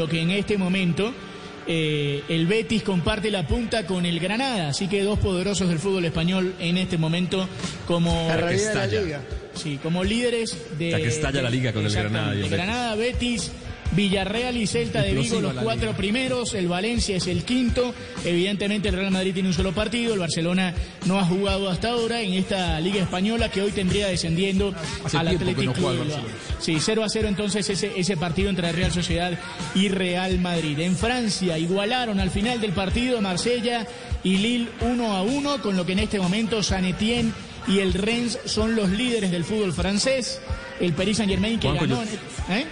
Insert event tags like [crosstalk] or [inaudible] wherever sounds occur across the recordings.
Lo que en este momento eh, el Betis comparte la punta con el Granada, así que dos poderosos del fútbol español en este momento como La realidad de la liga. Sí, como líderes de. La que estalla la liga con el. Granada y el Betis. Granada, Betis, Villarreal y Celta de Vigo, los cuatro primeros. El Valencia es el quinto. Evidentemente, el Real Madrid tiene un solo partido. El Barcelona no ha jugado hasta ahora en esta Liga Española que hoy tendría descendiendo Hace al Atlético no. Sí, 0 a 0 entonces ese, ese partido entre Real Sociedad y Real Madrid. En Francia igualaron al final del partido Marsella y Lille 1 a 1, con lo que en este momento San Etienne y el Rennes son los líderes del fútbol francés. El Paris Saint Germain que Juanjo, ganó. yo- ¿eh?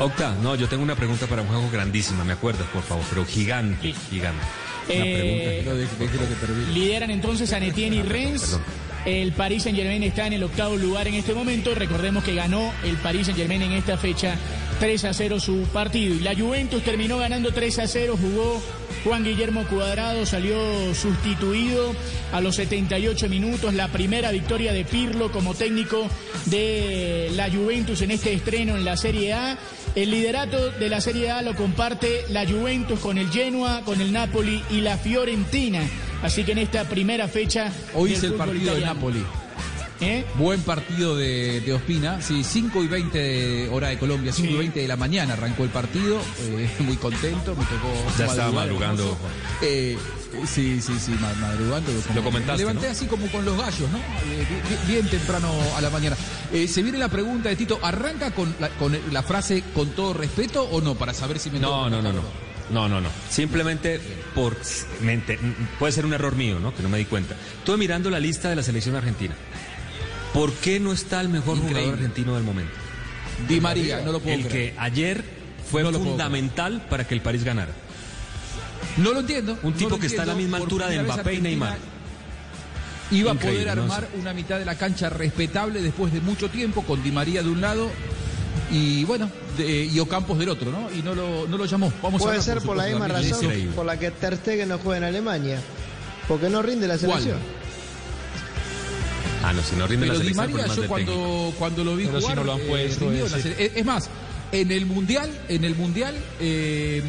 Octa, no, yo tengo una pregunta para un juego grandísima, me acuerdas, por favor, pero gigante, gigante. Una Eh, déjelo que. Lideran entonces San Etienne y Rennes. Perdón. El Paris Saint Germain está en el octavo lugar en este momento. Recordemos que ganó el Paris Saint Germain en esta fecha 3 a 0 su partido. Y la Juventus terminó ganando 3 a 0. Jugó Juan Guillermo Cuadrado, salió sustituido a los 78 minutos. La primera victoria de Pirlo como técnico de la Juventus en este estreno en la Serie A. El liderato de la Serie A lo comparte la Juventus con el Genoa, con el Napoli y la Fiorentina. Así que en esta primera fecha. Hoy es el partido de. Napoli. ¿Eh? Buen partido de, de Ospina, sí, 5 y 20 de hora de Colombia, 5 y 20 de la mañana arrancó el partido, eh, muy contento, me tocó Ya estaba madrugando. Eh, sí, sí, sí, ma- madrugando. Lo comentaste, Me levanté ¿no? así como con los gallos, ¿no? Bi- bi- bien, temprano a la mañana. Se viene la pregunta de Tito, ¿arranca con la, con la frase con todo respeto o no? Para saber si me No, no, no, no. No, no, no. Simplemente por mente, puede ser un error mío, ¿no? Que no me di cuenta. Estuve mirando la lista de la selección argentina. ¿Por qué no está el mejor Increíble. jugador argentino del momento? Di María, no lo puedo El creer. que ayer fue No fundamental para que el París ganara. No lo entiendo. Un tipo que está a la misma Por altura de Mbappé y Neymar. Iba a poder ¿no? armar una mitad de la cancha respetable después de mucho tiempo, con Di María de un lado y bueno, de- y Ocampos del otro, ¿no? Y no lo, no lo llamó. Vamos a Puede hablar, ser por la supuesto, misma razón por la que Ter Stegen no juega en Alemania. Porque no rinde la ¿Cuál? Ah, no, si no rinde Pero la Di María, yo cuando, cuando lo vi Pero si no lo han eh, puesto, ese. la serie. es, más, en el mundial, en el mundial eh,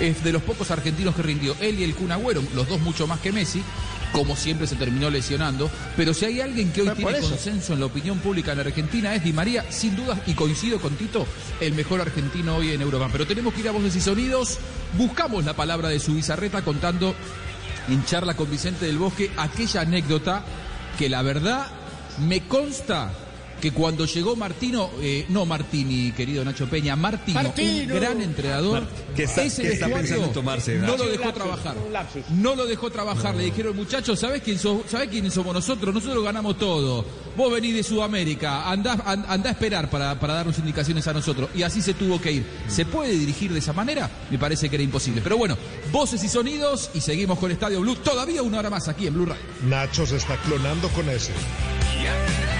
es de los pocos argentinos que rindió. Él y el Kun Agüero, los dos mucho más que Messi. Como siempre se terminó lesionando. Pero si hay alguien que hoy tiene eso. consenso en la opinión pública en la Argentina es Di María, sin dudas, y coincido con Tito, el mejor argentino hoy en Europa. Pero tenemos que ir a voces y sonidos. Buscamos la palabra de su bizarreta contando en charla con Vicente del Bosque aquella anécdota que la verdad me consta que cuando llegó Martino, eh, no Martini, querido Nacho Peña, Martino, Martino. un gran entrenador, Mar- ¿qué está- ese está pensando en tomarse, no lo dejó trabajar. No lo dejó trabajar. Le dijeron, muchachos, ¿sabés, quién sos- ¿sabés quiénes somos nosotros? Nosotros ganamos todo. Vos venís de Sudamérica, andá, an- andá a esperar para, para darnos indicaciones a nosotros. Y así se tuvo que ir. ¿Se puede dirigir de esa manera? Me parece que era imposible. Pero bueno, voces y sonidos y seguimos con Estadio Blue. Todavía una hora más aquí en Blue Radio. Nacho se está clonando con ese. En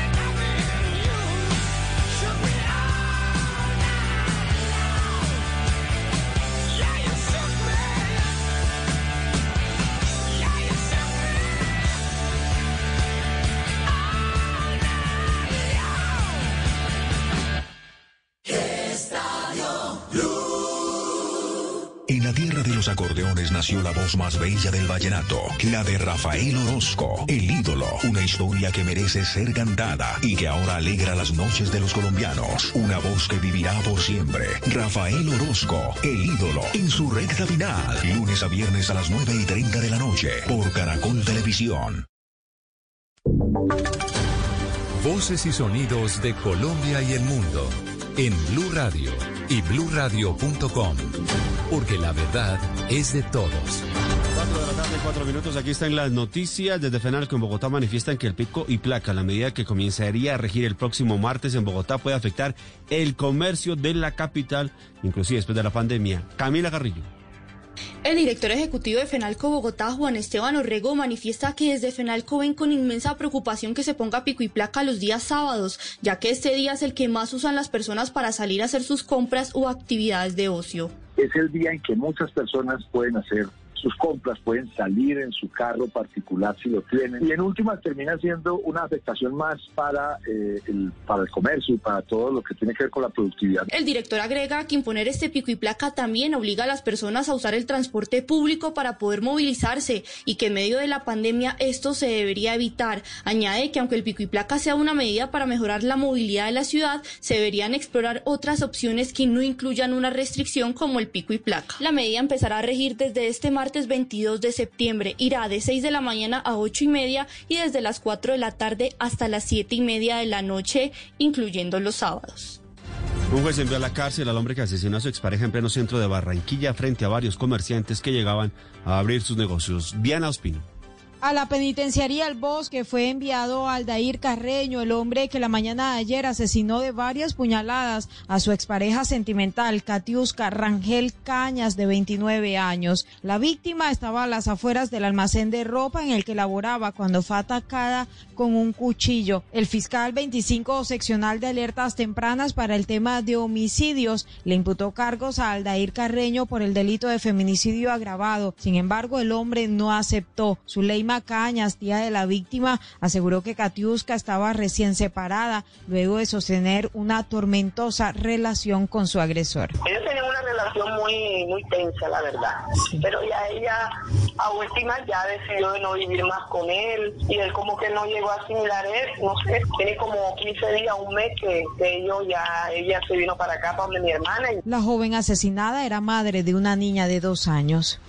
nació la voz más bella del vallenato, la de Rafael Orozco, el ídolo, una historia que merece ser cantada y que ahora alegra las noches de los colombianos, una voz que vivirá por siempre. Rafael Orozco, el ídolo, en su recta final, lunes a viernes a las 9 y 30 de la noche, por Caracol Televisión. Voces y sonidos de Colombia y el mundo en Blue Radio y bluradio.com, porque la verdad es de todos. 4 de la tarde, 4 minutos. Aquí están las noticias. Desde FENALCO en Bogotá manifiestan que el pico y placa, la medida que comenzaría a regir el próximo martes en Bogotá, puede afectar el comercio de la capital, inclusive después de la pandemia. Camila Garrillo. El director ejecutivo de FENALCO Bogotá, Juan Esteban Orrego, manifiesta que desde FENALCO ven con inmensa preocupación que se ponga pico y placa los días sábados, ya que este día es el que más usan las personas para salir a hacer sus compras o actividades de ocio. es el día en que muchas personas pueden hacer sus compras, pueden salir en su carro particular si lo tienen. Y en últimas termina siendo una afectación más para, eh, el, para el comercio y para todo lo que tiene que ver con la productividad. El director agrega que imponer este pico y placa también obliga a las personas a usar el transporte público para poder movilizarse y que en medio de la pandemia esto se debería evitar. Añade que aunque el pico y placa sea una medida para mejorar la movilidad de la ciudad, se deberían explorar otras opciones que no incluyan una restricción como el pico y placa. La medida empezará a regir desde este martes 22 de septiembre. Irá de 6 de la mañana a 8 y media y desde las 4 de la tarde hasta las 7 y media de la noche, incluyendo los sábados. Un juez envió a la cárcel al hombre que asesinó a su expareja en pleno centro de Barranquilla frente a varios comerciantes que llegaban a abrir sus negocios. Diana Ospino. A la penitenciaría El Bosque fue enviado Aldair Carreño, el hombre que la mañana de ayer asesinó de varias puñaladas a su expareja sentimental, Katiuska Rangel Cañas, de 29 años. La víctima estaba a las afueras del almacén de ropa en el que laboraba cuando fue atacada con un cuchillo. El fiscal 25 seccional de alertas tempranas para el tema de homicidios le imputó cargos a Aldair Carreño por el delito de feminicidio agravado. Sin embargo, el hombre no aceptó. Su ley Cañas, tía de la víctima, aseguró que Katiuska estaba recién separada luego de sostener una tormentosa relación con su agresor. Ellos tenían una relación muy, muy tensa, la verdad. Pero ya ella, a última, ya decidió de no vivir más con él y él como que no llegó a asimilar eso, no sé, tiene como 15 días, un mes que, que ellos ya, ella se vino para acá, para donde mi hermana. La joven asesinada era madre de una niña de dos años.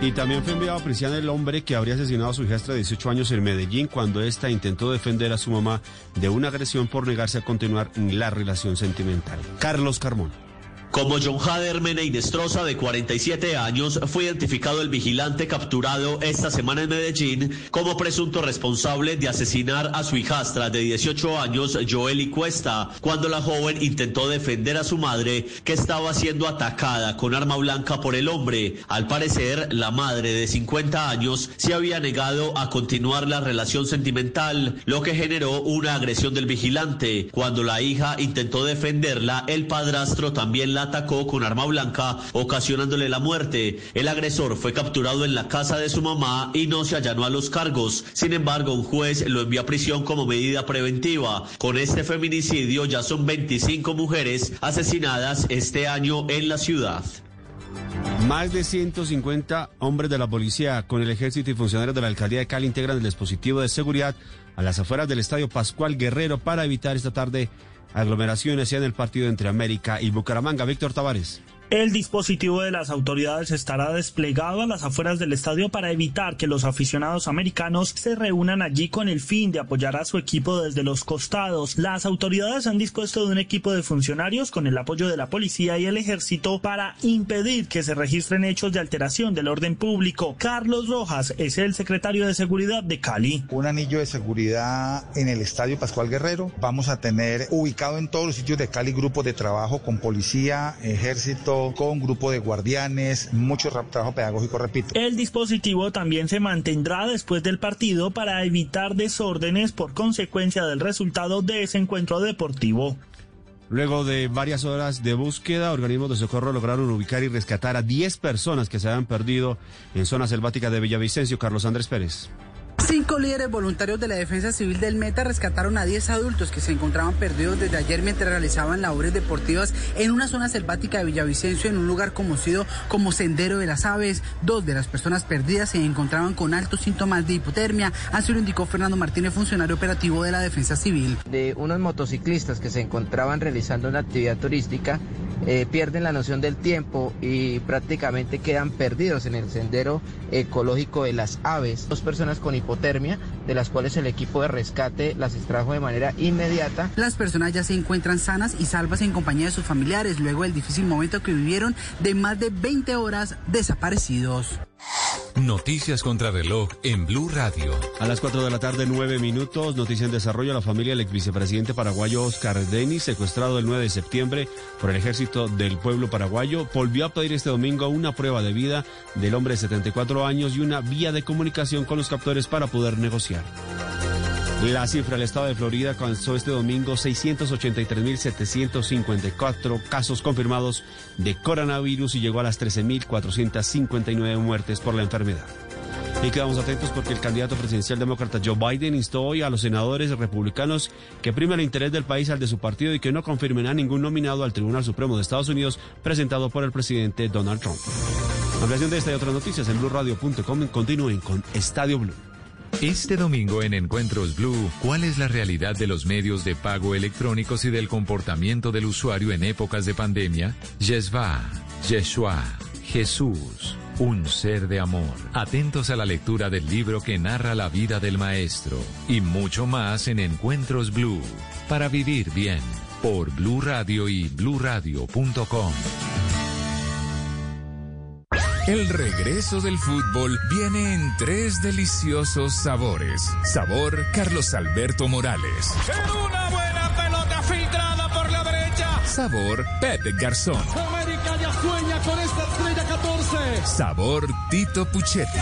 Y también fue enviado a prisión el hombre que habría asesinado a su hijastra de 18 años en Medellín cuando ésta intentó defender a su mamá de una agresión por negarse a continuar la relación sentimental. Carlos Carmona. Como John Hader Destroza, de 47 años, fue identificado el vigilante capturado esta semana en Medellín como presunto responsable de asesinar a su hijastra de 18 años, Joely Cuesta, cuando la joven intentó defender a su madre que estaba siendo atacada con arma blanca por el hombre. Al parecer, la madre de 50 años se había negado a continuar la relación sentimental, lo que generó una agresión del vigilante. Cuando la hija intentó defenderla, el padrastro también la atacó con arma blanca, ocasionándole la muerte. El agresor fue capturado en la casa de su mamá y no se allanó a los cargos. Sin embargo, un juez lo envió a prisión como medida preventiva. Con este feminicidio ya son 25 mujeres asesinadas este año en la ciudad. Más de 150 hombres de la policía con el ejército y funcionarios de la alcaldía de Cali integran el dispositivo de seguridad a las afueras del estadio Pascual Guerrero para evitar esta tarde aglomeraciones en el partido entre América y Bucaramanga. Víctor Tavares. El dispositivo de las autoridades estará desplegado a las afueras del estadio para evitar que los aficionados americanos se reúnan allí con el fin de apoyar a su equipo desde los costados. Las autoridades han dispuesto de un equipo de funcionarios con el apoyo de la policía y el ejército para impedir que se registren hechos de alteración del orden público. Carlos Rojas es el secretario de Seguridad de Cali. Un anillo de seguridad en el estadio Pascual Guerrero. Vamos a tener ubicado en todos los sitios de Cali grupos de trabajo con policía, ejército, con grupo de guardianes, mucho trabajo pedagógico, repito. El dispositivo también se mantendrá después del partido para evitar desórdenes por consecuencia del resultado de ese encuentro deportivo. Luego de varias horas de búsqueda, organismos de socorro lograron ubicar y rescatar a 10 personas que se habían perdido en zona selvática de Villavicencio. Carlos Andrés Pérez. Cinco líderes voluntarios de la Defensa Civil del Meta rescataron a 10 adultos que se encontraban perdidos desde ayer mientras realizaban labores deportivas en una zona selvática de Villavicencio, en un lugar conocido como Sendero de las Aves. Dos de las personas perdidas se encontraban con altos síntomas de hipotermia, así lo indicó Fernando Martínez, funcionario operativo de la Defensa Civil. De unos motociclistas que se encontraban realizando una actividad turística, eh, pierden la noción del tiempo y prácticamente quedan perdidos en el sendero ecológico de las aves. Dos personas con hipotermia de las cuales el equipo de rescate las extrajo de manera inmediata. Las personas ya se encuentran sanas y salvas en compañía de sus familiares luego del difícil momento que vivieron de más de 20 horas desaparecidos. Noticias contra reloj en Blue Radio. A las 4 de la tarde, 9 minutos. Noticia en desarrollo. La familia del ex vicepresidente paraguayo Oscar Denis, secuestrado el 9 de septiembre por el ejército del pueblo paraguayo, volvió a pedir este domingo una prueba de vida del hombre de 74 años y una vía de comunicación con los captores para poder negociar. La cifra del estado de Florida alcanzó este domingo 683.754 casos confirmados de coronavirus y llegó a las 13.459 muertes por la enfermedad. Y quedamos atentos porque el candidato presidencial demócrata Joe Biden instó hoy a los senadores republicanos que primen el interés del país al de su partido y que no confirmen a ningún nominado al Tribunal Supremo de Estados Unidos presentado por el presidente Donald Trump. Ampliación de esta y otras noticias en blueradio.com. Continúen con Estadio Blue. Este domingo en Encuentros Blue, ¿cuál es la realidad de los medios de pago electrónicos y del comportamiento del usuario en épocas de pandemia? Yeshua, Yeshua, Jesús, un ser de amor. Atentos a la lectura del libro que narra la vida del maestro y mucho más en Encuentros Blue, para vivir bien, por Blue Radio y bluradio.com. El regreso del fútbol viene en tres deliciosos sabores. Sabor Carlos Alberto Morales. una buena pelota filtrada por la derecha. Sabor Pepe Garzón. América ya sueña con esta estrella 14. Sabor Tito Puchetti.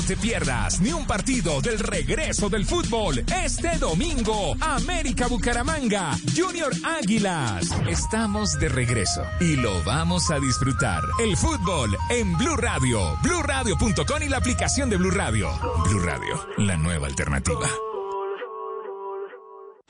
No te pierdas ni un partido del regreso del fútbol este domingo. América Bucaramanga, Junior Águilas. Estamos de regreso y lo vamos a disfrutar. El fútbol en Blue Radio, bluradio.com y la aplicación de Blue Radio. Blue Radio, la nueva alternativa.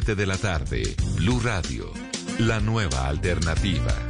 de la tarde, Blue Radio, la nueva alternativa.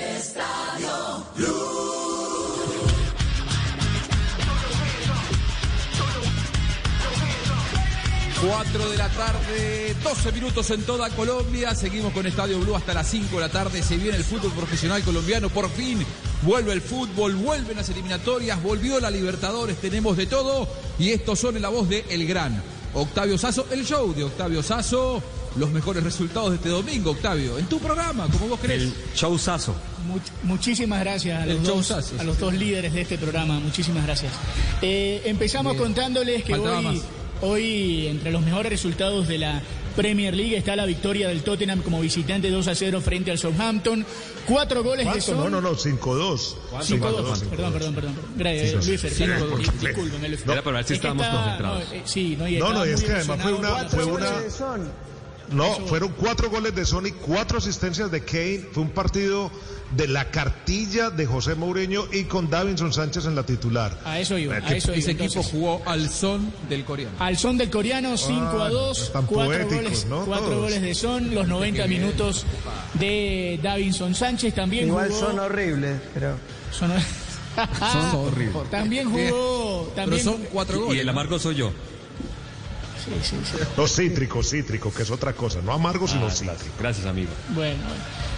4 de la tarde, 12 minutos en toda Colombia. Seguimos con Estadio Blue hasta las 5 de la tarde. Se viene el fútbol profesional colombiano. Por fin vuelve el fútbol, vuelven las eliminatorias, volvió la Libertadores. Tenemos de todo. Y estos son en la voz de El Gran. Octavio Sazo, el show de Octavio Sazo. Los mejores resultados de este domingo, Octavio. En tu programa, como vos crees. El show Sazo. Muchísimas gracias a los, dos, líderes de este programa. Muchísimas gracias. Eh, empezamos contándoles que hoy hoy, entre los mejores resultados de la Premier League, está la victoria del Tottenham como visitante 2 a 0 frente al Southampton. Cuatro goles de ¿Cuánto? Son. No, no, no, 5-2. 5-2. 5-2. Perdón, perdón, perdón. Gracias, Sí, Luis sí, Fer, sí, perdón, por di- completo. discúlpeme, Luis Fer. Era para ver si estábamos está- concentrados. no, eh, sí, no, y No, no, es que además fue una, fue una, no, fueron cuatro goles de Sony, cuatro asistencias de Kane. Fue un partido de la cartilla de José Mourinho y con Davinson Sánchez en la titular. A eso iba, a eso iba. Ese equipo entonces. jugó al son del coreano. Al son del coreano, 5 a 2, están 4 poéticos, goles, ¿no? cuatro goles de son, los 90 minutos de Davinson Sánchez también Igual jugó. son horribles, pero. son- [laughs] Son horribles. También jugó. Pero También, son cuatro Y goles. el amargo soy yo. Sí, sí, sí. Los cítricos, cítricos, que es otra cosa. No amargo, sino cítrico. Gracias, amigo. Bueno.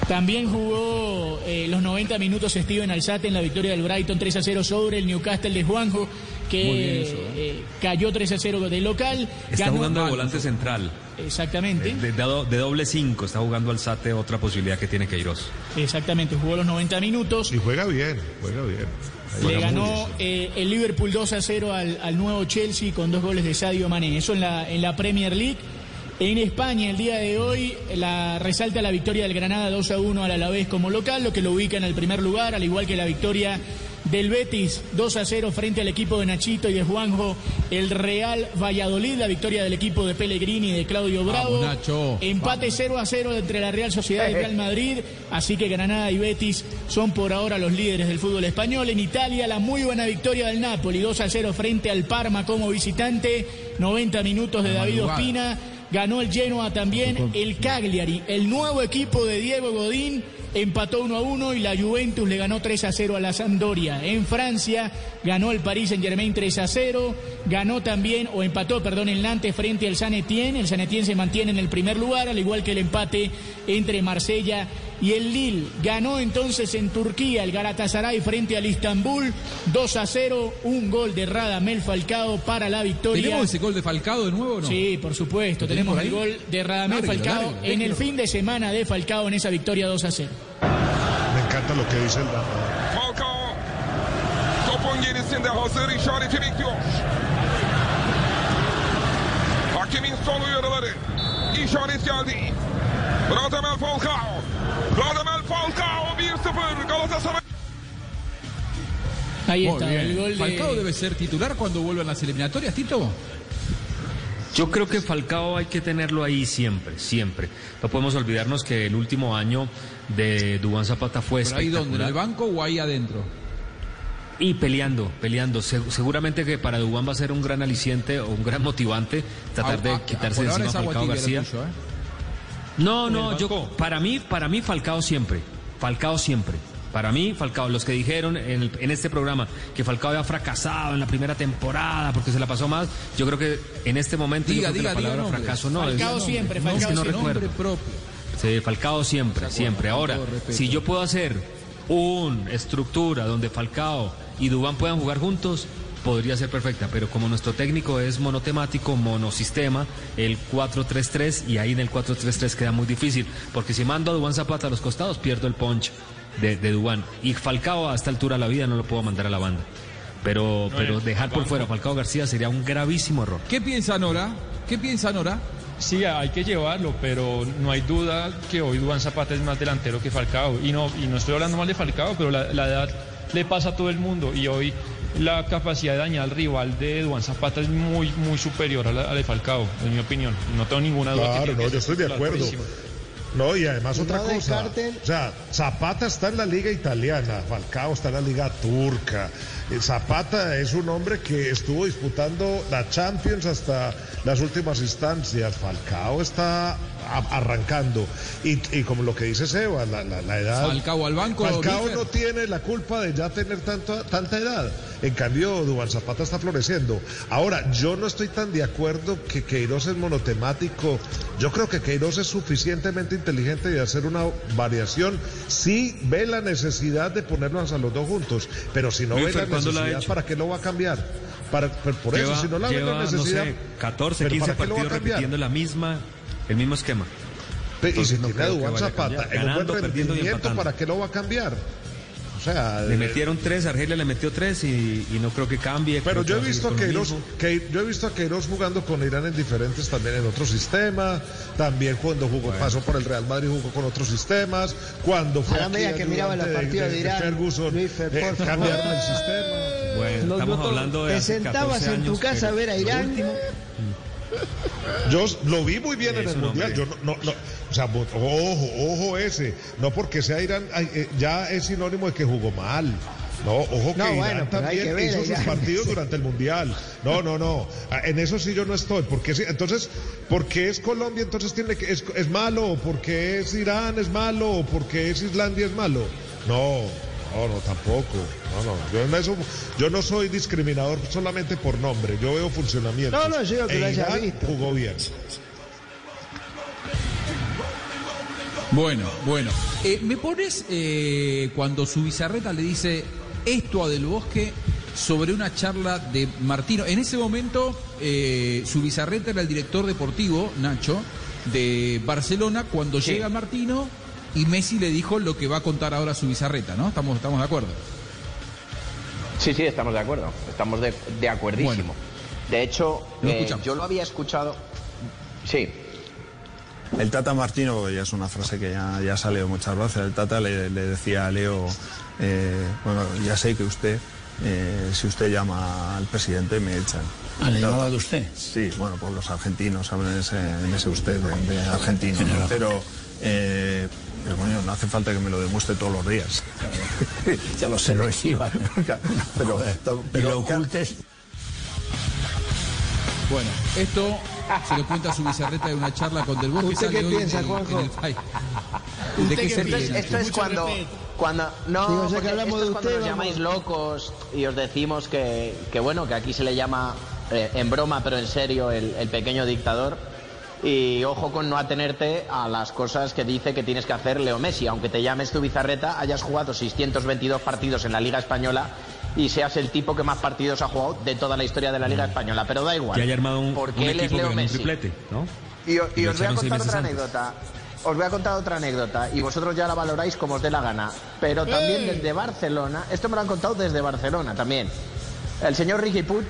También jugó eh, los 90 minutos Steven Alzate en la victoria del Brighton 3 a 0 sobre el Newcastle de Juanjo, que eso, eh, cayó 3 a 0 de local. Está ganó- jugando de volante central. Exactamente. De, de do- de doble 5. Está jugando al Sate, otra posibilidad que tiene Queiroz. Exactamente, jugó los 90 minutos. Y juega bien, juega bien. Le ganó eh, el Liverpool 2 a 0 al, al nuevo Chelsea con dos goles de Sadio Mané. Eso en la, en la Premier League. En España, el día de hoy, la, resalta la victoria del Granada 2 a 1 al Alavés como local, lo que lo ubica en el primer lugar, al igual que la victoria del Betis, 2 a 0 frente al equipo de Nachito y de Juanjo, el Real Valladolid, la victoria del equipo de Pellegrini y de Claudio Bravo. Vamos, Nacho. Empate 0 a 0 entre la Real Sociedad y Real Madrid, así que Granada y Betis son por ahora los líderes del fútbol español. En Italia, la muy buena victoria del Napoli, 2 a 0 frente al Parma como visitante, 90 minutos de David. Ospina. Ganó el Genoa también, el Cagliari, el nuevo equipo de Diego Godín, empató 1 a 1 y la Juventus le ganó 3 a 0 a la Sampdoria. En Francia ganó el Paris Saint Germain 3 a 0, ganó también, o empató, perdón, el Nantes frente al San Etienne. El San Etienne se mantiene en el primer lugar, al igual que el empate entre Marsella y el Lille. Ganó entonces en Turquía el Galatasaray frente al Istanbul 2 a 0, un gol de Radamel Falcao para la victoria. ¿Tenemos ese gol de Falcado de nuevo o no? Sí, por supuesto. ¿Lo tenemos Tenemos el gol de Radamel Falcao en el fin de semana de Falcao en esa victoria 2 a 0. Me encanta lo que dice el. Falcao topun gerisinde hazır işareti bekliyor. Hakemin son uyarıları. İşaret geldi. Radamel Falcao. Radamel Falcao 1-0 Galatasaray. Ahí Muy está, bien. el gol de- Falcao debe ser titular cuando vuelvan las eliminatorias, Tito. Yo creo que Falcao hay que tenerlo ahí siempre, siempre. No podemos olvidarnos que el último año de Dubán Zapata fue ¿Pero ahí donde? ¿En el banco o ahí adentro? Y peleando, peleando. Se- seguramente que para Dubán va a ser un gran aliciente o un gran motivante tratar de quitarse de ahora encima a Falcao García. tuyo, ¿eh? No, no, yo para mí, para mí Falcao siempre, Falcao siempre. Para mí, Falcao, los que dijeron en, el- en este programa que Falcao había fracasado en la primera temporada porque se la pasó más, yo creo que en este momento Diga, yo creo diga, que la palabra fracaso no. Falcao es, siempre, no, es Falcao que no recuerdo. Propio. Sí, Falcao siempre, siempre. Ahora, si yo puedo hacer una estructura donde Falcao y Dubán puedan jugar juntos, podría ser perfecta, pero como nuestro técnico es monotemático, monosistema, el 4-3-3, y ahí en el 4-3-3 queda muy difícil, porque si mando a Dubán Zapata a los costados, pierdo el punch de, de Dubán. Y Falcao a esta altura de la vida no lo puedo mandar a la banda. Pero, pero dejar por fuera a Falcao García sería un gravísimo error. ¿Qué piensa Nora? ¿Qué piensa Nora? Sí, hay que llevarlo, pero no hay duda que hoy Duván Zapata es más delantero que Falcao. Y no, y no estoy hablando mal de Falcao, pero la, la edad le pasa a todo el mundo. Y hoy la capacidad de dañar al rival de Duván Zapata es muy, muy superior a la, a la de Falcao, en mi opinión. No tengo ninguna duda. que Claro, tiene no, que yo estoy de acuerdo. No, y además otra no cosa. descarten- O sea, Zapata está en la liga italiana, Falcao está en la liga turca. Eh, Zapata es un hombre que estuvo disputando la Champions hasta las últimas instancias. Falcao está a- arrancando. Y, y como lo que dice Seba, la, la- la edad. Falcao al banco, Falcao no tiene la culpa de ya tener tanto, tanta edad. En cambio, Dubán Zapata está floreciendo. Ahora, yo no estoy tan de acuerdo que Queiroz es monotemático. Yo creo que Queiroz es suficientemente inteligente de hacer una variación. Sí ve la necesidad de ponerlos a los dos juntos, pero si no ve la ¿cuándo lo ha necesidad? ¿para qué lo va a cambiar? Para, por eso, Lleva- si no la ve la necesidad. no sé, 14, ¿pero 15 para qué lo va a partidos cambiar? repitiendo la misma, el mismo esquema. Pe- Y Entonces si no tiene Dubán Zapata en un Ganando, buen perdiendo y rendimiento, empatando. ¿para qué lo va a cambiar? O sea, Le eh, metieron tres, Argelia le metió tres y, y no creo que cambie. Pero yo he visto a Queiroz, que, yo he visto a Queiroz jugando con Irán en diferentes también en otro sistema, también cuando jugó, pasó por el Real Madrid jugó con otros sistemas, cuando fue A la que miraba ayudante los de- de, de Irán, Ferguson, Luis eh, cambiaron el sistema. Bueno, Los estamos hablando de Te sentabas 14 en tu casa a ver a Irán. último- Yo lo vi muy bien en el mundial. Yo no, no, no, o sea, ojo, ojo ese. No porque sea Irán, eh, ya es sinónimo de que jugó mal. No, ojo que No, Irán bueno, también que ver a hizo sus partidos [laughs] durante el mundial. No, no, no. Ah, En eso sí yo no estoy. Porque sí, entonces, porque es Colombia, entonces tiene que es, es malo, o porque es Irán es malo, o porque es Islandia es malo. No. No, no, tampoco. No, no. Yo, en eso, yo no soy discriminador solamente por nombre. Yo veo funcionamiento. No, no, yo que lo haya visto. jugó bien. Bueno, bueno. Eh, ¿Me pones eh, cuando su bizarreta le dice esto a Del Bosque sobre una charla de Martino? En ese momento, eh, su bizarreta era el director deportivo, Nacho, de Barcelona, cuando Sí. llega Martino y Messi le dijo lo que va a contar ahora su bizarreta, ¿no? Estamos, estamos de acuerdo. Sí, sí, estamos de acuerdo. Estamos de, de acuerdísimo. Bueno. De hecho, Lo eh, yo lo había escuchado. Sí, El Tata Martino, ya es una frase que ya, ya ha salido muchas veces, el Tata le, le decía a Leo eh, bueno, ya sé que usted, eh, si usted llama al presidente, me echan. ¿le llamaba de usted? Sí, bueno, por los argentinos, hablan en ese, en ese usted de, de argentino, ¿no? pero, eh, pero coño, no hace falta que me lo demuestre todos los días. [laughs] ya lo sé, lo reciba. pero, y lo ocultes. Bueno, esto se lo cuenta su bizarreta de una charla con Del Bosque. ¿Usted qué hoy piensa, en el- Juanjo? en el país. ¿De qué se Esto ríe? es, esto es Mucho cuando, cuando no, que hablamos esto es de cuando usted, nos vamos. llamáis locos y os decimos que, que bueno, que aquí se le llama eh, en broma pero en serio el, el pequeño dictador. Y ojo con no atenerte a las cosas que dice que tienes que hacer Leo Messi, aunque te llames tu bizarreta, hayas jugado 622 partidos en la Liga Española y seas el tipo que más partidos ha jugado de toda la historia de la Liga Española, pero da igual. Que haya armado un, porque un él es que Leo un Messi. triplete, ¿no? Y, os voy a contar otra antes. anécdota. Os voy a contar otra anécdota y vosotros ya la valoráis como os dé la gana. Pero también desde Barcelona, esto me lo han contado desde Barcelona también. El señor Ricky Puig,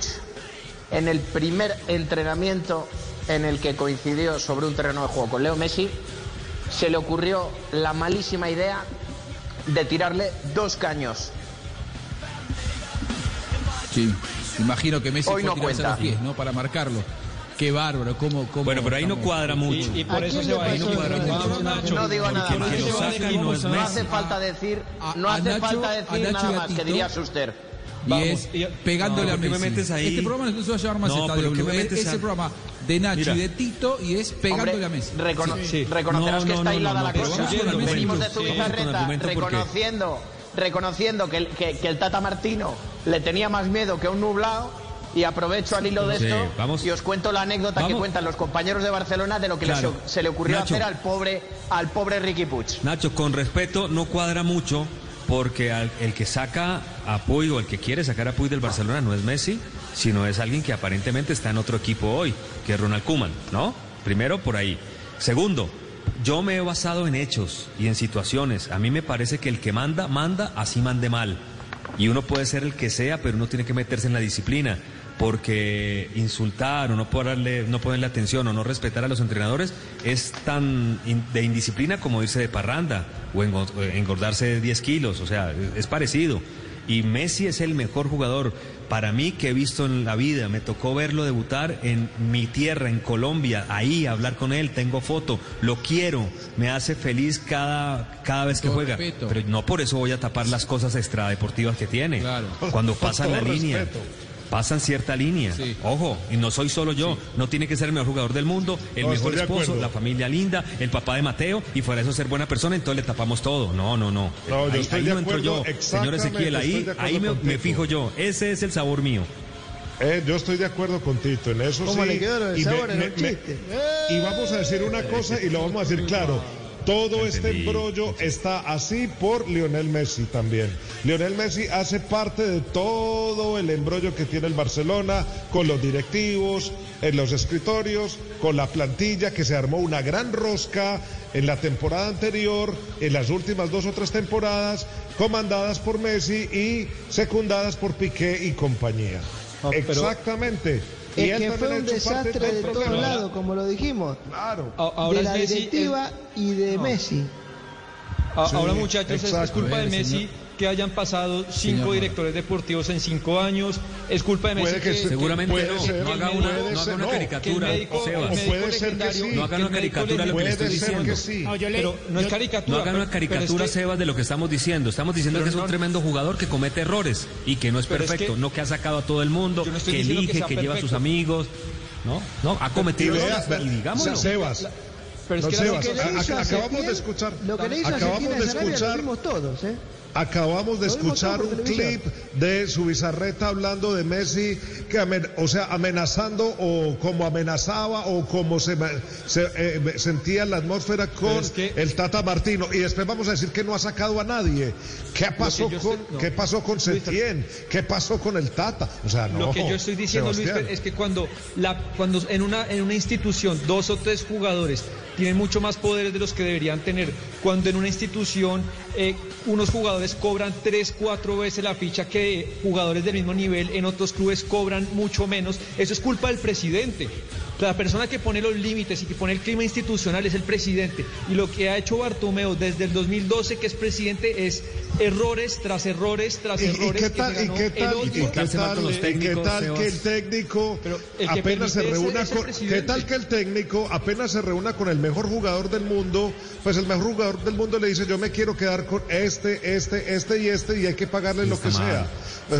en el primer entrenamiento en el que coincidió sobre un terreno de juego con Leo Messi, se le ocurrió la malísima idea de tirarle dos caños. Sí, imagino que Messi Hoy fue no cuenta. los pies, ¿no? Para marcarlo. Qué bárbaro, cómo... cómo Bueno, pero ahí no cuadra mucho. Y, y por ¿A eso se le va a ir. pasó No cuadra mucho. Nacho, no digo nada más. que lo saca y no es No Messi. hace falta decir, no a hace Nacho- falta decir nada más, que diría Suster. Y Vamos, es y- pegándole No, a ¿por qué me Messi. metes ahí? Este programa no se va a llamar más No, Estadio ¿por qué Blue. me Es- metes Ese a- programa de Nacho Mira. y de Tito y es pegándole Hombre, a Messi. recono- Sí. Reconocerás No, que no, está hilada no, la cosa. Venimos de tu bizarreta reconociendo, reconociendo que el, que, que el Tata Martino le tenía más miedo que un nublado y aprovecho al hilo de Sí, esto vamos. y os cuento la anécdota que cuentan los compañeros de Barcelona de lo que Claro. les- se le ocurrió Nacho. hacer al pobre al pobre Ricky Puig. Nacho, con respeto, no cuadra mucho porque al- el que saca a Puy o el que quiere sacar a Puy del Barcelona no es Messi, sino es alguien que aparentemente está en otro equipo hoy, que es Ronald Koeman, ¿no? Primero por ahí. Segundo, yo me he basado en hechos y en situaciones. A mí me parece que el que manda, manda, así mande mal. Y uno puede ser el que sea, pero uno tiene que meterse en la disciplina. Porque insultar o no ponerle, no ponerle atención o no respetar a los entrenadores es tan in- de indisciplina como irse de parranda o o engordarse 10 kilos. O sea, es- parecido. Y Messi es el mejor jugador para mí que he visto en la vida. Me tocó verlo debutar en mi tierra, en Colombia, ahí, hablar con él, tengo foto, lo quiero, me hace feliz cada, cada vez que Todo juega. respeto. Pero no por eso voy a tapar las cosas extradeportivas que tiene. Claro. Cuando Con pasan la línea. Pasan cierta línea. Sí. Ojo, y no soy solo yo. No tiene que ser el mejor jugador del mundo, el No, mejor esposo, la familia linda, el papá de Mateo, y fuera de eso ser buena persona, entonces le tapamos todo. No, no, no. No, yo ahí estoy ahí de no entro acuerdo, yo. Señor Ezequiel, ahí, ahí me, fijo yo. Ese es el sabor mío. Eh, yo estoy de acuerdo con Tito en eso ¿Cómo sí. le quedó lo del y, sabor en los me- chistes? y vamos a decir una cosa y lo vamos a decir claro. Todo este embrollo está así por Lionel Messi también. Lionel Messi hace parte de todo el embrollo que tiene el Barcelona con los directivos, en los escritorios, con la plantilla que se armó una gran rosca en la temporada anterior, en las últimas dos o tres temporadas, comandadas por Messi y secundadas por Piqué y compañía. Ah, pero- Exactamente. Es que fue un desastre de todos lados, como lo dijimos. Claro. A- Ahora de la directiva y de Messi. A- Sí, Ahora, muchachos, es- es, exacto. culpa de ver, Messi señor. Que hayan pasado cinco Señor directores deportivos en cinco años. Es culpa de Messi Puede que se- Seguramente puede no, ser, no haga una, no haga una caricatura, Puede ser que legendario- sí. No el una caricatura de lo que le estoy diciendo. sí. No, yo le- Pero no es caricatura. No hagan una pero- pero es caricatura, que- Sebas, de lo que estamos diciendo. Estamos diciendo que es un no- tremendo jugador que comete errores y que no es perfecto, que- no que ha sacado a todo el mundo, no que elige, que, lleva a sus amigos. No, no, ha cometido errores y digámoslo. Sebas, Pero es que la- Sebas, acabamos de escuchar- Lo que le hizo a acabamos de escuchar- vimos todos, ¿eh? Acabamos de escuchar un clip de su bizarreta hablando de Messi, que amen- o sea, amenazando o como amenazaba o como se, eh, sentía la atmósfera con es que- el Tata Martino. Y después vamos a decir que no ha sacado a nadie. ¿Qué pasó, con, no. ¿qué pasó con Setién? ¿Qué pasó con el Tata? O sea, no. Lo que yo estoy diciendo, Luis, es que cuando, la, cuando en, una, en una institución dos o tres jugadores tienen mucho más poderes de los que deberían tener, cuando en una institución eh, unos jugadores cobran tres, cuatro veces la ficha que jugadores del mismo nivel en otros clubes cobran mucho menos, eso es culpa del presidente. La persona que pone los límites y que pone el clima institucional es el presidente. Y lo que ha hecho Bartomeu desde el 2012, que es presidente, es errores tras errores tras ¿Y, y errores. qué tal, y qué el tal, odio. y qué tal, y qué tal que el técnico el que apenas se reúna ese con presidente. qué tal que el técnico apenas se reúna con el mejor jugador del mundo, pues el mejor jugador del mundo le dice yo me quiero quedar con este, este, este y este y hay que pagarle lo que mal. sea.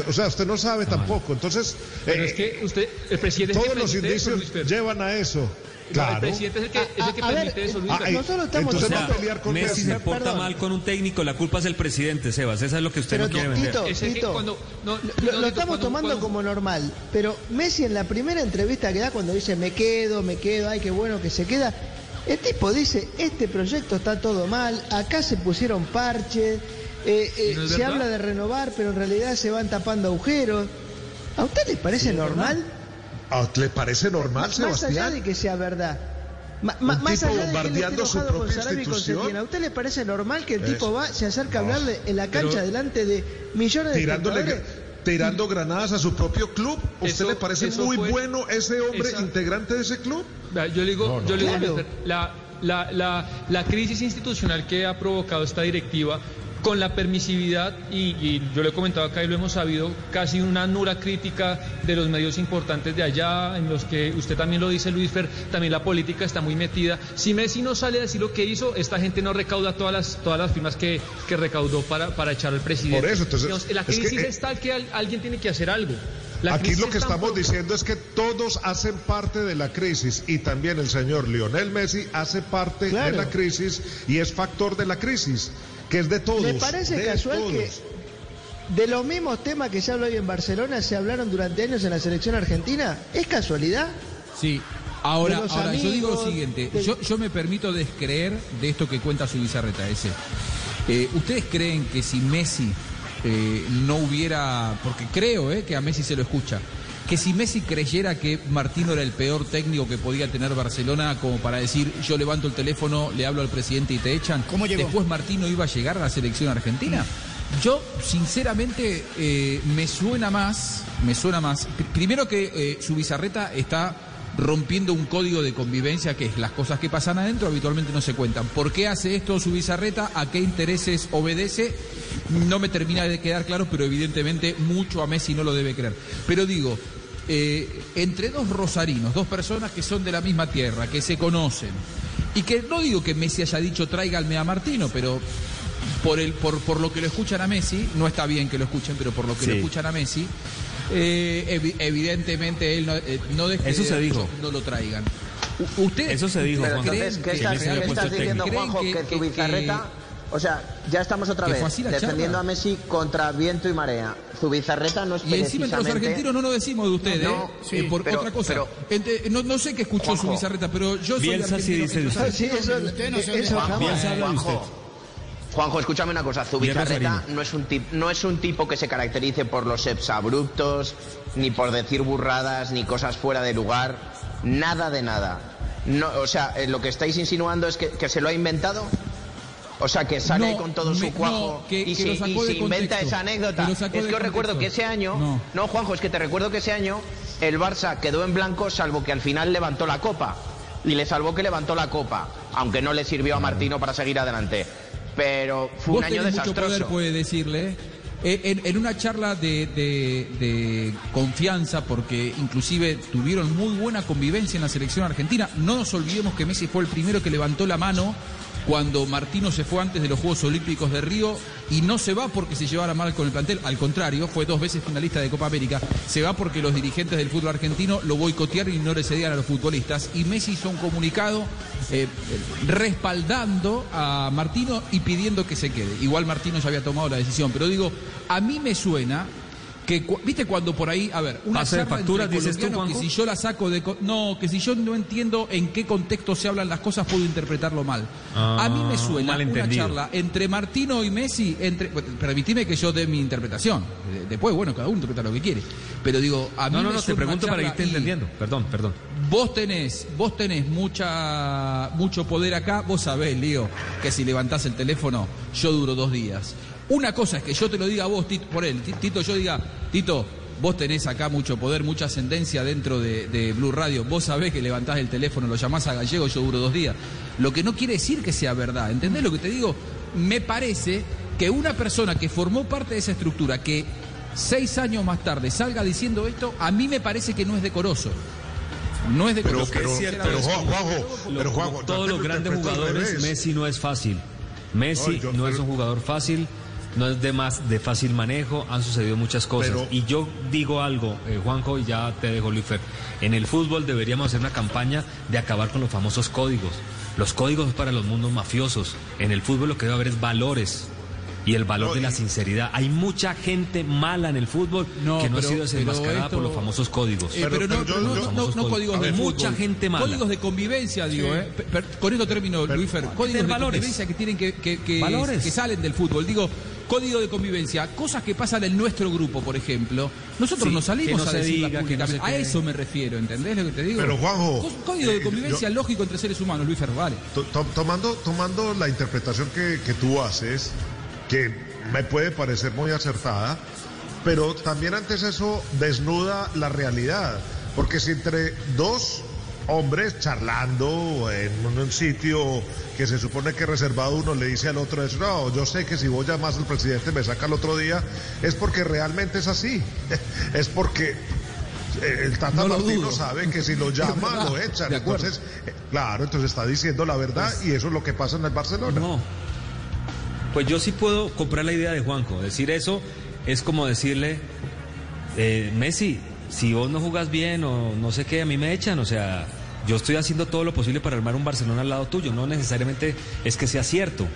O sea, usted no sabe tampoco. Entonces, Pero eh, es que usted, el presidente todos los indicios Fer. Llevan a eso. No, Claro. El presidente es el que, es el que A- a ver, permite eso, Luis ah, Fer. eh, Nosotros estamos entonces tomando- no pelear con Messi Messi. se porta Perdón. mal con un técnico, la culpa es del presidente, Sebas. Esa es lo que usted Pero no quiere vender. Tito, Tito, cuando- no, lo, no, lo Tito, estamos cuando- tomando cuando- como normal, pero Messi en la primera entrevista que da cuando dice me quedo, me quedo, ay qué bueno que se queda, el tipo dice este proyecto está todo mal, acá se pusieron parches, eh, eh, ¿Y no se verdad? habla de renovar, pero en realidad se van tapando agujeros. ¿A usted le parece normal? ¿Le parece normal, Más allá Sebastián? de que sea verdad. Ma- ma- Un más tipo allá de bombardeando su enojado con propia institución. ¿a usted le parece normal que el Es- tipo va, se acerca a hablarle en la cancha Pero- delante de millones de Tirándole, tirando granadas a su propio club. ¿Usted Eso- le parece muy fue- bueno ese hombre esa- integrante de ese club? Yo le digo, No, no. yo le digo, Claro. La, la, la, la crisis institucional que ha provocado esta directiva con la permisividad y, y yo lo he comentado acá y lo hemos sabido, casi una nula crítica de los medios importantes de allá, en los que usted también lo dice, Luis Fer, también la política está muy metida. Si Messi no sale a decir lo que hizo, esta gente no recauda todas las, todas las firmas que, que recaudó para, para echar al presidente. Por eso, entonces, Digamos, la es que, crisis eh, es tal que al- alguien tiene que hacer algo. La Aquí crisis lo que es estamos diciendo es que todos hacen parte de la crisis y también el señor Lionel Messi hace parte Claro. de la crisis y es factor de la crisis, que es de todos. ¿Le parece de casual todos. que de los mismos temas que se habla hoy en Barcelona se hablaron durante años en la selección argentina? ¿Es casualidad? Sí. Ahora, ahora yo digo lo siguiente, de- yo, yo me permito descreer de esto que cuenta su bizarreta ese. Eh, ¿Ustedes creen que si Messi eh, no hubiera, porque creo eh, que a Messi se lo escucha, que si Messi creyera que Martino era el peor técnico que podía tener Barcelona como para decir yo levanto el teléfono, le hablo al presidente y te echan, ¿Cómo llegó? después Martino iba a llegar a la selección argentina? Yo, sinceramente, eh, me suena más, me suena más. Primero que eh, su bizarreta está rompiendo un código de convivencia que es las cosas que pasan adentro habitualmente no se cuentan. ¿Por qué hace esto su bizarreta? ¿A qué intereses obedece? No me termina de quedar claro, pero evidentemente mucho a Messi no lo debe creer. Pero digo, eh, entre dos rosarinos, dos personas que son de la misma tierra, que se conocen, y que no digo que Messi haya dicho tráiganme a Martino, pero por, el, por, por lo que lo escuchan a Messi, no está bien que lo escuchen, pero por lo que lo escuchan a Messi, eh, evi- evidentemente él no, eh, no deje Eso de- se dijo. no lo traigan. U- ¿Ustedes Eso se dijo, Pero Juan. entonces, ¿qué que estás, qué estás diciendo. Juanjo? ¿Creen Que, que- tu que- bizarreta... O sea, ya estamos otra vez defendiendo charla. a Messi contra viento y marea. Su bizarreta no es Y encima entre los argentinos no lo decimos de ustedes, No, ¿eh? sí, Eh, por pero- otra cosa. pero- Ente- no, no sé qué escuchó Juanjo. su bizarreta, pero yo soy Bielsa sí dice usted. Sí, eso, Usted no se eso jamás. Bielsa habla de usted. Juanjo, Juanjo, escúchame una cosa. Zubizarreta no es, un tip- no es un tipo que se caracterice por los exabruptos, ni por decir burradas, ni cosas fuera de lugar. Nada de nada. No, o sea, eh, lo que estáis insinuando es que, que se lo ha inventado. O sea, que sale No, con todo su cuajo no, que- y que sacó y se inventa esa anécdota. Es que os recuerdo que ese año. No. no, Juanjo, es que te recuerdo que ese año el Barça quedó en blanco, salvo que al final levantó la copa. Y le salvó que levantó la copa, aunque no le sirvió a Martino para seguir adelante. Pero fue un año tenés mucho desastroso. poder, puede decirle. Eh, en, en una charla de, de- de confianza, porque inclusive tuvieron muy buena convivencia en la selección argentina, no nos olvidemos que Messi fue el primero que levantó la mano cuando Martino se fue antes de los Juegos Olímpicos de Río y no se va porque se llevara mal con el plantel, al contrario, fue dos veces finalista de Copa América, se va porque los dirigentes del fútbol argentino lo boicotearon y no le cedían a los futbolistas. Y Messi hizo un comunicado eh, respaldando a Martino y pidiendo que se quede. Igual Martino ya había tomado la decisión, pero digo, a mí me suena que, viste cuando por ahí, a ver, una Pase de entre dices tú, que si yo la saco de... No, que si yo no entiendo en qué contexto se hablan las cosas, puedo interpretarlo mal. a mí me Ah, suena una charla entre Martino y Messi, entre... Permitime que yo dé mi interpretación. Después, bueno, cada uno interpreta lo que quiere. Pero digo, a mí No, no, me no, te pregunto para que esté entendiendo. Perdón, perdón. Vos tenés, vos tenés mucha, mucho poder acá, vos sabés, Lío, que si levantás el teléfono, yo duro dos días. Una cosa es que yo te lo diga a vos, Tito, por él, Ti- Tito, yo diga, Tito, vos tenés acá mucho poder, mucha ascendencia dentro de, de Blue Radio. Vos sabés que levantás el teléfono, lo llamás a Gallego, yo duro dos días. Lo que no quiere decir que sea verdad. ¿Entendés lo que te digo? Me parece que una persona que formó parte de esa estructura, que seis años más tarde salga diciendo esto, a mí me parece que no es decoroso. No es decoroso. Pero, pero, pero, Juanjo, pero Juanjo, Todos los lo grandes jugadores. Messi no es fácil. Messi No, yo- no es un jugador fácil, no es de más de fácil manejo, han sucedido muchas cosas. Pero- y yo digo algo, eh, Juanjo, y ya te dejo, Luifer. En el fútbol deberíamos hacer una campaña de acabar con los famosos códigos. Los códigos para los mundos mafiosos. En el fútbol lo que debe haber es valores. Y el valor No, de la sinceridad. Hay mucha gente mala en el fútbol No, que no pero- ha sido desenmascarada esto- por los famosos códigos. Eh, pero, Pero- no, pero no, yo- no- no códigos de fútbol. Mucha gente mala. Códigos de convivencia, digo, Sí. ¿eh? Pe- per- con esto termino, Pero- Luifer. Códigos de valores. convivencia que tienen que, que, que- Valores. que salen del fútbol. Digo, código de convivencia, cosas que pasan en nuestro grupo, por ejemplo. Nosotros Sí, no salimos no a se decirlas diga, no públicamente. A eso me refiero, ¿entendés lo que te digo? Pero, Juanjo, Código de eh, convivencia yo- lógico entre seres humanos, Luis vale. To- to- tomando, tomando la interpretación que, que tú haces, que me puede parecer muy acertada, pero también antes eso desnuda la realidad, porque si entre dos hombres charlando en un sitio que se supone que es reservado uno le dice al otro eso, no, yo sé que si vos llamas al presidente me saca el otro día, es porque realmente es así, [laughs] es porque eh, el Tata No Martino sabe que si lo [laughs] llama lo echan, entonces Claro, entonces está diciendo la verdad y eso es lo que pasa en el Barcelona. No. Pues yo sí puedo comprar la idea de Juanjo. Decir eso es como decirle, eh, Messi, si vos no jugás bien o no sé qué, a mí me echan. O sea, yo estoy haciendo todo lo posible para armar un Barcelona al lado tuyo. No necesariamente es que sea cierto.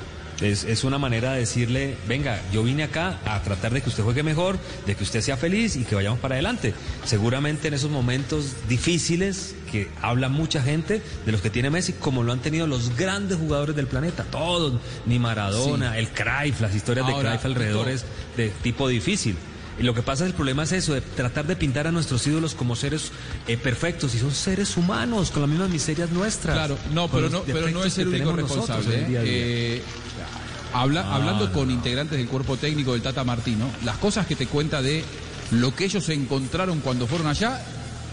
Es, es una manera de decirle, venga, yo vine acá a tratar de que usted juegue mejor, de que usted sea feliz y que vayamos para adelante. Seguramente en esos momentos difíciles que habla mucha gente de los que tiene Messi, como lo han tenido los grandes jugadores del planeta, todos, ni Maradona, Sí. el Cruyff, las historias de Cruyff alrededor es de tipo difícil. Y lo que pasa es el problema es eso, de tratar de pintar a nuestros ídolos como seres eh, perfectos y son seres humanos con las mismas miserias nuestras. Claro, no, pero no, pero no es el único responsable. día día. ¿eh? Eh, habla- Ah, hablando no. con integrantes del cuerpo técnico del Tata Martino, las cosas que te cuenta de lo que ellos encontraron cuando fueron allá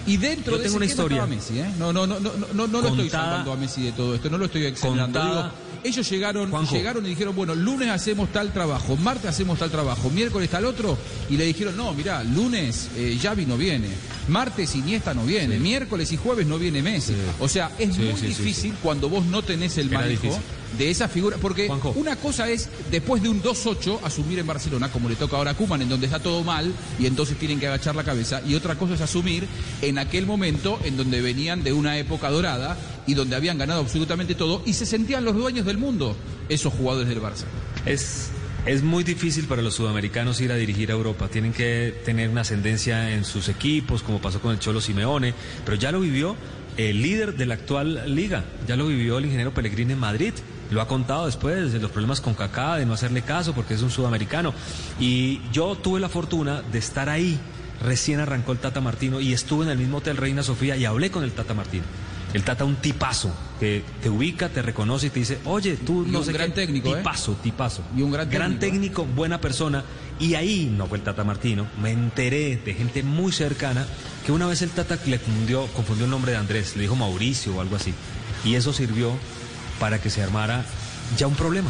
y dentro Yo de tengo ese una historia. estaba Messi, ¿eh? No, no, no, no, no, no, no lo estoy Contada- salvando a Messi de todo esto, no lo estoy exagerando. Ellos llegaron, Juanjo. llegaron y dijeron, bueno, lunes hacemos tal trabajo, martes hacemos tal trabajo, miércoles tal otro, y le dijeron, no, mirá, lunes eh, Xavi no viene, martes Iniesta no viene, miércoles y jueves no viene Messi. O sea, es Sí, muy difícil cuando vos no tenés el Era manejo difícil. De esa figura, porque Juanjo. una cosa es después de un 2-8 asumir en Barcelona, como le toca ahora a Kuman, en donde está todo mal y entonces tienen que agachar la cabeza, y otra cosa es asumir en aquel momento en donde venían de una época dorada y donde habían ganado absolutamente todo y se sentían los dueños del mundo, esos jugadores del Barça. Es, es muy difícil para los sudamericanos ir a dirigir a Europa. Tienen que tener una ascendencia en sus equipos, como pasó con el Cholo Simeone, pero ya lo vivió el líder de la actual liga, ya lo vivió el ingeniero Pellegrini en Madrid. Lo ha contado después de los problemas con Kaká, de no hacerle caso porque es un sudamericano. Y yo tuve la fortuna de estar ahí. Recién arrancó el Tata Martino y estuve en el mismo hotel Reina Sofía y hablé con el Tata Martino. El Tata un tipazo que te ubica, te reconoce y te dice, oye, tú Y no un sé gran qué, técnico, ¿eh? tipazo, tipazo. Y un gran técnico, ¿eh? técnico, buena persona. Y ahí, no fue el Tata Martino, me enteré de gente muy cercana que una vez el Tata le confundió, confundió el nombre de Andrés, le dijo Mauricio o algo así. Y eso sirvió para que se armara ya un problema.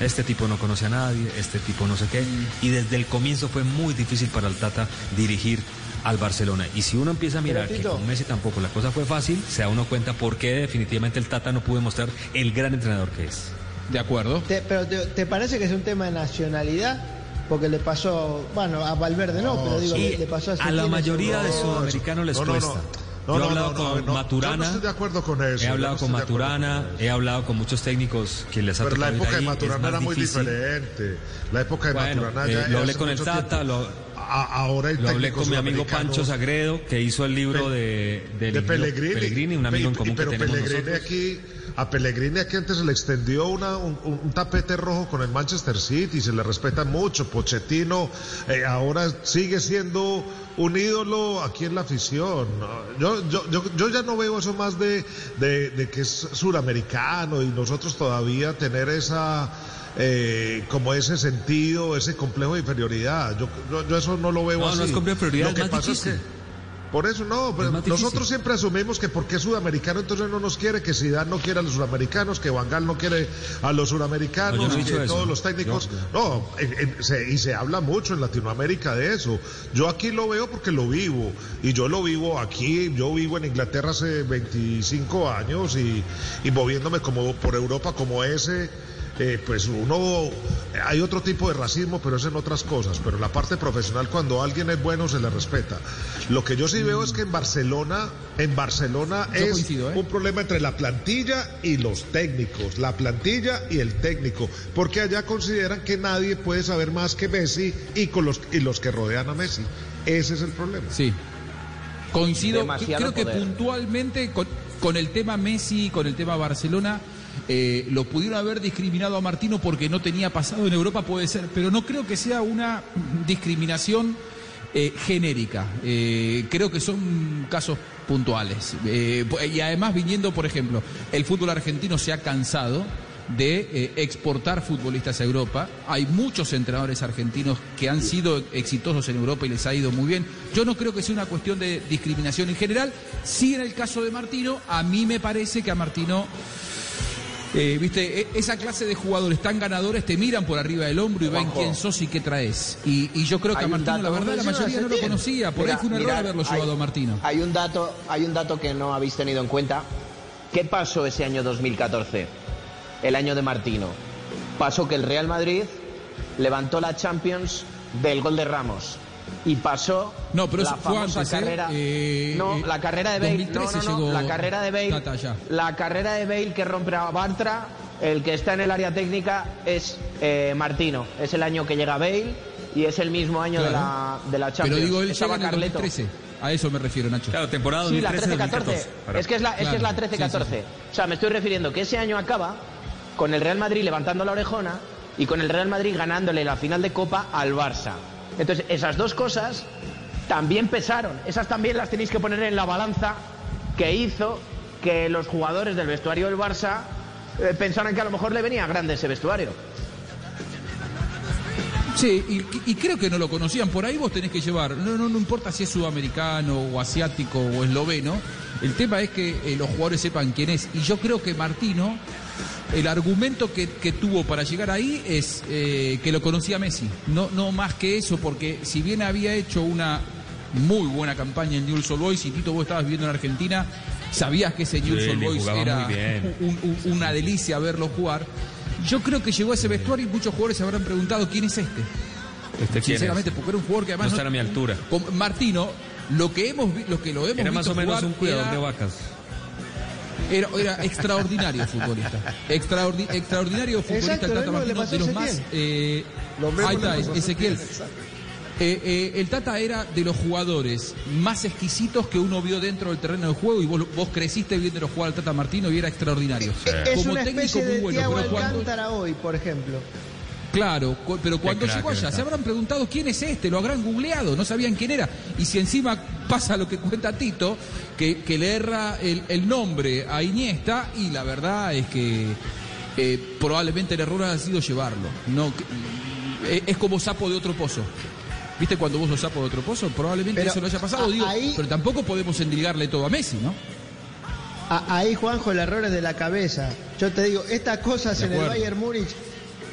Este tipo no conoce a nadie, este tipo no sé qué. Y desde el comienzo fue muy difícil para el Tata dirigir al Barcelona. Y si uno empieza a mirar que con Messi tampoco la cosa fue fácil, se da uno cuenta por qué definitivamente el Tata no pudo mostrar el gran entrenador que es. ¿De acuerdo? Te- pero te, te parece que es un tema de nacionalidad? Porque le pasó, bueno, a Valverde no, pero digo, sí, le, le pasó a la Argentina, mayoría de sudamericanos les No, no, no. cuesta. No, Yo he hablado no, no, con Maturana. Yo no estoy de acuerdo con eso. He hablado con Maturana, con he hablado con muchos técnicos que les ha Pero la tocado ir época de ahí, Maturana era muy difícil. diferente. La época de Bueno, Maturana eh, ya lo hablé con el Tata, lo, A- ahora el lo hablé con mi amigo Pancho Sagredo, que hizo el libro de, de Pellegrini. Pellegrini, un amigo en común que pero tenemos Pellegrini nosotros. aquí, a Pellegrini aquí antes se le extendió una, un, un tapete rojo con el Manchester City, se le respeta mucho. Pochettino eh, ahora sigue siendo un ídolo aquí en la afición. Yo, yo, yo, yo ya no veo eso más de, de, de que es suramericano y nosotros todavía tener esa eh, como ese sentido, ese complejo de inferioridad. Yo, yo, yo eso no lo veo No, así. no es complejo de inferioridad, Lo que es más pasa es que por eso no, pero nosotros siempre asumimos que porque es sudamericano entonces no nos quiere, que Zidane no quiere a los sudamericanos, que Van Gaal no quiere a los No, suramericanos, no que eso. todos los técnicos. No, en- en- se- y se habla mucho en Latinoamérica de eso. Yo aquí lo veo porque lo vivo y yo lo vivo aquí. Yo vivo en Inglaterra hace 25 años y, y moviéndome como por Europa como ese. Eh, pues uno, hay otro tipo de racismo, pero es en otras cosas. Pero en la parte profesional, cuando alguien es bueno, se le respeta. Lo que yo sí veo es que en Barcelona, en Barcelona Yo es coincido, ¿eh? un problema entre la plantilla y los técnicos, la plantilla y el técnico, porque allá consideran que nadie puede saber más que Messi y con los y los que rodean a Messi. Ese es el problema. Sí. Coincido, Demasiado creo que puntualmente con, con el tema Messi, con el tema Barcelona, eh, lo pudieron haber discriminado a Martino porque no tenía pasado en Europa, puede ser, pero no creo que sea una discriminación eh, genérica. Eh, creo que son casos puntuales. Y además viniendo, por ejemplo, el fútbol argentino se ha cansado de exportar futbolistas a Europa. Hay muchos entrenadores argentinos que han sido exitosos en Europa y les ha ido muy bien. Yo no creo que sea una cuestión de discriminación en general. Sí, en el caso de Martino, a mí me parece que a Martino, eh, viste, e- esa clase de jugadores tan ganadores te miran por arriba del hombro y ven quién sos y qué traes. Y, y yo creo que a Martino, dato- la verdad, la mayoría no lo conocía. Por Mira, ahí fue un error mirad, haberlo hay- llevado a Martino. Hay un dato, hay un dato que no habéis tenido en cuenta. ¿Qué pasó ese año 2014? El año de Martino. Pasó que el Real Madrid levantó la Champions del gol de Ramos. Y pasó No, pero la famosa antes, ¿eh? carrera. Eh, no, eh, la carrera de Bale. 2013 no, no, la carrera de Bale. La carrera de Bale que rompe a Bartra, el que está en el área técnica es eh, Martino. Es el año que llega Bale y es el mismo año de, la, de la Champions. Pero digo, él Estaba Carleto. 2013. A eso me refiero, Nacho. Claro, temporada Sí, la 2013-2014. 13-14. Es que es la, es que es la Claro, 13-14. sí, sí, O sea, me estoy refiriendo que ese año acaba con el Real Madrid levantando la orejona y con el Real Madrid ganándole la final de Copa al Barça. Entonces, esas dos cosas también pesaron. Esas también las tenéis que poner en la balanza que hizo que los jugadores del vestuario del Barça eh, pensaran que a lo mejor le venía grande ese vestuario. Sí, y, y creo que no lo conocían. Por ahí vos tenés que llevar, no, no, no importa si es sudamericano o asiático o esloveno, el tema es que eh, los jugadores sepan quién es. Y yo creo que Martino, el argumento que, que tuvo para llegar ahí es eh, que lo conocía Messi. No, no más que eso, porque si bien había hecho una muy buena campaña en Newell's Old Boys, y Tito, vos estabas viviendo en Argentina, sabías que ese Newell's Old Boys era un- una delicia verlo jugar. Yo creo que llegó a ese vestuario y muchos jugadores se habrán preguntado quién es este. ¿Este quién Sinceramente, es? porque era un jugador que No además está a mi altura. con Martino, lo que hemos lo que lo hemos Era más o menos un cuidador era, de vacas. Era, era extraordinario futbolista. Extraordi- extraordinario futbolista Exacto, el Martino, de los más. Eh, ahí está, Ezequiel. Exacto. Eh, eh, el Tata era de los jugadores más exquisitos que uno vio dentro del terreno de juego y vos, vos creciste viéndolo jugar al Tata Martino y era extraordinario. Es Como una técnico especie muy de bueno, Thiago pero cuando, Alcántara hoy, por ejemplo. Claro, pero cuando crack, llegó allá se habrán preguntado quién es este, lo habrán googleado, no sabían quién era. Y si encima pasa lo que cuenta Tito, que, que le erra el, el nombre a Iniesta, y la verdad es que eh, probablemente el error ha sido llevarlo. No, eh, es como sapo de otro pozo. ¿Viste cuando vos sos sapo de otro pozo? Probablemente Pero eso lo haya pasado, a- digo, ahí- pero tampoco podemos endilgarle todo a Messi, ¿no? A- ahí, Juanjo, el error es de la cabeza. Yo te digo, estas cosas en el. Bayern Múnich,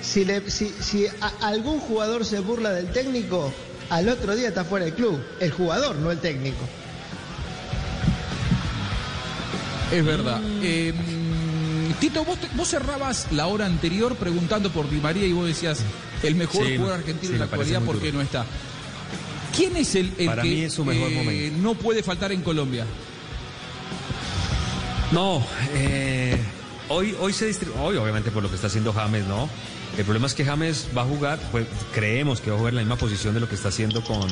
si, le- si, si a- algún jugador se burla del técnico, al otro día está fuera del club. El jugador, no el técnico. Es verdad. Mm. Eh, Tito, vos, te- vos cerrabas la hora anterior preguntando por Di María y vos decías el mejor Sí, jugador argentino sí, en la actualidad porque duro. no está. ¿Quién es el, el Para que mí es su mejor eh, momento. no puede faltar en Colombia? No, eh, hoy, hoy se distri- hoy obviamente por lo que está haciendo James, ¿no? El problema es que James va a jugar, pues creemos que va a jugar en la misma posición de lo que está haciendo con,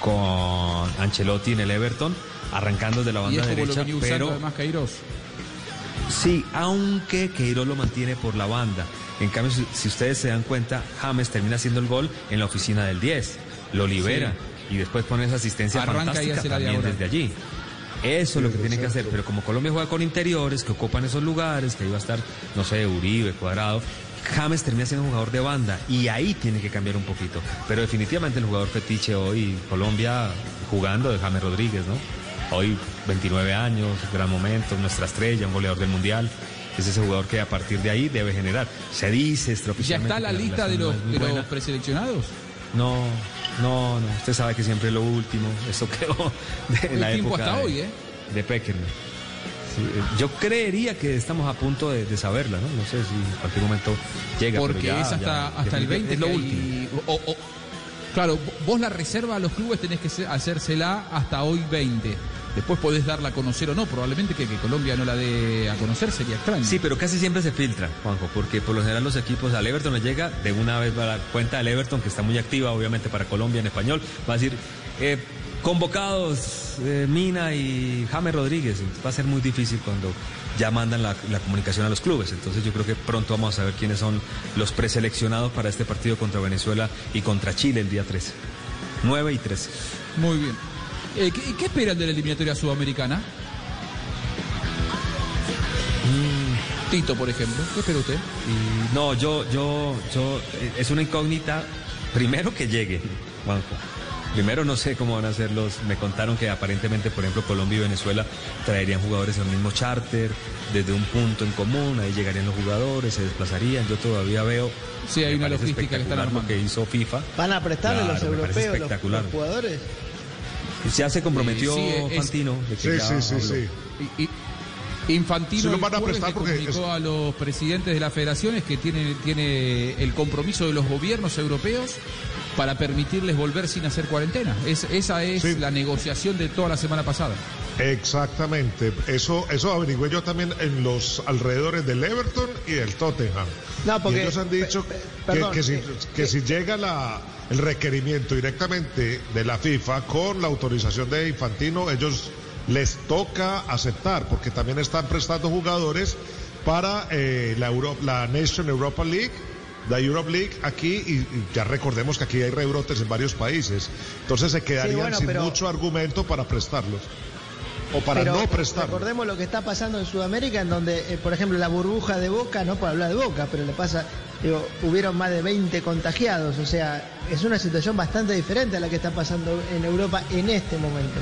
con Ancelotti en el Everton, arrancando de la Y banda lo derecha, usando pero además Queiroz. sí, aunque Queiroz lo mantiene por la banda. En cambio, si, si ustedes se dan cuenta, James termina haciendo el gol en la oficina del 10, lo libera y después pone esa asistencia Arranca fantástica también desde allí. Eso es lo que tiene que hacer, pero como Colombia juega con interiores que ocupan esos lugares, que va a estar, no sé, Uribe, Cuadrado, James termina siendo un jugador de banda y ahí tiene que cambiar un poquito. Pero definitivamente el jugador fetiche hoy, Colombia, jugando de James Rodríguez, ¿no? Hoy 29 años, gran momento, nuestra estrella, un goleador del Mundial. Es ese jugador que a partir de ahí debe generar. Se dice ¿Ya está la lista de los, de preseleccionados? No, no, no. Usted sabe que siempre es lo último. Esto [laughs] quedó de El la época hasta de, hoy, ¿eh? de Peckerman. Sí, eh, yo creería que estamos a punto de, de saberla, ¿no? No sé si en cualquier momento llega. Porque ya- es hasta, ya, hasta el 20. Es lo último. o- o- claro, vos la reserva a los clubes tenés que se- hacérsela hasta hoy 20. Después podés darla a conocer o no. Probablemente que, que Colombia no la dé a conocer sería extraño. Sí, pero casi siempre se filtra, Juanjo, porque por lo general los equipos al Everton le llega de una vez a la cuenta del Everton, que está muy activa, obviamente, para Colombia en español. Va a decir, eh, convocados eh, Mina y James Rodríguez. Va a ser muy difícil cuando ya mandan la, la comunicación a los clubes. Entonces yo creo que pronto vamos a saber quiénes son los preseleccionados para este partido contra Venezuela y contra Chile el día 13. 9 y 13. Muy bien. Eh, ¿qué, qué esperan de la eliminatoria sudamericana? Tito, por ejemplo. ¿Qué espera usted? Y no, yo, yo, yo, eh, es una incógnita. Primero que llegue, Juanjo. Primero no sé cómo van a ser los. Me contaron que aparentemente, por ejemplo, Colombia y Venezuela traerían jugadores el mismo charter, desde un punto en común, ahí llegarían los jugadores, se desplazarían. Yo todavía veo. Sí, hay una logística que están armando. Lo que hizo FIFA. ¿Van a prestarle Claro, los europeos los, los jugadores? Ya se comprometió Sí, sí, es- Fantino. de que Sí, ya sí, sí. Y- y- Infantino lo van a prestar porque es- a los presidentes de las federaciones que tiene, tiene el compromiso de los gobiernos europeos para permitirles volver sin hacer cuarentena. Es, esa es Sí. la negociación de toda la semana pasada. Exactamente. Eso, eso averigüé yo también en los alrededores del Everton y del Tottenham. No, porque- y ellos han dicho pe- pe- que, perdón, que si, eh, que si llega la, el requerimiento directamente de la FIFA con la autorización de Infantino, ellos les toca aceptar, porque también están prestando jugadores para eh, la, Euro- la Nation Europa League, la Europe League aquí, y, ya recordemos que aquí hay rebrotes en varios países. Entonces se quedarían bueno, sin pero- mucho argumento para prestarlos. O para Pero no prestarlos. recordemos lo que está pasando en Sudamérica, en donde, eh, por ejemplo, la burbuja de Boca, no por hablar de Boca, pero le pasa, digo, hubieron más de 20 contagiados, o sea, es una situación bastante diferente a la que está pasando en Europa en este momento.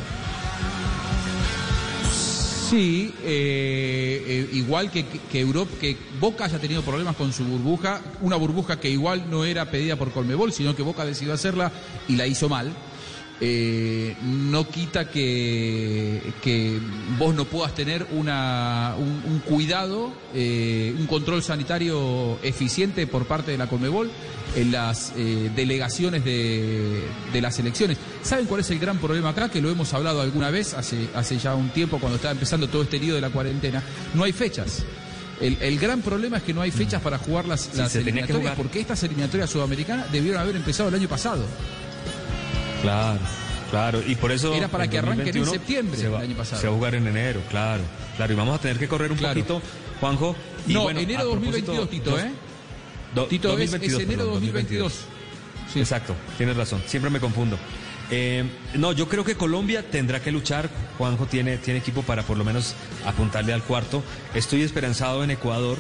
Sí, eh, eh, igual que Europa, que Boca haya tenido problemas con su burbuja, una burbuja que igual no era pedida por Colmebol, sino que Boca decidió hacerla y la hizo mal. Eh, no quita que, que vos no puedas tener una, un, un cuidado, eh, un control sanitario eficiente por parte de la Colmebol en las eh, delegaciones de, de las elecciones. ¿Saben cuál es el gran problema acá? Que lo hemos hablado alguna vez, hace, hace ya un tiempo, cuando estaba empezando todo este lío de la cuarentena. No hay fechas. El, el gran problema es que no hay fechas para jugar las, Sí, las eliminatorias, porque estas eliminatorias sudamericanas debieron haber empezado el año pasado. Claro, claro. Y por eso. Era para el que arranquen en 2021 septiembre se va, del año pasado. Se va a jugar en enero, claro. Claro, y vamos a tener que correr un Claro. poquito, Juanjo. Y no, bueno, enero a propósito, 2022, Tito, dos- ¿eh? do- Tito, es- es 2022, enero perdón, 2022. Sí. Exacto, tienes razón, siempre me confundo. Eh, no, yo creo que Colombia tendrá que luchar. Juanjo tiene, tiene equipo para por lo menos apuntarle al cuarto. Estoy esperanzado en Ecuador.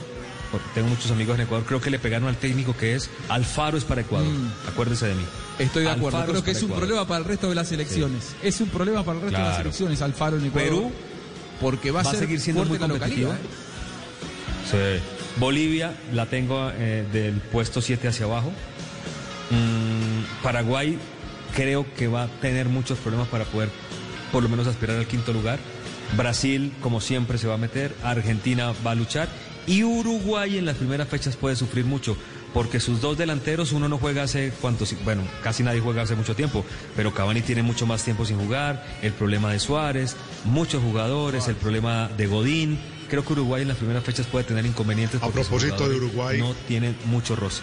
Porque Tengo muchos amigos en Ecuador. Creo que le pegaron al técnico que es Alfaro es para Ecuador. Mm. Acuérdese de mí. Estoy de acuerdo, Alfaro creo que es un Ecuador. problema para el resto de las elecciones. Es un problema para el resto de las elecciones, Alfaro en Ecuador. Perú porque va a, va a ser seguir siendo muy competitivo. Sí. Bolivia la tengo eh, del puesto 7 hacia abajo. Mm, Paraguay creo que va a tener muchos problemas para poder por lo menos aspirar al quinto lugar. Brasil, como siempre, se va a meter. Argentina va a luchar. Y Uruguay en las primeras fechas puede sufrir mucho. Porque sus dos delanteros, uno no juega hace cuántos, bueno, casi nadie juega hace mucho tiempo, pero Cavani tiene mucho más tiempo sin jugar, el problema de Suárez, muchos jugadores, el problema de Godín. Creo que Uruguay en las primeras fechas puede tener inconvenientes. A propósito de Uruguay. No tienen mucho roce.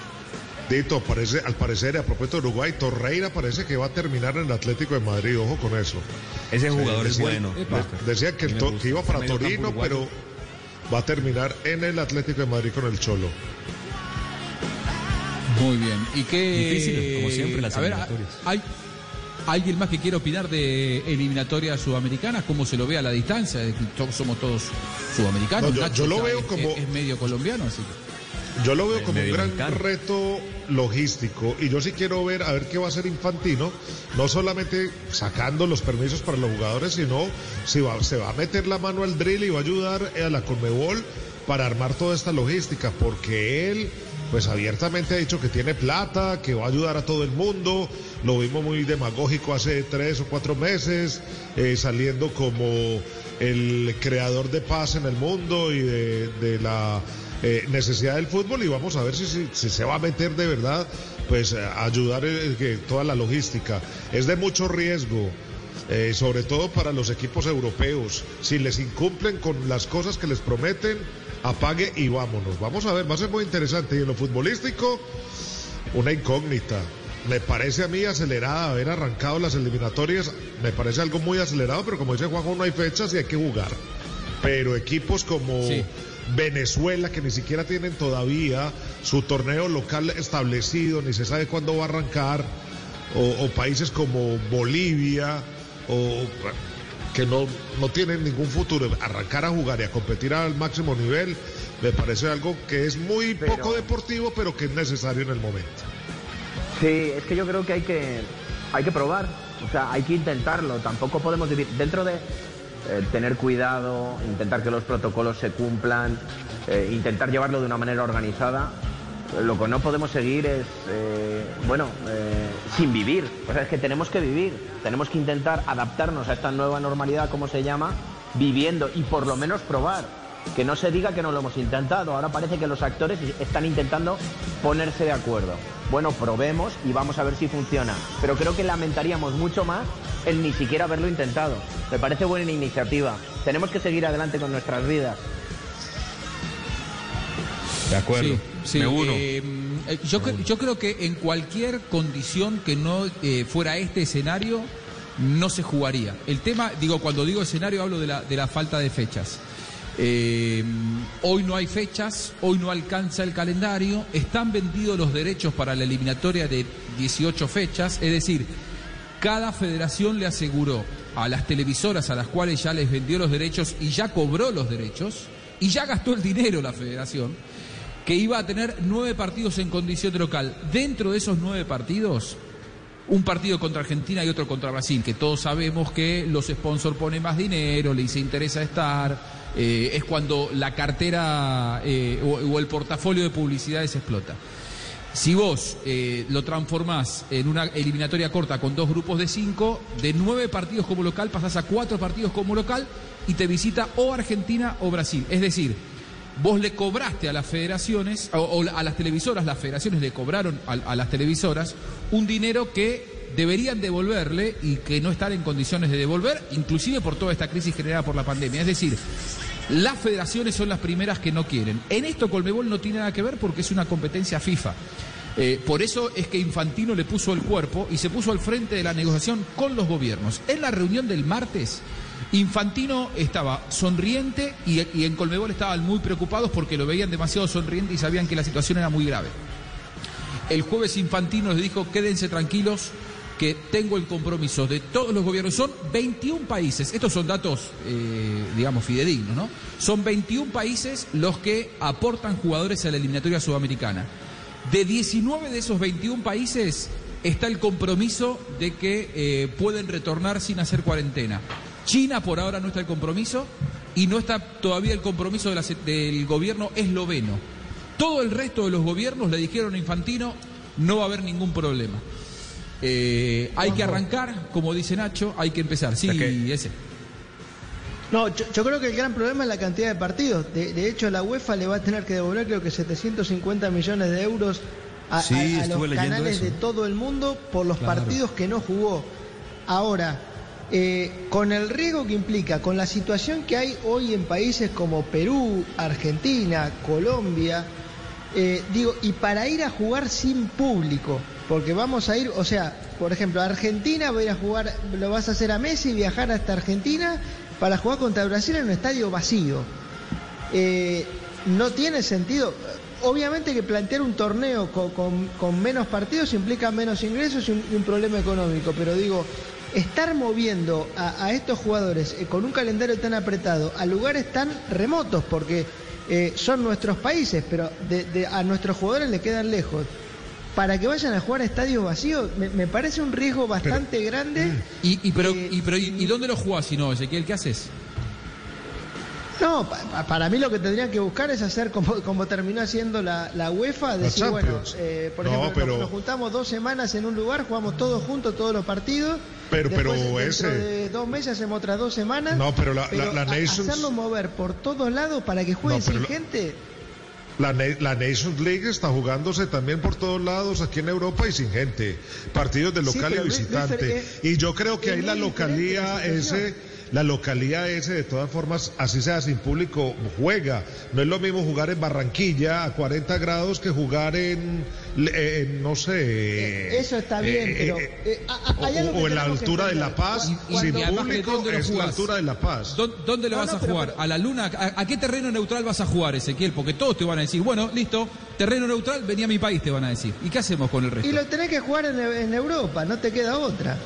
Dito, parece, al parecer, a propósito de Uruguay, Torreira parece que va a terminar en el Atlético de Madrid, ojo con eso. Ese jugador es bueno. de- Decían que, el to- iba para Torino, pero va a terminar en el Atlético de Madrid con el Cholo. Muy bien. ¿Y qué? Difíciles, como siempre, las A ver, eliminatorias. ¿hay alguien más que quiera opinar de eliminatorias sudamericanas? ¿Cómo se lo ve a la distancia? Somos todos sudamericanos. No, yo- Nacho yo lo veo es- como- Es, es medio colombiano, así que. Yo lo veo como un gran reto logístico y yo sí quiero ver a ver qué va a hacer Infantino, no solamente sacando los permisos para los jugadores, sino si va- se va a meter la mano al drill y va a ayudar a la Conmebol para armar toda esta logística, porque él pues abiertamente ha dicho que tiene plata, que va a ayudar a todo el mundo, lo vimos muy demagógico hace tres o cuatro meses, eh, saliendo como el creador de paz en el mundo y de, de la eh, necesidad del fútbol y vamos a ver si, se va a meter de verdad, pues eh, ayudar eh, que toda la logística. Es de mucho riesgo. sobre todo para los equipos europeos, si les incumplen con las cosas que les prometen, apague y vámonos. Vamos a ver, va a ser muy interesante. Y en lo futbolístico, una incógnita. Me parece a mí acelerada haber arrancado las eliminatorias, me parece algo muy acelerado, pero como dice Juanjo, no hay fechas y hay que jugar. Pero equipos como Venezuela, que ni siquiera tienen todavía su torneo local establecido, ni se sabe cuándo va a arrancar, o, o países como Bolivia, o que no, no tienen ningún futuro, arrancar a jugar y a competir al máximo nivel, me parece algo que es muy poco deportivo, pero que es necesario en el momento. Sí, es que yo creo que hay que, hay que probar, o sea, hay que intentarlo. Tampoco podemos vivir dentro de eh, tener cuidado, intentar que los protocolos se cumplan, eh, intentar llevarlo de una manera organizada. Lo que no podemos seguir es, eh, bueno, sin vivir. O sea, es que tenemos que vivir, tenemos que intentar adaptarnos a esta nueva normalidad, como se llama, viviendo y por lo menos probar. Que no se diga que no lo hemos intentado. Ahora parece que los actores están intentando ponerse de acuerdo. Bueno, probemos y vamos a ver si funciona. Pero creo que lamentaríamos mucho más el ni siquiera haberlo intentado. Me parece buena iniciativa. Tenemos que seguir adelante con nuestras vidas. De acuerdo. Sí, sí, Me uno. eh, eh, yo creo que en cualquier condición que no eh, fuera este escenario, no se jugaría. El tema, digo, cuando digo escenario hablo de la, de la falta de fechas. Eh, hoy no hay fechas, hoy no alcanza el calendario, están vendidos los derechos para la eliminatoria de 18 fechas, es decir, cada federación le aseguró a las televisoras a las cuales ya les vendió los derechos y ya cobró los derechos y ya gastó el dinero la federación, que iba a tener nueve partidos en condición de local. Dentro de esos nueve partidos, un partido contra Argentina y otro contra Brasil, que todos sabemos que los sponsors ponen más dinero, les interesa estar, eh, es cuando la cartera eh, o, el portafolio de publicidades explota. Si vos eh, lo transformás en una eliminatoria corta con dos grupos de cinco, de nueve partidos como local pasás a cuatro partidos como local y te visita o Argentina o Brasil. Es decir, vos le cobraste a las federaciones, o, a las televisoras, las federaciones le cobraron a las televisoras un dinero que deberían devolverle y que no están en condiciones de devolver, inclusive por toda esta crisis generada por la pandemia. Es decir, las federaciones son las primeras que no quieren. En esto Colmebol no tiene nada que ver porque es una competencia FIFA. Eh, por eso es que Infantino le puso el cuerpo y se puso al frente de la negociación con los gobiernos. En la reunión del martes, Infantino estaba sonriente y, y en Colmebol estaban muy preocupados porque lo veían demasiado sonriente y sabían que la situación era muy grave. El jueves Infantino les dijo, quédense tranquilos, que tengo el compromiso de todos los gobiernos. Son 21 países, estos son datos, eh, digamos, fidedignos, ¿no? Son 21 países los que aportan jugadores a la eliminatoria sudamericana. De 19 de esos 21 países está el compromiso de que eh, pueden retornar sin hacer cuarentena. China por ahora no está el compromiso y no está todavía el compromiso del gobierno esloveno. Todo el resto de los gobiernos le dijeron a Infantino, no va a haber ningún problema. Eh, hay que arrancar, como dice Nacho, hay que empezar. Sí, ese. No, yo, yo creo que el gran problema es la cantidad de partidos. De, de hecho, la UEFA le va a tener que devolver creo que 750 millones de euros a, Sí, a- a los canales eso. de todo el mundo por los Claro. partidos que no jugó. Ahora, eh, con el riesgo que implica, con la situación que hay hoy en países como Perú, Argentina, Colombia, eh, digo, y para ir a jugar sin público, porque vamos a ir, o sea, por ejemplo, a Argentina voy a ir a jugar, lo vas a hacer a Messi, viajar hasta Argentina para jugar contra Brasil en un estadio vacío. Eh, no tiene sentido. Obviamente que plantear un torneo con, menos partidos implica menos ingresos y un, problema económico, pero digo, estar moviendo a, a estos jugadores eh, con un calendario tan apretado a lugares tan remotos, porque eh, son nuestros países, pero de- de- a nuestros jugadores le quedan lejos. Para que vayan a jugar a estadios vacíos, me, me parece un riesgo bastante grande. Y, y, pero, y, pero, y, y dónde lo jugás si no, Ezequiel? ¿Qué haces? No, pa- pa- para mí lo que tendrían que buscar es hacer como, como terminó haciendo la, la UEFA, decir, bueno, eh, por No, ejemplo, nos- pero- nos, juntamos dos semanas en un lugar, jugamos todos juntos, todos los partidos. Pero- pero después, ese- de dos meses hacemos otras dos semanas. No, pero la- la- la a- Nations- Hacerlo mover por todos lados para que jueguen No, pero sin la- gente. La, la Nations League está jugándose también por todos lados aquí en Europa y sin gente. Partidos de Sí, local pero y visitante. Fer- y yo creo que ahí la localía ese, la localía ese de todas formas, así sea sin público, juega. No es lo mismo jugar en Barranquilla a 40 grados que jugar en, no sé. Eso está bien, eh, pero eh, eh, a- a- hay o, en la altura de. La Paz, sin público ¿dónde lo es la altura de La Paz. ¿Dó- ¿Dónde lo No, vas no, a pero- jugar? pero- ¿A la luna? ¿A, a qué terreno neutral vas a jugar, Ezequiel? Porque todos te van a decir, bueno, listo, terreno neutral, vení a mi país, te van a decir. ¿Y qué hacemos con el resto? Y lo tenés que jugar en, en Europa, no te queda otra.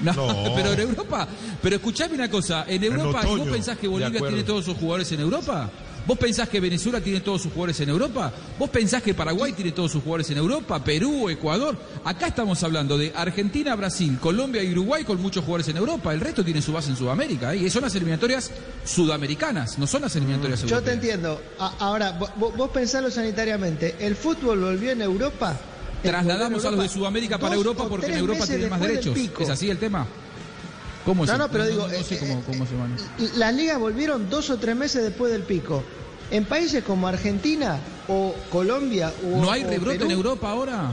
No, No. [laughs] pero en Europa, pero escuchame una cosa, en Europa, ¿y otoño, vos pensás que Bolivia tiene todos sus jugadores en Europa? ¿Vos pensás que Venezuela tiene todos sus jugadores en Europa? ¿Vos pensás que Paraguay tiene todos sus jugadores en Europa? ¿Perú, Ecuador? Acá estamos hablando de Argentina, Brasil, Colombia y Uruguay con muchos jugadores en Europa. El resto tiene su base en Sudamérica. ¿eh? Y son las eliminatorias sudamericanas, no son las eliminatorias Yo te europeas. entiendo. A- ahora, vo- vo- vos, pensalo sanitariamente. ¿El fútbol volvió en Europa? Trasladamos a los de Sudamérica para Europa porque en Europa tienen más derechos. ¿Es así el tema? ¿Cómo es? No, no, pero digo, no sé eh, cómo, cómo se maneja. Las ligas volvieron dos o tres meses después del pico. En países como Argentina o Colombia o ¿No hay rebrote Perú, en Europa ahora?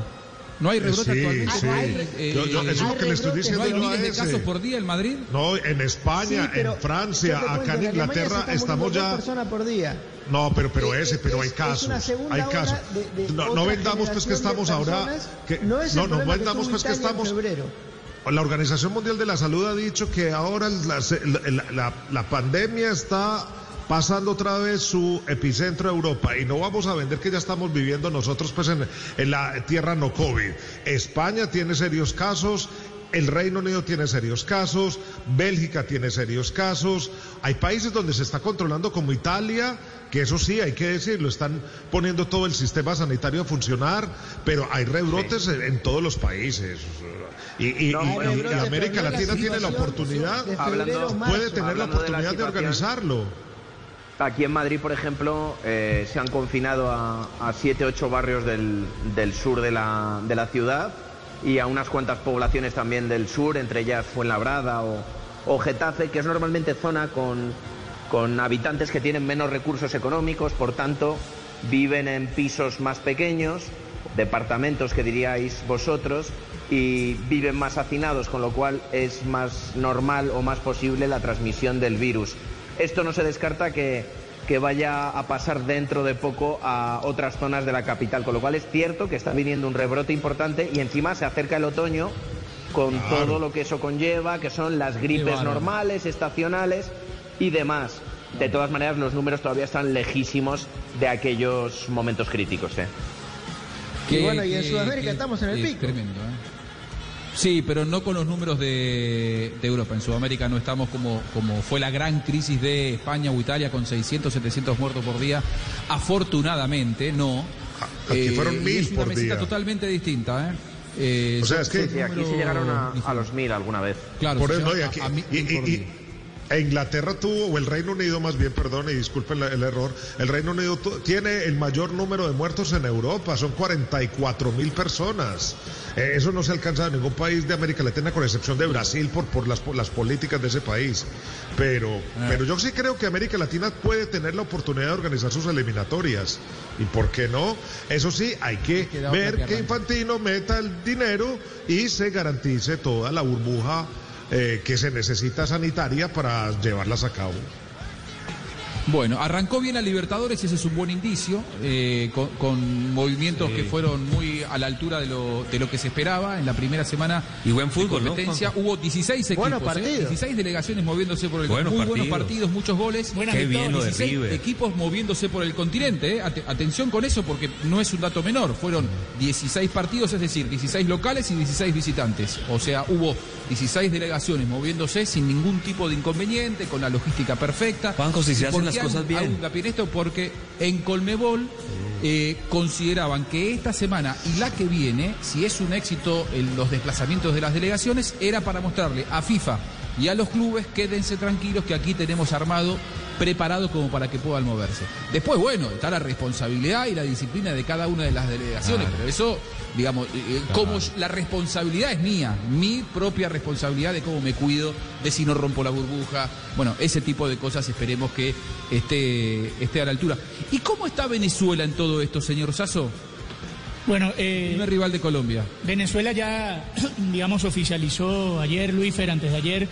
¿No hay rebrote Sí, actualmente? sí. ¿No hay, eh, Yo- yo- eso es lo que le estoy diciendo ¿No hay miles de casos por día en Madrid? No, en España, Sí, en Francia, cuento, acá en Inglaterra estamos ya. personas por día. No, pero pero Eh, ese, pero es- hay es casos, una segunda hay casos. de- de no, no vendamos pues que estamos ahora, que, No es el no, no vendamos pues que estamos. febrero. La Organización Mundial de la Salud ha dicho que ahora la, la- la- la pandemia está pasando otra vez su epicentro a Europa y no vamos a vender que ya estamos viviendo nosotros pues en, en la tierra no COVID. España tiene serios casos. El Reino Unido tiene serios casos, Bélgica tiene serios casos, hay países donde se está controlando como Italia, que eso sí, hay que decirlo, están poniendo todo el sistema sanitario a funcionar, pero hay rebrotes en, en todos los países. Y, y- No, y- bueno, y pero- América pero la Latina tiene la oportunidad, puede tener la hablando de la oportunidad de, organizarlo. Aquí en Madrid, por ejemplo, eh, se han confinado a, a siete, ocho barrios del, sur de la, ciudad y a unas cuantas poblaciones también del sur, entre ellas Fuenlabrada o, o Getafe, que es normalmente zona con, con habitantes que tienen menos recursos económicos, por tanto, viven en pisos más pequeños, departamentos que diríais vosotros, y viven más hacinados, con lo cual es más normal o más posible la transmisión del virus. Esto no se descarta que, que vaya a pasar dentro de poco a otras zonas de la capital, con lo cual es cierto que está viniendo un rebrote importante y encima se acerca el otoño con Claro. todo lo que eso conlleva, que son las gripes normales, estacionales y demás. De todas maneras, los números todavía están lejísimos de aquellos momentos críticos. ¿eh? Y bueno, y en Sudamérica estamos en el es pico. Tremendo, ¿eh? Sí, pero no con los números de, de Europa. En Sudamérica no estamos como, como fue la gran crisis de España o Italia con 600, 700 muertos por día. Afortunadamente, no. Aquí fueron y mil es una por mesita día. totalmente distinta, ¿eh? Eh, O sea, es que- Sí, aquí se llegaron a, a los mil alguna vez. Claro, Por eso, no, y aquí- a- a mil y- por día. E Inglaterra tuvo, o el Reino Unido más bien, perdón, y disculpen el error, el Reino Unido tiene el mayor número de muertos en Europa, son 44 mil personas. Eh, eso no se alcanza en ningún país de América Latina, con excepción de Brasil, por, por las, por las políticas de ese país. Pero, Ah. pero yo sí creo que América Latina puede tener la oportunidad de organizar sus eliminatorias. ¿Y por qué no? Eso sí, hay que ver que. Infantino meta el dinero y se garantice toda la burbuja eh, que se necesita sanitaria para llevarlas a cabo. Bueno, arrancó bien la Libertadores, ese es un buen indicio, eh, con, con movimientos Sí. que fueron muy a la altura de lo, de lo que se esperaba en la primera semana. Y buen fútbol, de ¿no, competencia. Juanjo? Hubo 16 equipos, Buenos ¿eh? partidos. 16 delegaciones moviéndose por el Buenos muy buenos partidos. muchos goles. Buenas Qué bien lo de 16 River. equipos moviéndose por el continente. ¿eh? Ate- atención con eso porque no es un dato menor. Fueron 16 partidos, es decir, 16 locales y 16 visitantes. O sea, hubo 16 delegaciones moviéndose sin ningún tipo de inconveniente, con la logística perfecta. Juanjo, si se hacen ¿Por las cosas bien? porque en Colmebol eh, consideraban que esta semana y la que viene, si es un éxito en los desplazamientos de las delegaciones, era para mostrarle a FIFA y a los clubes, quédense tranquilos que aquí tenemos armado, preparado como para que puedan moverse. Después, bueno, está la responsabilidad y la disciplina de cada una de las delegaciones, Claro. pero eso, digamos, eh, eh, como la responsabilidad es mía, mi propia responsabilidad de cómo me cuido, de si no rompo la burbuja, bueno, ese tipo de cosas esperemos que esté, esté a la altura. ¿Y cómo está Venezuela en todo esto, señor Sasso? Bueno, eh, Primer rival de Colombia. Venezuela ya, [clears throat] digamos, oficializó ayer, Luis Fer, antes de ayer,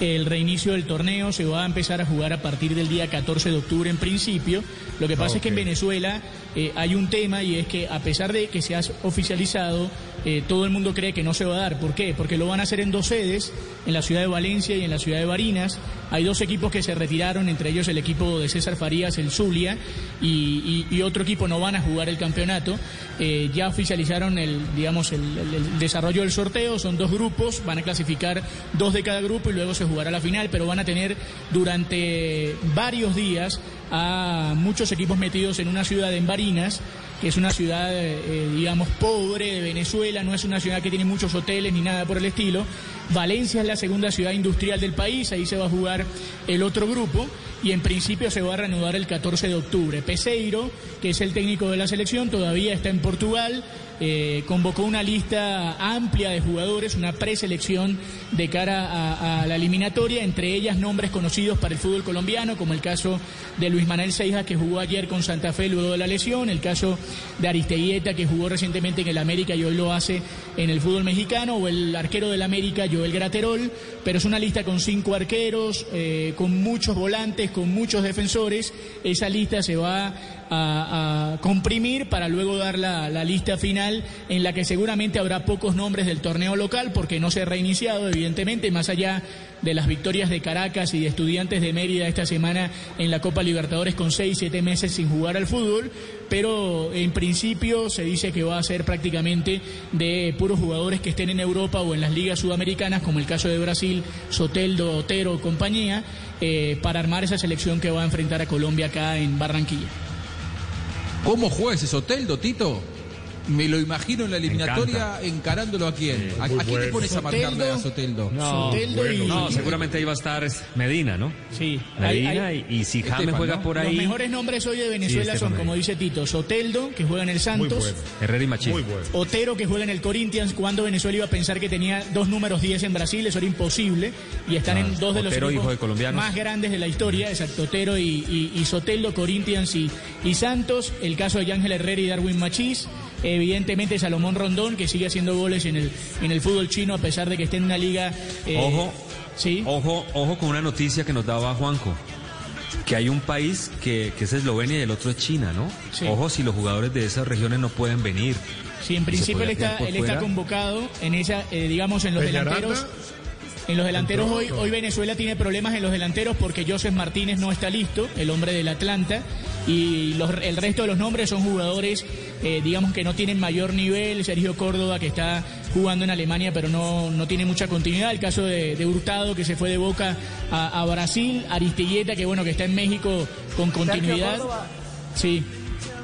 el reinicio del torneo. Se va a empezar a jugar a partir del día 14 de octubre en principio. Lo que pasa es que en Venezuela eh, hay un tema y es que a pesar de que se ha oficializado, eh, todo el mundo cree que no se va a dar. ¿Por qué? Porque lo van a hacer en dos sedes, en la ciudad de Valencia y en la ciudad de Barinas. Hay dos equipos que se retiraron, entre ellos el equipo de César Farías, el Zulia, y, otro equipo no van a jugar el campeonato. Eh, ya oficializaron el, digamos, el desarrollo del sorteo, son dos grupos, van a clasificar dos de cada grupo y luego se jugará la final, pero van a tener durante varios días a muchos equipos metidos en una ciudad en Barinas, que es una ciudad, eh, digamos, pobre de Venezuela, no es una ciudad que tiene muchos hoteles ni nada por el estilo. Valencia es la segunda ciudad industrial del país, ahí se va a jugar el otro grupo y en principio se va a reanudar el 14 de octubre. Peseiro, que es el técnico de la selección, todavía está en Portugal, eh, convocó una lista amplia de jugadores, una preselección de cara a, la eliminatoria, entre ellas nombres conocidos para el fútbol colombiano, como el caso de Luis Manuel Seijas, que jugó ayer con Santa Fe luego de la lesión, el caso de Aristeguieta, que jugó recientemente en el América y hoy lo hace en el fútbol mexicano, o el arquero del América, Joel Graterol, pero es una lista con cinco arqueros, eh, con muchos volantes, con muchos defensores. Esa lista se va a, comprimir para luego dar la, la lista final en la que seguramente habrá pocos nombres del torneo local porque no se ha reiniciado, evidentemente, más allá de las victorias de Caracas y de estudiantes de Mérida esta semana en la Copa Libertadores con seis, siete meses sin jugar al fútbol, pero en principio se dice que va a ser prácticamente de puros jugadores que estén en Europa o en las ligas sudamericanas, como el caso de Brasil, Soteldo, Otero, compañía, eh, para armar esa selección que va a enfrentar a Colombia acá en Barranquilla. ¿Cómo juega ese Soteldo, Tito? Me lo imagino en la eliminatoria encarándolo a quién. ¿A, muy a quién le bueno. pones a marcarle a Soteldo? No, Soteldo y- no, seguramente ahí va a estar Medina, ¿no? Sí. Medina Hay- hay- y, si James Estefan, juega ¿no? por Los ahí. mejores nombres hoy de Venezuela Sí, son, como dice Tito, Soteldo, que juega en el Santos, Herrera y Machín. Otero, que juega en el Corinthians, cuando Venezuela iba a pensar que tenía dos números 10 en Brasil, eso era imposible, y están Ah, en dos de los Otero, equipos hijo de colombianos. más grandes de la historia, exacto, Otero y, y, y Soteldo, Corinthians y, y Santos, el caso de Ángel Herrera y Darwin Machís, evidentemente Salomón Rondón, que sigue haciendo goles en el, en el fútbol chino a pesar de que esté en una liga... eh, Ojo, sí. ojo, ojo con una noticia que nos daba Juanjo. Que hay un país que, que es Eslovenia y el otro es China, ¿no? Sí. Ojo si los jugadores de esas regiones no pueden venir. Sí, en principio él está, él convocado en esa, eh, digamos, en los Peñaranda. delanteros. En los delanteros hoy, hoy Venezuela tiene problemas en los delanteros porque Joseph Martínez no está listo, el hombre del Atlanta, y los- el resto de los nombres son jugadores, eh, digamos que no tienen mayor nivel. Sergio Córdoba que está jugando en Alemania pero no, no tiene mucha continuidad. El caso de, de Hurtado que se fue de Boca a, a Brasil, Aristilleta que bueno que está en México con continuidad. Córdoba. Sí.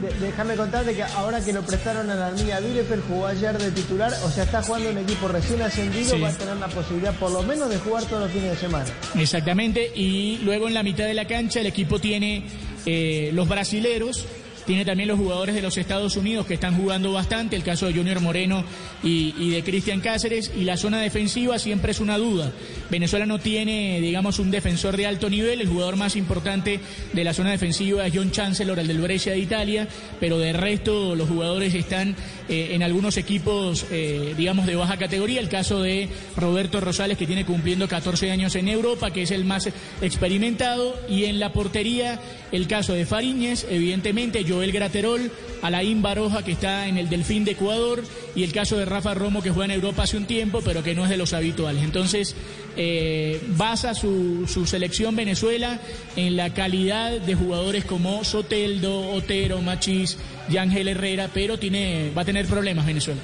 De- déjame contarte que ahora que lo prestaron a la Arminia Bielefeld jugó ayer de titular, o sea, está jugando un equipo recién ascendido, Sí. va a tener la posibilidad por lo menos de jugar todos los fines de semana. Exactamente, y luego en la mitad de la cancha el equipo tiene eh, los brasileros, tiene también los jugadores de los Estados Unidos que están jugando bastante, el caso de Junior Moreno y, de Cristian Cáceres, y la zona defensiva siempre es una duda. Venezuela no tiene, digamos, un defensor de alto nivel, el jugador más importante de la zona defensiva es John Chancellor, el del Brescia de Italia, pero de resto los jugadores están eh, en algunos equipos, eh, digamos, de baja categoría, el caso de Roberto Rosales que tiene cumpliendo 14 años en Europa, que es el más experimentado, y en la portería el caso de Fariñez, evidentemente Joel Graterol, Alain Baroja que está en el Delfín de Ecuador, y el caso de Rafa Romo que juega en Europa hace un tiempo, pero que no es de los habituales. Entonces, eh, basa su, selección Venezuela en la calidad de jugadores como Soteldo, Otero, Machís, Yángel Herrera, pero tiene, va a tener problemas Venezuela.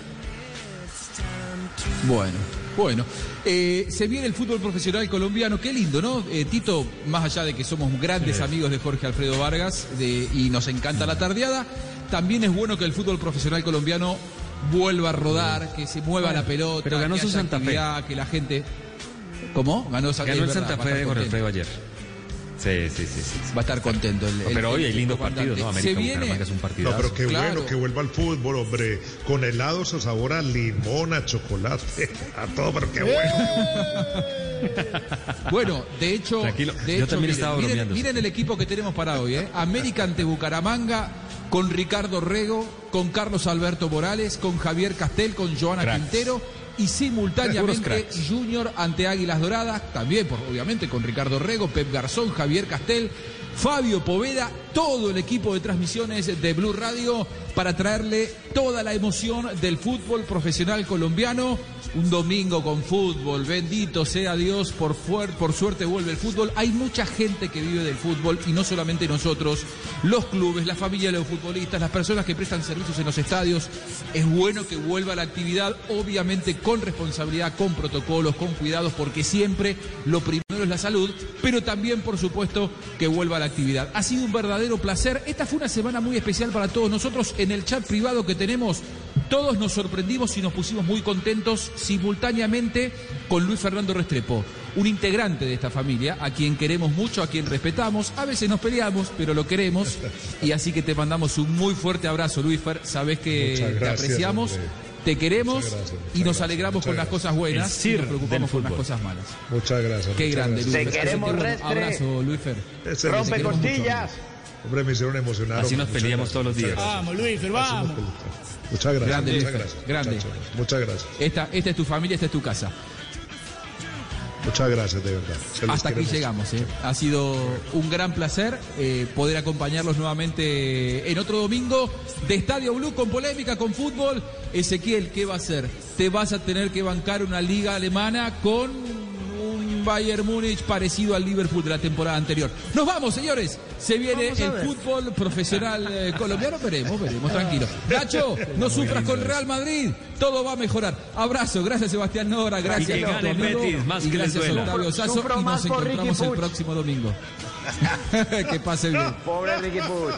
Bueno, Bueno, eh, se viene el fútbol profesional colombiano, qué lindo, ¿no? Eh, Tito, más allá de que somos grandes amigos de Jorge Alfredo Vargas de- y nos encanta la tardeada, también es bueno que el fútbol profesional colombiano vuelva a rodar, que se mueva Bueno, la pelota, pero ganó que su Santa Fe. que la gente... ¿Cómo? Ganó, Sa- Ganó es el verdad, Santa Fe estar de Jorge contento. Alfredo ayer. Sí, sí, sí, sí. Va a estar contento el, el- Pero hoy hay el lindos partidos, ¿no? Se América viene... Bucaramanga es un partidazo. No, pero qué Claro. bueno que vuelva al fútbol, hombre, con helados o sabor a limón, a chocolate, [laughs] a todo, pero qué bueno. [laughs] Bueno, de hecho, Tranquilo, de yo hecho, también miren, estaba miren- bromeando. miren el equipo que tenemos para hoy, ¿eh? América ante Bucaramanga, con Ricardo Rego, con Carlos Alberto Morales, con Javier Castel, con Joana Cracks. Quintero y simultáneamente. Junior ante Águilas Doradas, también por, obviamente con Ricardo Rego, Pep Garzón, Javier Castel, Fabio Poveda, todo el equipo de transmisiones de Blue Radio para traerle toda la emoción del fútbol profesional colombiano. Un domingo con fútbol, bendito sea Dios, por, por suerte vuelve el fútbol. Hay mucha gente que vive del fútbol y no solamente nosotros, los clubes, la familia de los futbolistas, las personas que prestan servicios en los estadios. Es bueno que vuelva la actividad, obviamente con responsabilidad, con protocolos, con cuidados, porque siempre lo primero es la salud, pero también, por supuesto, que vuelva la actividad. Ha sido un verdadero placer. Esta fue una semana muy especial para todos nosotros. En el chat privado que tenemos, todos nos sorprendimos y nos pusimos muy contentos simultáneamente con Luis Fernando Restrepo, un integrante de esta familia, a quien queremos mucho, a quien respetamos. A veces nos peleamos, pero lo queremos. Y así que te mandamos un muy fuerte abrazo, Luis Fer. Sabes que te apreciamos. hombre. Te queremos Muchas gracias, muchas y nos alegramos con las cosas buenas y nos preocupamos con las cosas malas. Muchas gracias. Qué muchas grande, gracias. Luis. Te queremos, Restre. Abrazo, Luis Fer. Rompe costillas. Hombre, me hicieron emocionar. Así nos peleamos gracias, todos los días. Vamos, Luis, pero vamos. Muchas gracias. Grande, muchas gracias. grande. Muchas gracias. Esta, esta es tu familia, esta es tu casa. Muchas gracias, de verdad. Hasta aquí llegamos. ¿eh? Ha sido un gran placer eh, poder acompañarlos nuevamente en otro domingo de Estadio Blue con polémica, con fútbol. Ezequiel, ¿qué va a hacer? Te vas a tener que bancar una liga alemana con un Bayern Múnich parecido al Liverpool de la temporada anterior. Nos vamos, señores. Se viene el ver. fútbol profesional eh, colombiano. Veremos, veremos, tranquilo. [laughs] Nacho, no sufras con Real Madrid. Todo va a mejorar. Abrazo. Gracias, Sebastián Nora. Gracias, Y que Tito gane el Amigo, Betis, más y que les gracias. Octavio Sasso. Sufro Y nos encontramos el próximo domingo. [laughs] [laughs] que pase bien. Pobre Ricky Puig.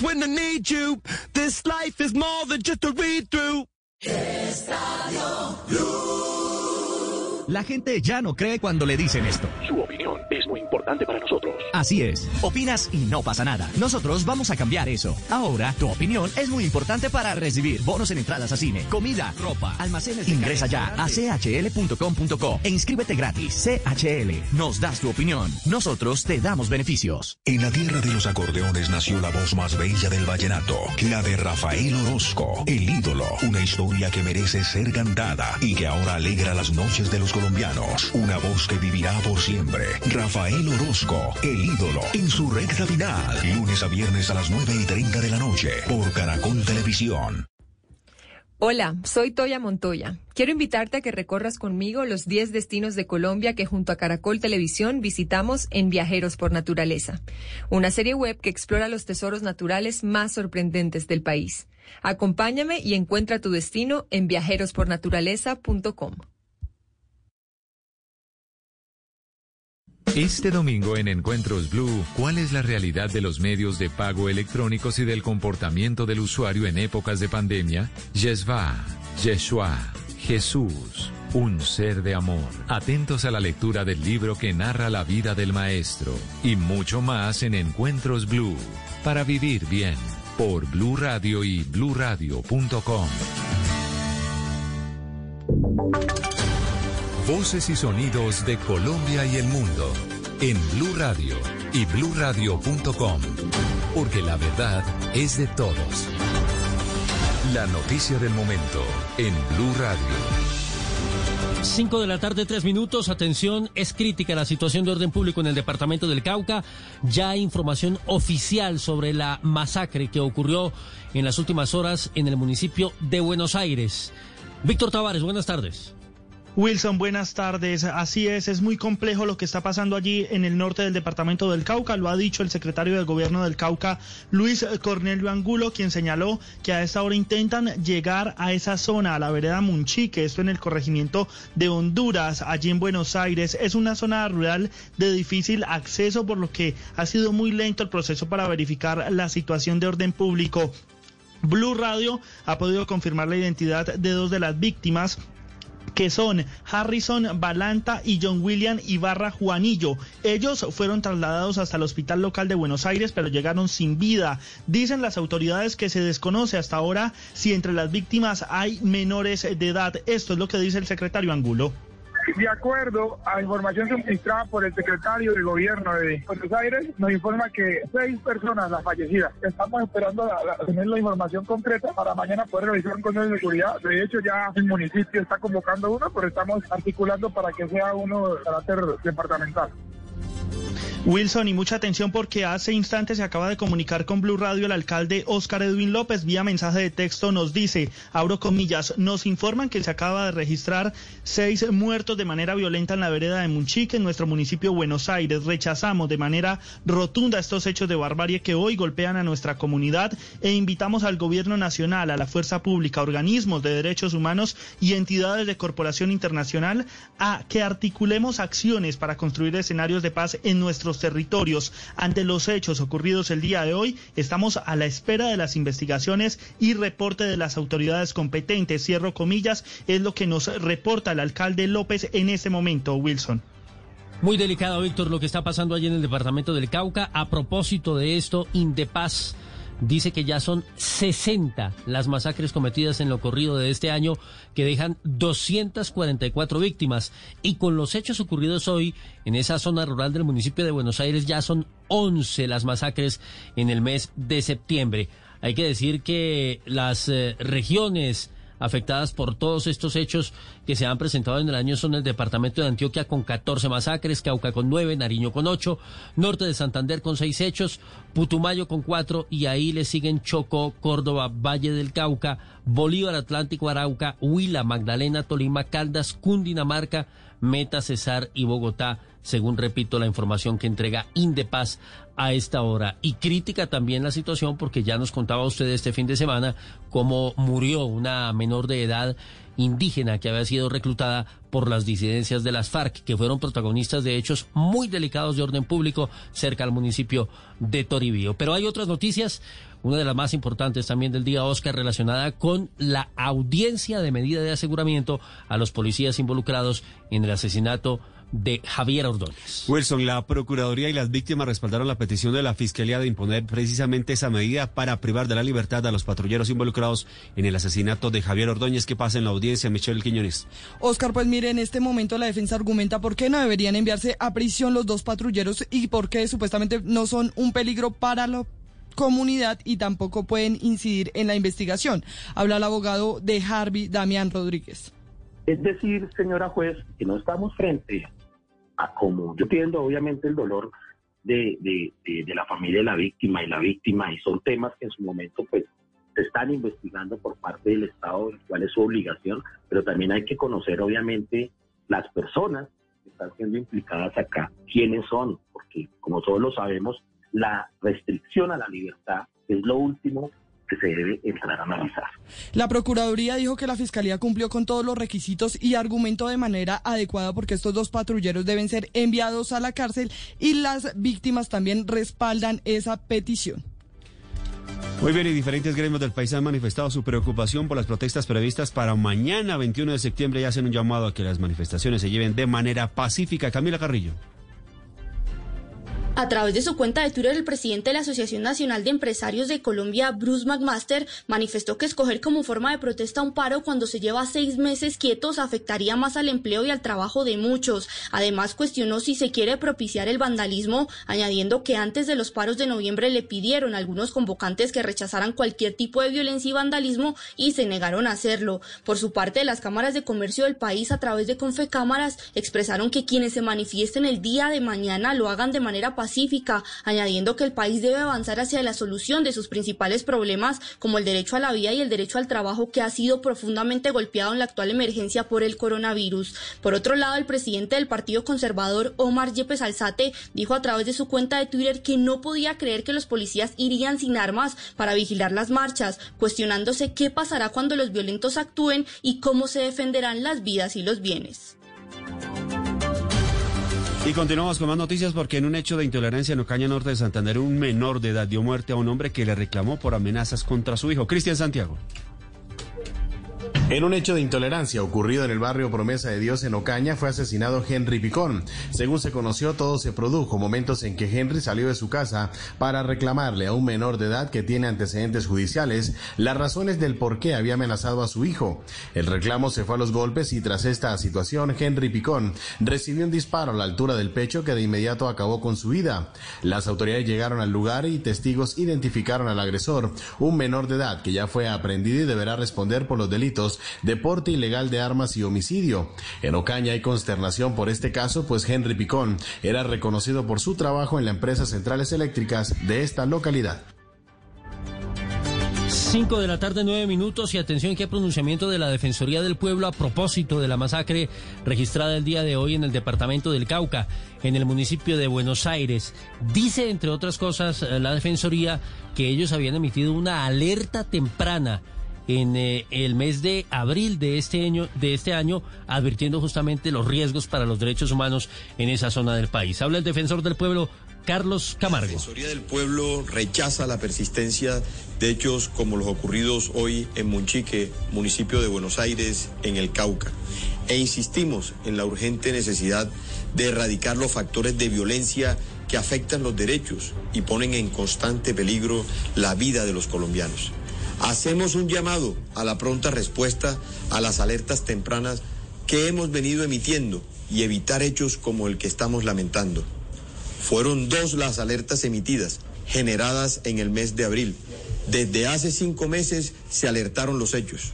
When I need you. This life is more than just a read through. La gente ya no cree cuando le dicen esto. Su opinión es muy importante para nosotros. Así es. Opinas y no pasa nada. Nosotros vamos a cambiar eso. Ahora, tu opinión es muy importante para recibir bonos en entradas a cine, comida, ropa, almacenes. de Ingresa ya a chl.com.co e inscríbete gratis. CHL. Nos das tu opinión. Nosotros te damos beneficios. En la tierra de los acordeones nació la voz más bella del vallenato, la de Rafael Orozco, el ídolo, una historia que merece ser cantada y que ahora alegra las noches de los colombianos, una voz que vivirá por siempre. Rafael Orozco, el ídolo, en su recta final, lunes a viernes a las 9 y 30 de la noche, por Caracol Televisión. Hola, soy Toya Montoya. Quiero invitarte a que recorras conmigo los 10 destinos de Colombia que junto a Caracol Televisión visitamos en Viajeros por Naturaleza, una serie web que explora los tesoros naturales más sorprendentes del país. Acompáñame y encuentra tu destino en viajerospornaturaleza.com. Este domingo en Encuentros Blue, ¿cuál es la realidad de los medios de pago electrónicos y del comportamiento del usuario en épocas de pandemia? Yeshua, Yeshua, Jesús, un ser de amor. Atentos a la lectura del libro que narra la vida del maestro y mucho más en Encuentros Blue, para vivir bien, por Blue Radio y bluradio.com. Voces y sonidos de Colombia y el mundo en Blue Radio y bluradio.com, porque la verdad es de todos. La noticia del momento en Blue Radio. 5 de la tarde, tres minutos. Atención, es crítica la situación de orden público en el departamento del Cauca. Ya hay información oficial sobre la masacre que ocurrió en las últimas horas en el municipio de Buenos Aires. Víctor Tavares, buenas tardes. Wilson, buenas tardes. Así es, es muy complejo lo que está pasando allí en el norte del departamento del Cauca. Lo ha dicho el secretario del gobierno del Cauca, Luis Cornelio Angulo, quien señaló que a esta hora intentan llegar a esa zona, a la vereda Munchique, esto en el corregimiento de Honduras, allí en Buenos Aires. Es una zona rural de difícil acceso, por lo que ha sido muy lento el proceso para verificar la situación de orden público. Blue Radio ha podido confirmar la identidad de dos de las víctimas que son Harrison Balanta y John William Ibarra Juanillo. Ellos fueron trasladados hasta el hospital local de Buenos Aires, pero llegaron sin vida. Dicen las autoridades que se desconoce hasta ahora si entre las víctimas hay menores de edad. Esto es lo que dice el secretario Angulo. De acuerdo a información suministrada por el secretario de Gobierno de Buenos Aires, nos informa que seis personas las fallecidas. Estamos esperando la- la- tener la información concreta para mañana poder realizar un consejo de seguridad. De hecho, ya el municipio está convocando uno, pero estamos articulando para que sea uno de carácter departamental. Wilson, y mucha atención porque hace instantes se acaba de comunicar con Blue Radio el alcalde Óscar Edwin López vía mensaje de texto nos dice, abro comillas, nos informan que se acaba de registrar seis muertos de manera violenta en la vereda de Munchique, en nuestro municipio Buenos Aires. Rechazamos de manera rotunda estos hechos de barbarie que hoy golpean a nuestra comunidad e invitamos al gobierno nacional, a la fuerza pública, organismos de derechos humanos y entidades de corporación internacional a que articulemos acciones para construir escenarios de paz en territorios. Ante los hechos ocurridos el día de hoy, estamos a la espera de las investigaciones y reporte de las autoridades competentes. Cierro comillas, es lo que nos reporta el alcalde López en este momento, Wilson. Muy delicado, Víctor, lo que está pasando allí en el departamento del Cauca. A propósito de esto, Indepaz dice que ya son 60 las masacres cometidas en lo corrido de este año que dejan 244 víctimas. Y con los hechos ocurridos hoy en esa zona rural del municipio de Buenos Aires ya son 11 las masacres en el mes de septiembre. Hay que decir que las eh, regiones afectadas por todos estos hechos que se han presentado en el año son el departamento de Antioquia con 14 masacres, Cauca con 9, Nariño con 8, norte de Santander con 6 hechos, Putumayo con 4 y ahí le siguen Chocó, Córdoba, Valle del Cauca, Bolívar, Atlántico, Arauca, Huila, Magdalena, Tolima, Caldas, Cundinamarca, Meta, Cesar y Bogotá, según repito la información que entrega Indepaz a esta hora. Y crítica también la situación porque ya nos contaba usted este fin de semana cómo murió una menor de edad indígena que había sido reclutada por las disidencias de las FARC, que fueron protagonistas de hechos muy delicados de orden público cerca al municipio de Toribío. Pero hay otras noticias, una de las más importantes también del día, Oscar, relacionada con la audiencia de medida de aseguramiento a los policías involucrados en el asesinato de Javier Ordóñez. Wilson, la Procuraduría y las víctimas respaldaron la petición de la Fiscalía de imponer precisamente esa medida para privar de la libertad a los patrulleros involucrados en el asesinato de Javier Ordóñez. que pasa en la audiencia, Michelle Quiñones? Oscar, pues mire, en este momento la defensa argumenta por qué no deberían enviarse a prisión los dos patrulleros y por qué supuestamente no son un peligro para la comunidad y tampoco pueden incidir en la investigación. Habla el abogado de Harvey, Damián Rodríguez. Es decir, señora juez, que no estamos frente a como yo entiendo obviamente el dolor de, de- la familia de la víctima y la víctima y son temas que en su momento pues se están investigando por parte del Estado, cuál es su obligación, pero también hay que conocer obviamente las personas que están siendo implicadas acá, quiénes son, porque como todos lo sabemos, la restricción a la libertad es lo último que se debe entrar a analizar. La Procuraduría dijo que la Fiscalía cumplió con todos los requisitos y argumentó de manera adecuada porque estos dos patrulleros deben ser enviados a la cárcel y las víctimas también respaldan esa petición. Muy bien, y diferentes gremios del país han manifestado su preocupación por las protestas previstas para mañana, 21 de septiembre, y hacen un llamado a que las manifestaciones se lleven de manera pacífica. Camila Carrillo. A través de su cuenta de Twitter, el presidente de la Asociación Nacional de Empresarios de Colombia, Bruce McMaster, manifestó que escoger como forma de protesta un paro cuando se lleva seis meses quietos afectaría más al empleo y al trabajo de muchos. Además, cuestionó si se quiere propiciar el vandalismo, añadiendo que antes de los paros de noviembre le pidieron a algunos convocantes que rechazaran cualquier tipo de violencia y vandalismo y se negaron a hacerlo. Por su parte, las cámaras de comercio del país, a través de Confecámaras, expresaron que quienes se manifiesten el día de mañana lo hagan de manera pacífica pacífica, añadiendo que el país debe avanzar hacia la solución de sus principales problemas, como el derecho a la vida y el derecho al trabajo, que ha sido profundamente golpeado en la actual emergencia por el coronavirus. Por otro lado, el presidente del Partido Conservador, Omar Yepes Alzate, dijo a través de su cuenta de Twitter que no podía creer que los policías irían sin armas para vigilar las marchas, cuestionándose qué pasará cuando los violentos actúen y cómo se defenderán las vidas y los bienes. Y continuamos con más noticias porque en un hecho de intolerancia en Ocaña Norte de Santander, un menor de edad dio muerte a un hombre que le reclamó por amenazas contra su hijo. Cristian Santiago. En un hecho de intolerancia ocurrido en el barrio Promesa de Dios en Ocaña fue asesinado Henry Picón. Según se conoció, todo se produjo momentos en que Henry salió de su casa para reclamarle a un menor de edad que tiene antecedentes judiciales las razones del por qué había amenazado a su hijo. El reclamo se fue a los golpes y tras esta situación Henry Picón recibió un disparo a la altura del pecho que de inmediato acabó con su vida. Las autoridades llegaron al lugar y testigos identificaron al agresor, un menor de edad que ya fue aprendido y deberá responder por los delitos de porte ilegal de armas y homicidio. En Ocaña hay consternación por este caso, pues Henry Picón era reconocido por su trabajo en la empresa Centrales Eléctricas de esta localidad. 5 de la tarde, 9 minutos y atención que pronunciamiento de la Defensoría del Pueblo a propósito de la masacre registrada el día de hoy en el departamento del Cauca, en el municipio de Buenos Aires. Dice, entre otras cosas, la Defensoría que ellos habían emitido una alerta temprana en eh, el mes de abril de este año, de este año, advirtiendo justamente los riesgos para los derechos humanos en esa zona del país. Habla el defensor del pueblo, Carlos Camargo. La Defensoría del Pueblo rechaza la persistencia de hechos como los ocurridos hoy en Monchique, municipio de Buenos Aires, en el Cauca. E insistimos en la urgente necesidad de erradicar los factores de violencia que afectan los derechos y ponen en constante peligro la vida de los colombianos. Hacemos un llamado a la pronta respuesta a las alertas tempranas que hemos venido emitiendo y evitar hechos como el que estamos lamentando. Fueron dos las alertas emitidas, generadas en el mes de abril. Desde hace cinco meses se alertaron los hechos.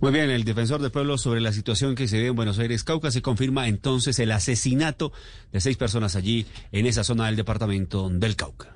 Muy bien, el defensor del pueblo sobre la situación que se vive en Buenos Aires, Cauca, se confirma entonces el asesinato de seis personas allí en esa zona del departamento del Cauca.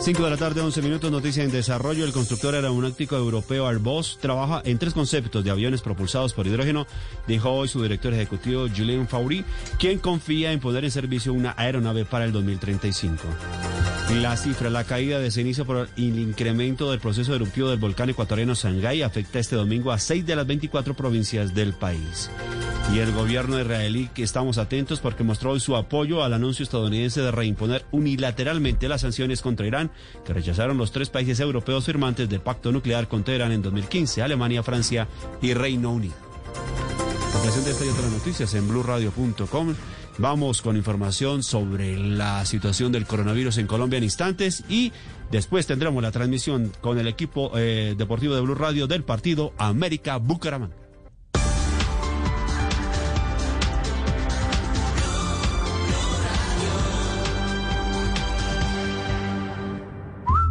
5 de la tarde, 11 minutos, noticia en desarrollo. El constructor aeronáutico europeo Airbus trabaja en tres conceptos de aviones propulsados por hidrógeno, dijo hoy su director ejecutivo Julien Faury, quien confía en poner en servicio una aeronave para el 2035. La cifra, la caída de ceniza por el incremento del proceso eruptivo del volcán ecuatoriano Shanghái afecta este domingo a seis de las 24 provincias del país. Y el gobierno israelí, que estamos atentos porque mostró hoy su apoyo al anuncio estadounidense de reimponer unilateralmente las sanciones contra Irán, que rechazaron los tres países europeos firmantes del pacto nuclear contra Irán en 2015, Alemania, Francia y Reino Unido. Información de esta y otras noticias en blueradio.com. Vamos con información sobre la situación del coronavirus en Colombia en instantes y después tendremos la transmisión con el equipo eh, deportivo de Blue Radio del partido América Bucaramanga.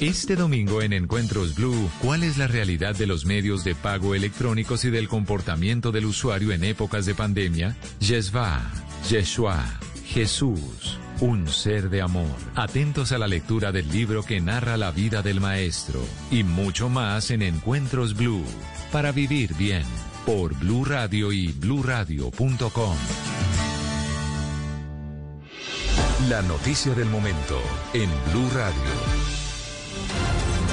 Este domingo en Encuentros Blue, ¿cuál es la realidad de los medios de pago electrónicos y del comportamiento del usuario en épocas de pandemia? Yeshua, Yeshua, Jesús, un ser de amor. Atentos a la lectura del libro que narra la vida del maestro y mucho más en Encuentros Blue, para vivir bien, por Blue Radio y bluradio.com. La noticia del momento en Blue Radio.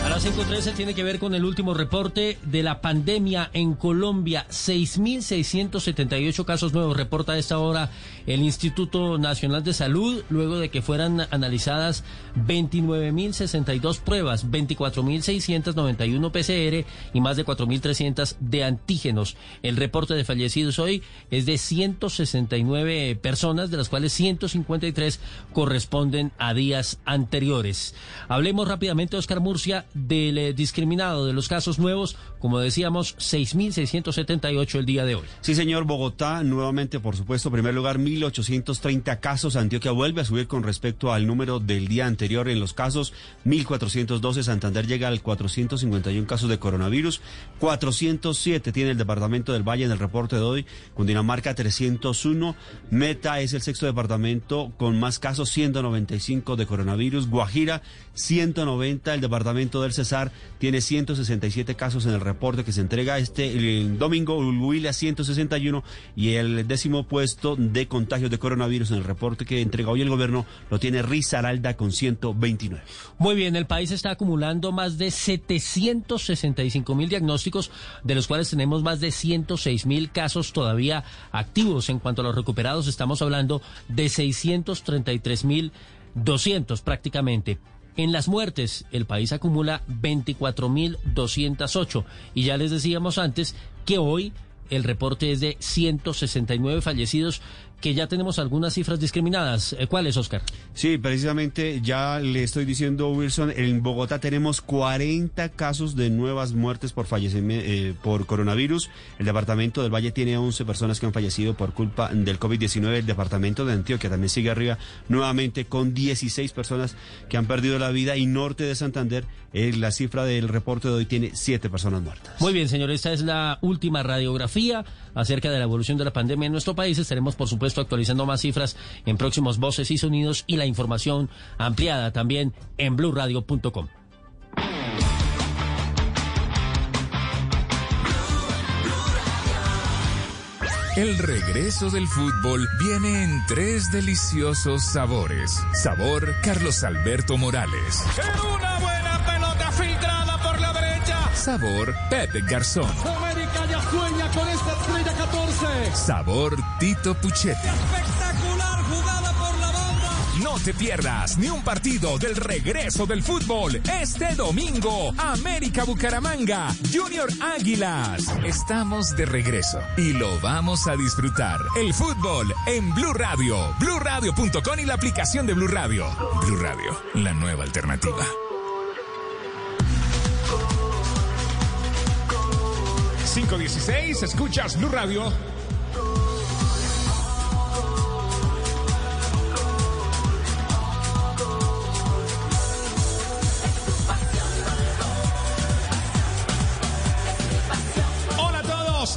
A las 5.13 tiene que ver con el último reporte de la pandemia en Colombia. 6.678 casos nuevos reporta a esta hora el Instituto Nacional de Salud, luego de que fueran analizadas 29.062 pruebas, 24.691 PCR y más de 4.300 de antígenos. El reporte de fallecidos hoy es de 169 personas, de las cuales 153 corresponden a días anteriores. Hablemos rápidamente, Oscar Murcia, del eh, discriminado de los casos nuevos, como decíamos, 6.678 el día de hoy. Sí, señor, Bogotá, nuevamente, por supuesto, en primer lugar, 1.830 casos. Antioquia vuelve a subir con respecto al número del día anterior en los casos, 1.412. Santander llega al 451 casos de coronavirus, 407 tiene el departamento del Valle en el reporte de hoy, Cundinamarca 301, Meta es el sexto departamento con más casos, 195 de coronavirus, Guajira 190, el departamento del Cesar tiene 167 casos en el reporte que se entrega este el domingo, Huila 161 y el décimo puesto de contagios de coronavirus en el reporte que entrega hoy el gobierno lo tiene Risaralda con 129. Muy bien, el país está acumulando más de 765 mil diagnósticos, de los cuales tenemos más de 106 mil casos todavía activos. En cuanto a los recuperados, estamos hablando de 633 mil 200 prácticamente. En las muertes, el país acumula 24.208. Y ya les decíamos antes que hoy el reporte es de 169 fallecidos, que ya tenemos algunas cifras discriminadas. Eh, ¿Cuáles, Oscar? Sí, precisamente ya le estoy diciendo, Wilson, en Bogotá tenemos 40 casos de nuevas muertes por fallecimiento eh, por coronavirus. El departamento del Valle tiene 11 personas que han fallecido por culpa del COVID-19. El departamento de Antioquia también sigue arriba nuevamente con 16 personas que han perdido la vida y norte de Santander, eh, la cifra del reporte de hoy tiene 7 personas muertas. Muy bien, señor, esta es la última radiografía acerca de la evolución de la pandemia en nuestro país. Estaremos, por supuesto, actualizando más cifras en próximos Voces y Sonidos y la información ampliada también en blurradio.com. El regreso del fútbol viene en tres deliciosos sabores. Sabor Carlos Alberto Morales. Una buena pelota filtrada por la derecha. Sabor Pepe Garzón. Sabor Tito Puchetti. Espectacular jugada por la banda. No te pierdas ni un partido del regreso del fútbol. Este domingo, América Bucaramanga, Junior Águilas. Estamos de regreso y lo vamos a disfrutar. El fútbol en Blue Radio, bluradio.com y la aplicación de Blue Radio. Blue Radio, la nueva alternativa. 516, escuchas Blue Radio.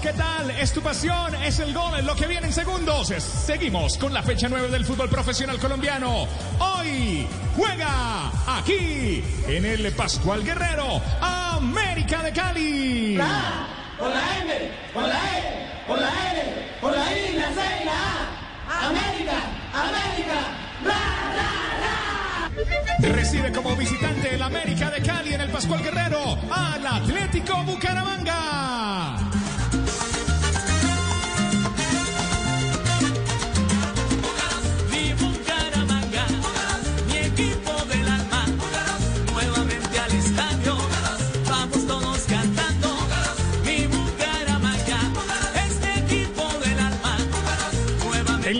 ¿Qué tal? Es tu pasión, es el gol, es lo que viene en segundos. Seguimos con la fecha 9 del fútbol profesional colombiano. Hoy juega aquí en el Pascual Guerrero, América de Cali. Con la M, con la E, con la L, con la I, la C y la A. América, América, Recibe como visitante el América de Cali en el Pascual Guerrero al Atlético Bucaramanga.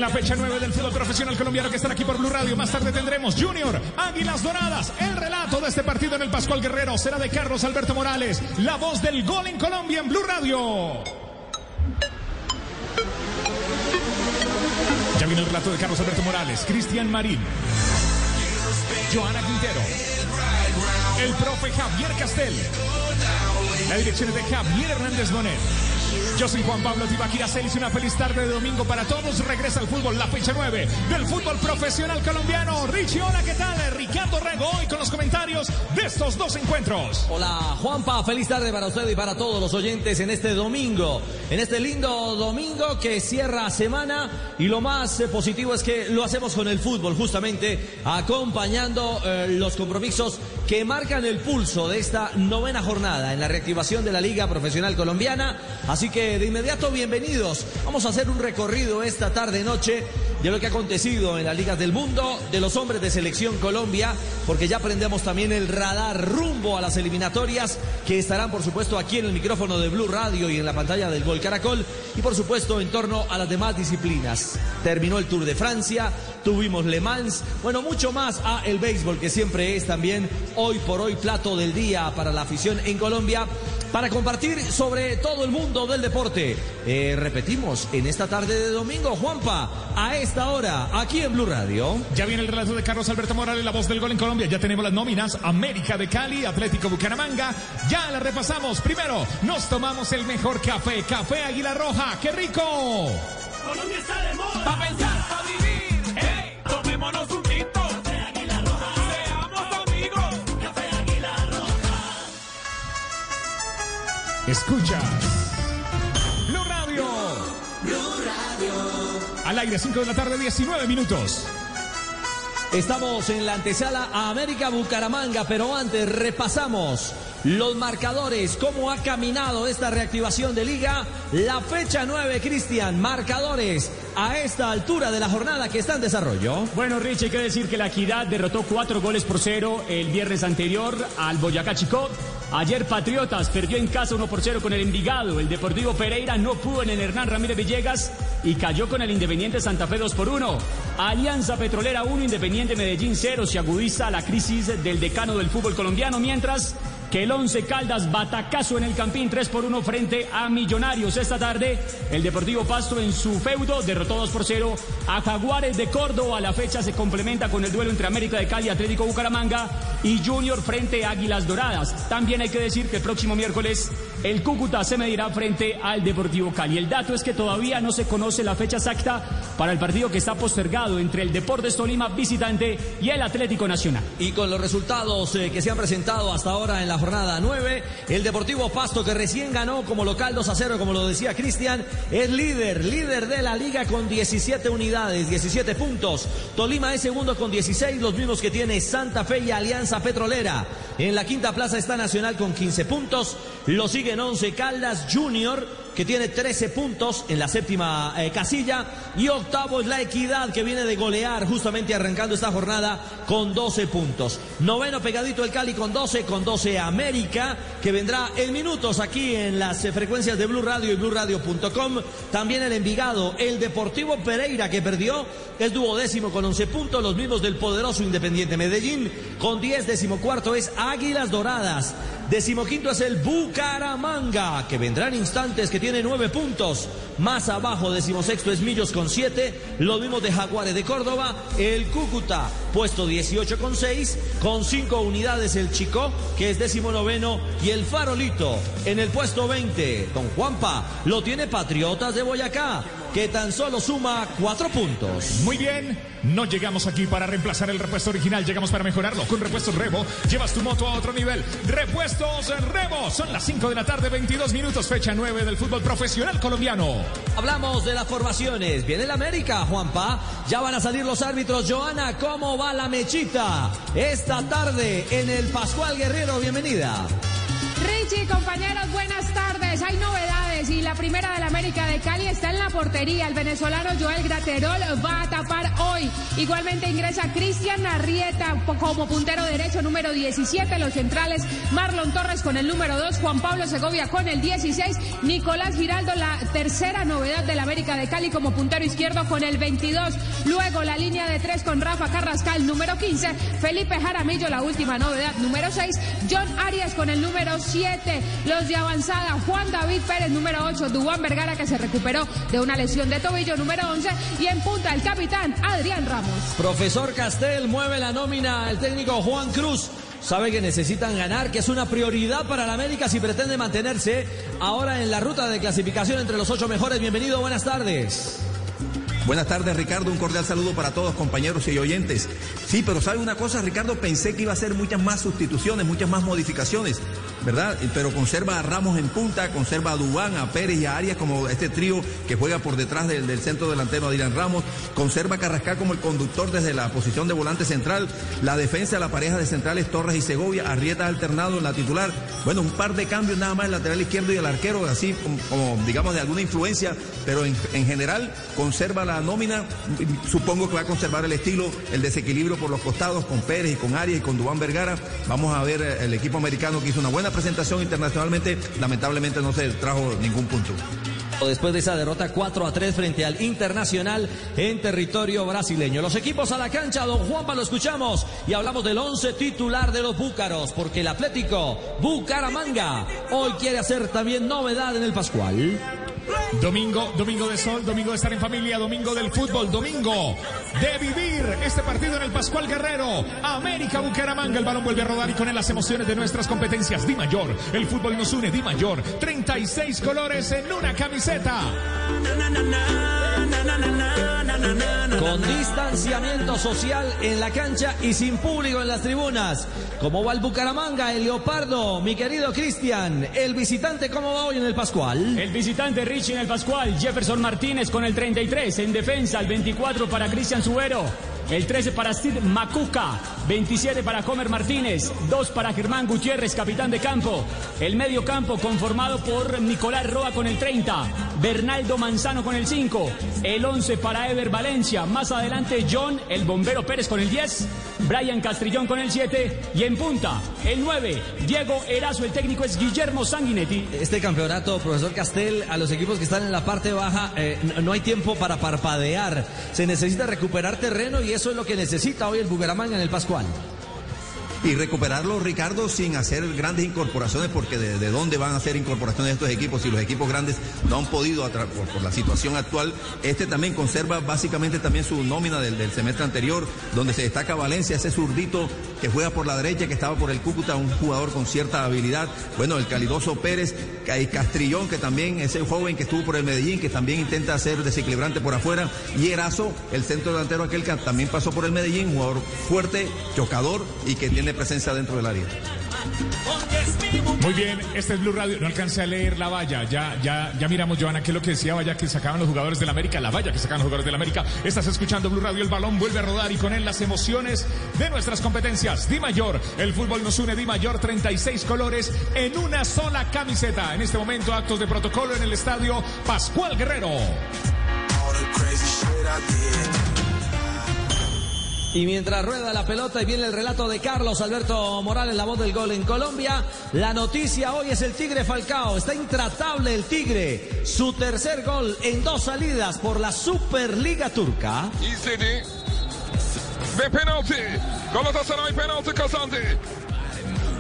La fecha 9 del fútbol profesional colombiano que estará aquí por Blue Radio. Más tarde tendremos Junior, Águilas Doradas. El relato de este partido en el Pascual Guerrero será de Carlos Alberto Morales, la voz del gol en Colombia en Blue Radio. Ya viene el relato de Carlos Alberto Morales, Cristian Marín, Joana Quintero. el profe Javier Castel. La dirección de Javier Hernández Bonet. Yo soy Juan Pablo Tibaquira Celis. Una feliz tarde de domingo para todos. Regresa al fútbol, la fecha 9 del fútbol profesional colombiano. Richie, hola, ¿qué tal? Ricardo Rego hoy con los comentarios de estos dos encuentros. Hola, Juanpa. Feliz tarde para usted y para todos los oyentes en este domingo. En este lindo domingo que cierra semana. Y lo más eh, positivo es que lo hacemos con el fútbol, justamente acompañando eh, los compromisos que marcan el pulso de esta novena jornada en la reactivación de la Liga Profesional Colombiana. Así que de inmediato bienvenidos. Vamos a hacer un recorrido esta tarde noche de lo que ha acontecido en las ligas del mundo, de los hombres de selección Colombia, porque ya prendemos también el radar rumbo a las eliminatorias que estarán por supuesto aquí en el micrófono de Blue Radio y en la pantalla del Gol Caracol y por supuesto en torno a las demás disciplinas. Terminó el Tour de Francia, tuvimos Le Mans, bueno, mucho más a el béisbol que siempre es también hoy por hoy plato del día para la afición en Colombia para compartir sobre todo el mundo del deporte. Eh, repetimos, en esta tarde de domingo, Juanpa, a esta hora, aquí en Blue Radio. Ya viene el relato de Carlos Alberto Morales, la voz del gol en Colombia. Ya tenemos las nóminas. América de Cali, Atlético Bucaramanga. Ya la repasamos. Primero, nos tomamos el mejor café. Café Águila Roja. ¡Qué rico! Colombia está de moda. Pa' pensar, pa' vivir. Hey, tomémonos un tinto. Café aire, 5 de la tarde, 19 minutos. Estamos en la antesala a América Bucaramanga, pero antes repasamos los marcadores, cómo ha caminado esta reactivación de liga. La fecha 9, Cristian, marcadores a esta altura de la jornada que está en desarrollo. Bueno, Rich, hay que decir que la Equidad derrotó cuatro goles por cero el viernes anterior al Boyacá Chicó. Ayer Patriotas perdió en casa 1 por 0 con el Envigado. El Deportivo Pereira no pudo en el Hernán Ramírez Villegas y cayó con el Independiente Santa Fe 2 por 1. Alianza Petrolera 1, Independiente Medellín 0. Se agudiza la crisis del decano del fútbol colombiano, mientras que el Once Caldas batacazo en el Campín 3 por 1 frente a Millonarios. Esta tarde el Deportivo Pasto en su feudo derrotó 2 por 0 a Jaguares de Córdoba. La fecha se complementa con el duelo entre América de Cali, Atlético Bucaramanga y Junior frente a Águilas Doradas. También hay que decir que el próximo miércoles el Cúcuta se medirá frente al Deportivo Cali. El dato es que todavía no se conoce la fecha exacta para el partido que está postergado entre el Deportes Tolima visitante y el Atlético Nacional. Y con los resultados eh, que se han presentado hasta ahora en la jornada 9, el Deportivo Pasto que recién ganó como local 2 a 0, como lo decía Cristian, es líder, líder de la liga con 17 unidades, 17 puntos. Tolima es segundo con 16, los mismos que tiene Santa Fe y Alianza Petrolera. En la quinta plaza está Nacional con 15 puntos, lo siguen 11 Caldas Junior que tiene 13 puntos en la séptima eh, casilla. Y octavo es la Equidad, que viene de golear justamente arrancando esta jornada con 12 puntos. Noveno pegadito el Cali con 12, con 12 América, que vendrá en minutos aquí en las eh, frecuencias de Blue Radio y BlueRadio.com. También el Envigado, el Deportivo Pereira, que perdió, es duodécimo con 11 puntos, los mismos del poderoso Independiente Medellín. Con 10, decimocuarto es Águilas Doradas. Decimoquinto es el Bucaramanga, que vendrá en instantes, que tiene nueve puntos. Más abajo, decimosexto es Millos con siete. Lo mismo de Jaguares de Córdoba. El Cúcuta, puesto 18 con seis. Con cinco unidades el Chico, que es décimo noveno. Y el Farolito, en el puesto 20. Don Juanpa, lo tiene Patriotas de Boyacá, que tan solo suma cuatro puntos. Muy bien, no llegamos aquí para reemplazar el repuesto original, llegamos para mejorarlo. Con Repuestos Rebo, llevas tu moto a otro nivel. Repuestos Rebo, son las 5 de la tarde, 22 minutos, fecha 9 del fútbol profesional colombiano. Hablamos de las formaciones. Viene el América, Juanpa. Ya van a salir los árbitros. Joana, ¿cómo va la mechita? Esta tarde en el Pascual Guerrero, bienvenida. Richie, compañeros, buenas tardes. Hay novedades y la primera del América de Cali está en la portería. El venezolano Joel Graterol va a tapar hoy. Igualmente ingresa Cristian Arrieta como puntero derecho número 17. Los centrales Marlon Torres con el número 2, Juan Pablo Segovia con el 16, Nicolás Giraldo, la tercera novedad del América de Cali como puntero izquierdo con el 22. Luego la línea de tres con Rafa Carrascal número 15, Felipe Jaramillo la última novedad número 6, John Arias con el número 7, los de avanzada Juan David Pérez número 8, Dubán Vergara que se recuperó de una lesión de tobillo número 11 y en punta el capitán Adrián Ramos. Profesor Castel mueve la nómina el técnico Juan Cruz. sabe que necesitan ganar, que es una prioridad para la América si pretende mantenerse ahora en la ruta de clasificación entre los ocho mejores. Bienvenido, buenas tardes. Buenas tardes, Ricardo. Un cordial saludo para todos, compañeros y oyentes. Sí, pero ¿sabe una cosa, Ricardo? Pensé que iba a hacer muchas más sustituciones, muchas más modificaciones, ¿verdad? Pero conserva a Ramos en punta, conserva a Dubán, a Pérez y a Arias como este trío que juega por detrás del, centro delantero Adrián Ramos. Conserva a Carrascal como el conductor desde la posición de volante central. La defensa, la pareja de centrales Torres y Segovia. Arrieta alternado en la titular. Bueno, un par de cambios nada más el lateral izquierdo y el arquero, así como, digamos de alguna influencia, pero en general conserva la nómina, supongo que va a conservar el estilo, el desequilibrio por los costados con Pérez y con Arias y con Dubán Vergara. Vamos a ver el equipo americano que hizo una buena presentación internacionalmente, lamentablemente no se trajo ningún punto. Después de esa derrota 4 a 3 frente al Internacional en territorio brasileño. Los equipos a la cancha, don Juanpa, lo escuchamos y hablamos del 11 titular de los Búcaros, porque el Atlético Bucaramanga hoy quiere hacer también novedad en el Pascual. Domingo, domingo de sol, domingo de estar en familia, domingo del fútbol, domingo de vivir este partido en el Pascual Guerrero. América Bucaramanga, el balón vuelve a rodar y con él las emociones de nuestras competencias. Di Mayor, el fútbol nos une, Di Mayor, 36 colores en una camiseta. Con distanciamiento social en la cancha y sin público en las tribunas. ¿Cómo va el Bucaramanga, el Leopardo? Mi querido Cristian, el visitante, ¿cómo va hoy en el Pascual? El visitante Richie en el Pascual, Jefferson Martínez con el 33, en defensa el 24 para Cristian Subero. El 13 para Steve Macuca, 27 para Comer Martínez, 2 para Germán Gutiérrez, capitán de campo. El medio campo conformado por Nicolás Roa con el 30, Bernaldo Manzano con el 5, el 11 para Ever Valencia, más adelante John, el bombero Pérez con el 10, Brian Castrillón con el 7 y en punta el 9, Diego Erazo, el técnico es Guillermo Sanguinetti. Este campeonato, profesor Castel, a los equipos que están en la parte baja, eh, no hay tiempo para parpadear, se necesita recuperar terreno y eso es lo que necesita hoy el Bucaramanga en el Pascual. Y recuperarlo, Ricardo, sin hacer grandes incorporaciones, porque de, de, dónde van a hacer incorporaciones estos equipos si los equipos grandes no han podido por, por, la situación actual. Este también conserva básicamente también su nómina del, semestre anterior, donde se destaca Valencia, ese zurdito que juega por la derecha, que estaba por el Cúcuta, un jugador con cierta habilidad. Bueno, el calidoso Pérez, Castrillón, que también es el joven que estuvo por el Medellín, que también intenta hacer desequilibrante por afuera. Y Erazo, el centro delantero aquel que también pasó por el Medellín, jugador fuerte, chocador y que tiene presencia dentro del área. Muy bien, este es Blue Radio. No alcancé a leer la valla. Ya, ya, ya miramos, Joana, qué es lo que decía valla que sacaban los jugadores del América. La valla que sacaban los jugadores del América. Estás escuchando Blue Radio. El balón vuelve a rodar y con él las emociones de nuestras competencias. Di Mayor, el fútbol nos une. Di Mayor, 36 colores en una sola camiseta. En este momento, actos de protocolo en el estadio Pascual Guerrero. Y mientras rueda la pelota y viene el relato de Carlos Alberto Morales, la voz del gol en Colombia, la noticia hoy es el Tigre Falcao. Está intratable el Tigre. Su tercer gol en dos salidas por la Superliga Turca. İzledi. Ve penaltı. Galatasaray penaltı kazandı.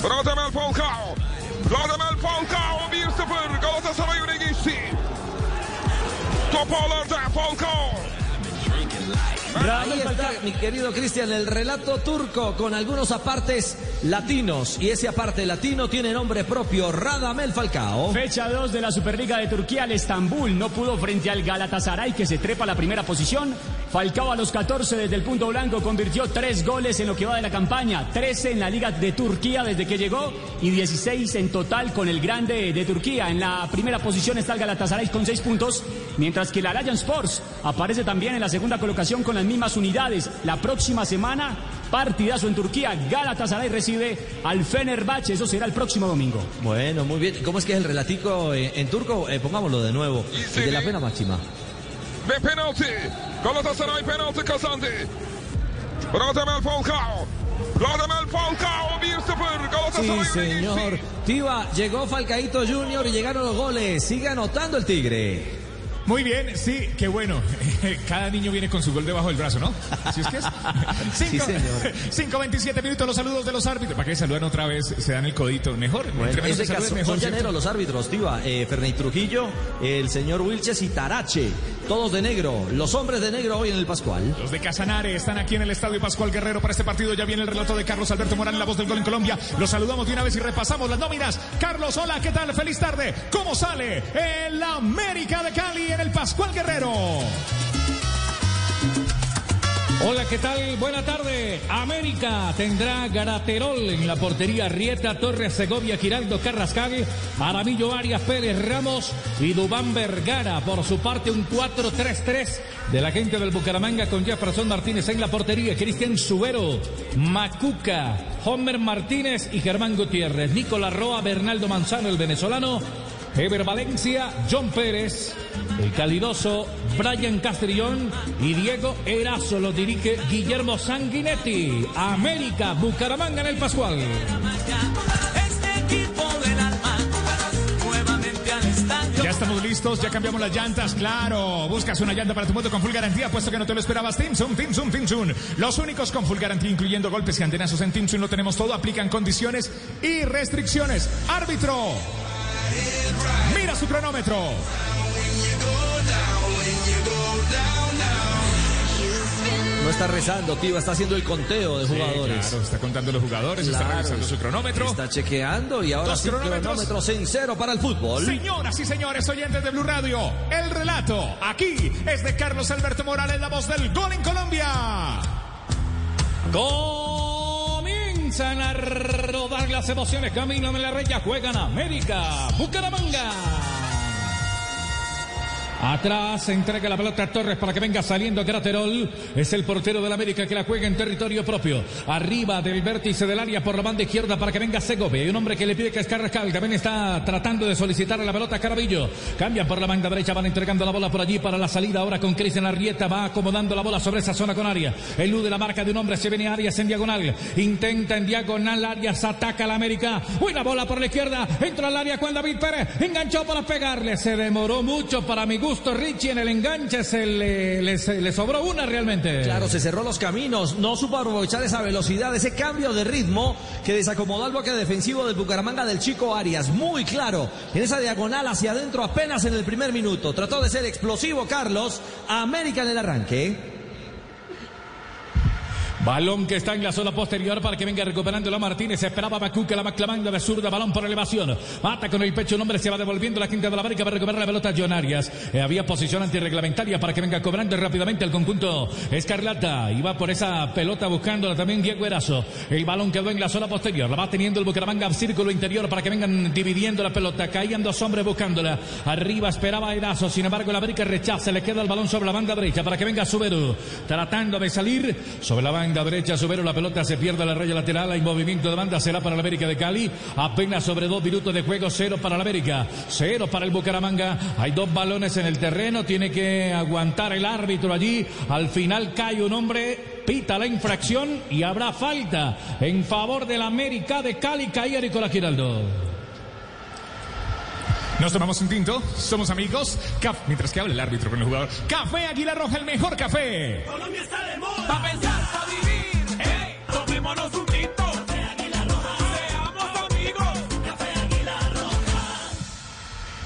Radamel Falcao. Radamel Falcao 1-0. Galatasaray öne geçti. Top Falcao. Ahí está, mi querido Cristian, el relato turco con algunos apartes latinos. Y ese aparte latino tiene nombre propio, Radamel Falcao. Fecha 2 de la Superliga de Turquía, el Estambul no pudo frente al Galatasaray que se trepa a la primera posición. Falcao a los 14 desde el punto blanco convirtió 3 goles en lo que va de la campaña, 13 en la Liga de Turquía desde que llegó y 16 en total con el Grande de Turquía. En la primera posición está el Galatasaray con 6 puntos, mientras que el Arayan Sports aparece también en la segunda colocación con las mismas unidades. La próxima semana, partidazo en Turquía. Galatasaray recibe al Fenerbahce. Eso será el próximo domingo. Bueno, muy bien. ¿Cómo es que es el relatico en, en turco? Eh, pongámoslo de nuevo. El de la pena máxima. Ve penaltı. Galatasaray penaltı kazandı. Radamel Falcao. Radamel Falcao 1-0. Galatasaray Sí, señor. Tiva, llegó Falcaito Junior y llegaron los goles. Sigue anotando el Tigre. Muy bien, sí, qué bueno. [laughs] Cada niño viene con su gol debajo del brazo, ¿no? Así es que es. [laughs] Sí, señor. [laughs] 5.27 minutos los saludos de los árbitros. ¿Para que saludan otra vez? Se dan el codito. Mejor. Bueno, en caso mejor, son llaneros los árbitros, Tiva. Eh, Ferney Trujillo, el señor Wilches y Tarache. Todos de negro, los hombres de negro hoy en el Pascual. Los de Casanare están aquí en el Estadio Pascual Guerrero para este partido. Ya viene el relato de Carlos Alberto Morán, la voz del gol en Colombia. Los saludamos de una vez y repasamos las nóminas. Carlos, hola, ¿qué tal? Feliz tarde. ¿Cómo sale el América de Cali en el Pascual Guerrero? Hola, ¿qué tal? Buena tarde. América tendrá Garaterol en la portería Rieta, Torres, Segovia, Giraldo, Carrascal, Aramillo, Arias, Pérez, Ramos y Dubán Vergara. Por su parte, un 4-3-3 de la gente del Bucaramanga con Jefferson Martínez en la portería, Cristian Subero, Macuca, Homer Martínez y Germán Gutiérrez, Nicolás Roa, Bernaldo Manzano, el venezolano, Ever Valencia, John Pérez, el calidoso Brian Castrillón y Diego Erazo lo dirige Guillermo Sanguinetti. América, Bucaramanga en el Pascual. Ya estamos listos, ya cambiamos las llantas, claro. Buscas una llanta para tu moto con full garantía, puesto que no te lo esperabas. Timsun, Timsun, Timsun. Los únicos con full garantía, incluyendo golpes y antenazos en Timsun, lo tenemos todo. Aplican condiciones y restricciones. Árbitro. Mira su cronómetro. No está rezando, tío, está haciendo el conteo de Sí, jugadores. claro, está contando los jugadores, está revisando su cronómetro. Está chequeando y ahora Dos sí cronómetros. cronómetros en cero para el fútbol. Señoras y señores oyentes de Blue Radio, el relato aquí es de Carlos Alberto Morales, la voz del gol en Colombia. Comienzan a rodar las emociones. Camino de la Raya. Juegan América. Bucaramanga. Atrás entrega la pelota a Torres para que venga saliendo Graterol. Es el portero del América que la juega en territorio propio. Arriba del vértice del área por la banda izquierda para que venga Segovia. Hay un hombre que le pide que es Carrascal. También está tratando de solicitar la pelota a Carabillo. Cambian por la banda derecha. Van entregando la bola por allí para la salida. Ahora con Cristian Arrieta va acomodando la bola sobre esa zona con Arias. Elude la marca de un hombre. Se viene Arias en diagonal. Intenta en diagonal. Arias ataca a la América. Buena bola por la izquierda. Entra al área con David Pérez. Enganchó para pegarle. Se demoró mucho para mi gusto. Richie en el enganche se- le sobró una realmente. Claro, se cerró los caminos, no supo aprovechar esa velocidad, ese cambio de ritmo que desacomodó al bloque defensivo del Bucaramanga del Chico Arias. Muy claro, en esa diagonal hacia adentro apenas en el primer minuto. Trató de ser explosivo Carlos, América en el arranque. Balón que está en la zona posterior para que venga recuperando la Martínez. Esperaba Macuca, la va clavando de. Balón por elevación. Mata con el pecho. Un hombre se va devolviendo la quinta de la América para recuperar la pelota. John Arias. Eh, había posición antirreglamentaria para que venga cobrando rápidamente el conjunto Escarlata. Va por esa pelota buscándola también Diego Erazo. El balón quedó en la zona posterior. La va teniendo el Bucaramanga círculo interior para que vengan dividiendo la pelota. Caían dos hombres buscándola. Arriba esperaba Erazo. Sin embargo, la América rechaza. Le queda el balón sobre la banda derecha para que venga Suberu. Tratando de salir sobre la banda derecha. Subero la pelota se pierde a la raya lateral. Hay movimiento de banda. Será para la América de Cali. Apenas sobre dos minutos de juego. Cero para la América. Cero para el Bucaramanga. Hay dos balones en el terreno. Tiene que aguantar el árbitro allí. Al final cae un hombre. Pita la infracción y habrá falta en favor de la América de Cali. Caía Nicolás Giraldo. Nos tomamos un tinto, somos amigos. Caf- mientras que habla el árbitro con el jugador. Café Águila Roja, el mejor café. Colombia está de moda.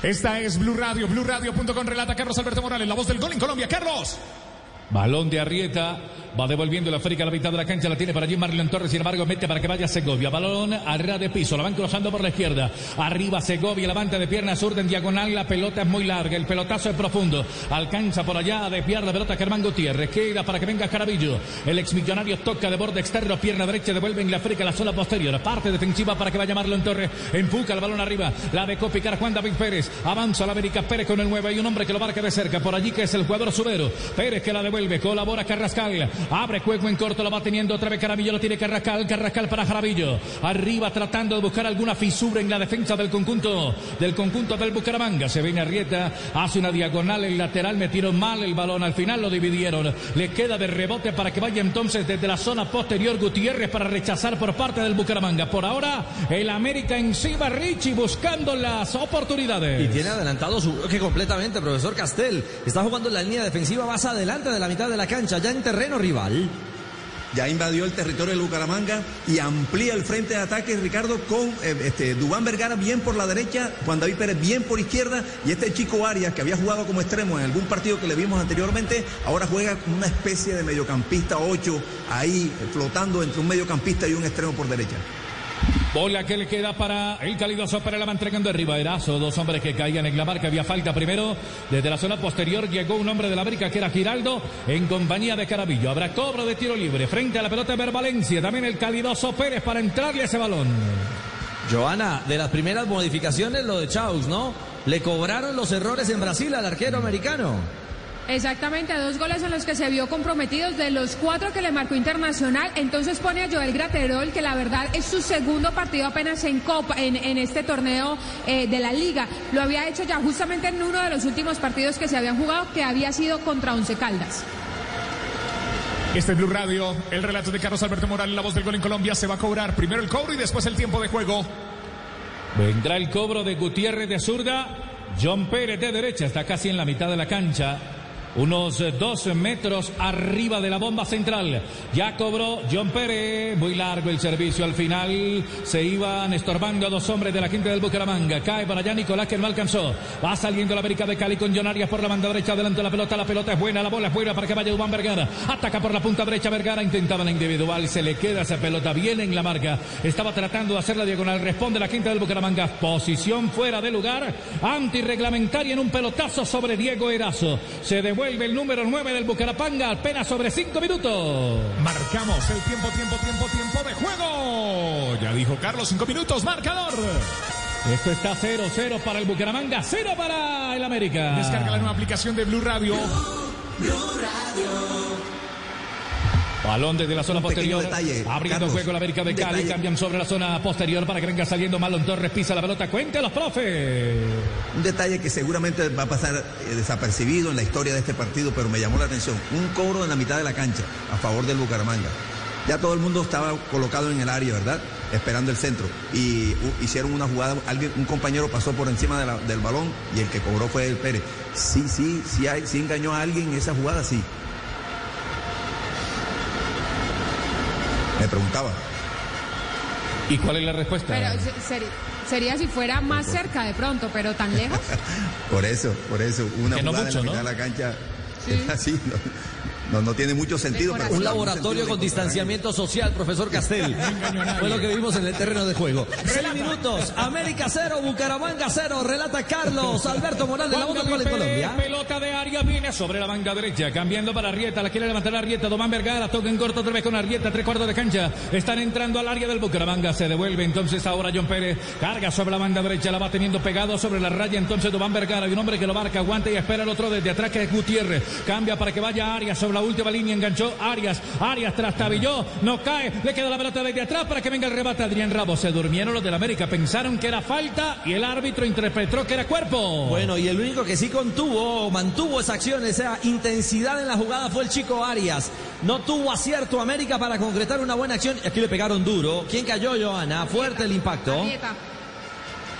Esta es Blue Radio, BlueRadio.com relata Carlos Alberto Morales, la voz del gol en Colombia. Carlos. Balón de Arrieta. Va devolviendo la África a la mitad de la cancha. La tiene para allí Marlon Torres. Sin embargo, mete para que vaya Segovia. Balón a ras de piso. La van cruzando por la izquierda. Arriba Segovia. Levanta de pierna zurda en diagonal. La pelota es muy larga. El pelotazo es profundo. Alcanza por allá a desviar la pelota Germán Gutiérrez. Queda para que venga Carabillo. El exmillonario toca de borde externo. Pierna derecha. Devuelve en la África a la zona posterior. Parte defensiva para que vaya Marlon Torres. Empuja el balón arriba. La de copicar Juan David Pérez. Avanza la América Pérez con el 9. Hay un hombre que lo marca de cerca. Por allí que es el jugador Subero. Pérez que la devuelve. Colabora Carrascal. Abre juego en corto. La va teniendo otra vez Carabillo. Lo tiene Carrascal. Carrascal para Jarabillo. Arriba tratando de buscar alguna fisura en la defensa del conjunto del conjunto del Bucaramanga. Se viene Arrieta. Hace una diagonal. El lateral metieron mal el balón. Al final lo dividieron. Le queda de rebote para que vaya entonces desde la zona posterior Gutiérrez para rechazar por parte del Bucaramanga. Por ahora, el América encima Richie buscando las oportunidades. Y tiene adelantado su bloque completamente, profesor Castel. Está jugando en la línea defensiva más adelante de la mitad de la cancha, ya en terreno rival. ya invadió el territorio de Bucaramanga y amplía el frente de ataque, Ricardo, con eh, este, Dubán Vergara bien por la derecha, Juan David Pérez bien por izquierda y este chico Arias, que había jugado como extremo en algún partido que le vimos anteriormente, ahora juega como una especie de mediocampista 8, ahí eh, flotando entre un mediocampista y un extremo por derecha. Bola que le queda para el calidoso para la va entregando arriba Erazo. Dos hombres que caían en la marca. Había falta primero. Desde la zona posterior llegó un hombre de la América que era Giraldo en compañía de Carabillo. Habrá cobro de tiro libre frente a la pelota de Valencia. También el calidoso Pérez para entrarle ese balón. Joana, de las primeras modificaciones lo de Chaus, ¿no? Le cobraron los errores en Brasil al arquero americano. Exactamente, dos goles en los que se vio comprometidos de los cuatro que le marcó Internacional. Entonces pone a Joel Graterol, que la verdad es su segundo partido apenas en Copa, en, en este torneo eh, de la Liga. Lo había hecho ya justamente en uno de los últimos partidos que se habían jugado, que había sido contra Once Caldas. Este es Blue Radio, el relato de Carlos Alberto Morales, la voz del gol en Colombia. Se va a cobrar primero el cobro y después el tiempo de juego. Vendrá el cobro de Gutiérrez de zurda. John Pérez de derecha está casi en la mitad de la cancha. Unos eh, dos metros arriba de la bomba central. Ya cobró John Pérez. Muy largo el servicio al final. Se iban estorbando a dos hombres de la quinta del Bucaramanga. Cae para allá Nicolás que no alcanzó. Va saliendo la América de Cali con John Arias por la banda derecha. Adelante la pelota. La pelota es buena. La bola es buena para que vaya Dubán Vergara. Ataca por la punta derecha Vergara. Intentaba la individual. Se le queda esa pelota bien en la marca. Estaba tratando de hacer la diagonal. Responde la quinta del Bucaramanga. Posición fuera de lugar. Antirreglamentaria en un pelotazo sobre Diego Erazo. Se devuelve el número 9 del Bucaramanga. Apenas sobre 5 minutos. Marcamos el tiempo, tiempo, tiempo, tiempo de juego. Ya dijo Carlos, 5 minutos, marcador. Esto está 0-0 para el Bucaramanga, 0 para el América. Descarga la nueva aplicación de Blue Radio. Balón desde la zona posterior. detalle, abriendo Carlos, juego la América de Cali. detalle. Cambian sobre la zona posterior para que venga saliendo Malon Torres. Pisa la pelota. Cuéntelos, profe. Un detalle que seguramente va a pasar eh, desapercibido en la historia de este partido, pero me llamó la atención. Un cobro en la mitad de la cancha a favor del Bucaramanga. Ya todo el mundo estaba colocado en el área, ¿verdad? Esperando el centro. Y uh, hicieron una jugada, alguien, un compañero pasó por encima de la- del balón y el que cobró fue el Pérez. Sí, sí, sí, hay, sí engañó a alguien en esa jugada, sí. Me preguntaba. ¿Y cuál es la respuesta? Pero sería si fuera más cerca de pronto, pero tan lejos. [laughs] Por eso, por eso, una Que no jugada mucho, en la ¿no? de la cancha [laughs] así, no, no, no tiene mucho sentido. pero Un laboratorio sentido con distanciamiento social, profesor Castel. Fue lo que vimos en el terreno de juego. Seis minutos, América cero, Bucaramanga cero, relata Carlos Alberto Morales, la voz en Colombia. Pelota de área viene sobre la banda derecha, cambiando para Arrieta, la quiere levantar Arrieta, Domán Vergara, toca en corto otra vez con Arrieta, tres cuartos de cancha, están entrando al área del Bucaramanga, se devuelve entonces ahora John Pérez, carga sobre la banda derecha, la va teniendo pegado sobre la raya, entonces Domán Vergara, y un hombre que lo marca, aguanta y espera el otro desde atrás que es Gutiérrez, cambia para que vaya Arias sobre la última línea, enganchó Arias, Arias trastabilló, no cae, le queda la pelota desde atrás para que venga el rebate Adrián Ramos, se durmieron los del América, pensaron que era falta y el árbitro interpretó que era cuerpo. Bueno, y el único que sí contuvo, mantuvo esa acción, esa intensidad en la jugada fue el chico Arias. No tuvo acierto América para concretar una buena acción. Aquí le pegaron duro. ¿Quién cayó, Joana? Fuerte el impacto. Arrieta.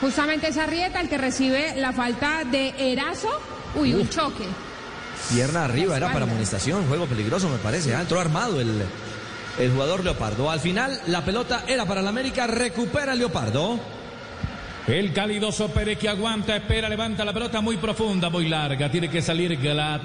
Justamente esa Arrieta el que recibe la falta de Erazo. Uy, un choque. Pierna arriba, era para amonestación. Juego peligroso, me parece. Ah, Entró armado el, el jugador Leopardo. Al final, la pelota era para el América. Recupera el Leopardo. El calidoso Pérez que aguanta, espera, levanta la pelota muy profunda, muy larga. Tiene que salir Gla-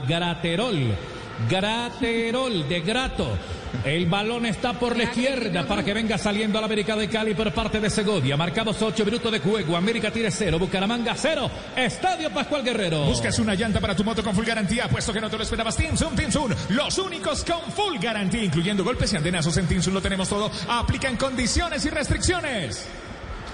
Graterol. De Grato. El balón está por la izquierda para que venga saliendo a la América de Cali por parte de Segovia. Marcamos 8 minutos de juego. América tiene 0, Bucaramanga 0. Estadio Pascual Guerrero. Buscas una llanta para tu moto con full garantía, puesto que no te lo esperabas. Tinsun, Tinsun, los únicos con full garantía, incluyendo golpes y andenazos en Tinsun, lo tenemos todo. Aplican condiciones y restricciones.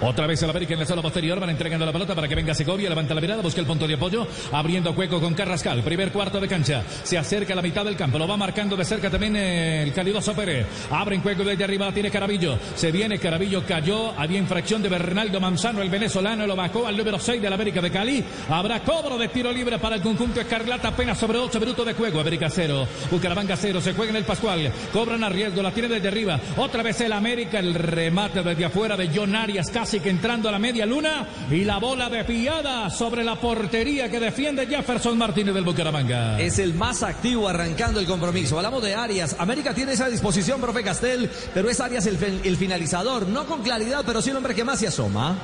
Otra vez el América en la zona posterior, van entregando la pelota para que venga Segovia, levanta la mirada, busca el punto de apoyo, abriendo juego con Carrascal, primer cuarto de cancha, se acerca a la mitad del campo, lo va marcando de cerca también el calidoso Pérez, abre en juego desde arriba, tiene Carabillo, se viene Carabillo, cayó, había infracción de Bernaldo Manzano, el venezolano, lo bajó al número 6 de la América de Cali, habrá cobro de tiro libre para el conjunto Escarlata, apenas sobre 8 minutos de juego, América 0, Bucaramanga 0, se juega en el Pascual, cobran a riesgo, la tiene desde arriba, otra vez el América, el remate desde afuera de John Arias, casi casi que entrando a la media luna y la bola desviada sobre la portería que defiende Jefferson Martínez del Bucaramanga. Es el más activo arrancando el compromiso. Hablamos de Arias. América tiene esa disposición, profe Castel, pero es Arias el, el finalizador. No con claridad, pero sí el hombre que más se asoma.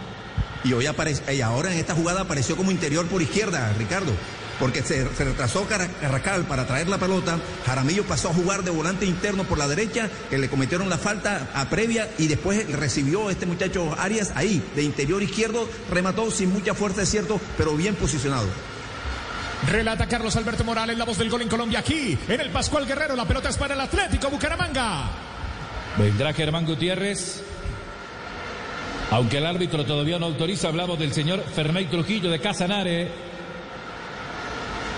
Y hoy aparece, y ahora en esta jugada apareció como interior por izquierda, Ricardo. Porque se, se retrasó Carrascal para traer la pelota. Jaramillo pasó a jugar de volante interno por la derecha, que le cometieron la falta a previa y después recibió este muchacho Arias ahí, de interior izquierdo, remató sin mucha fuerza, es cierto, pero bien posicionado. Relata Carlos Alberto Morales, la voz del gol en Colombia aquí, en el Pascual Guerrero. La pelota es para el Atlético Bucaramanga. Vendrá Germán Gutiérrez. Aunque el árbitro todavía no autoriza, hablamos del señor Fermey Trujillo de Casanare.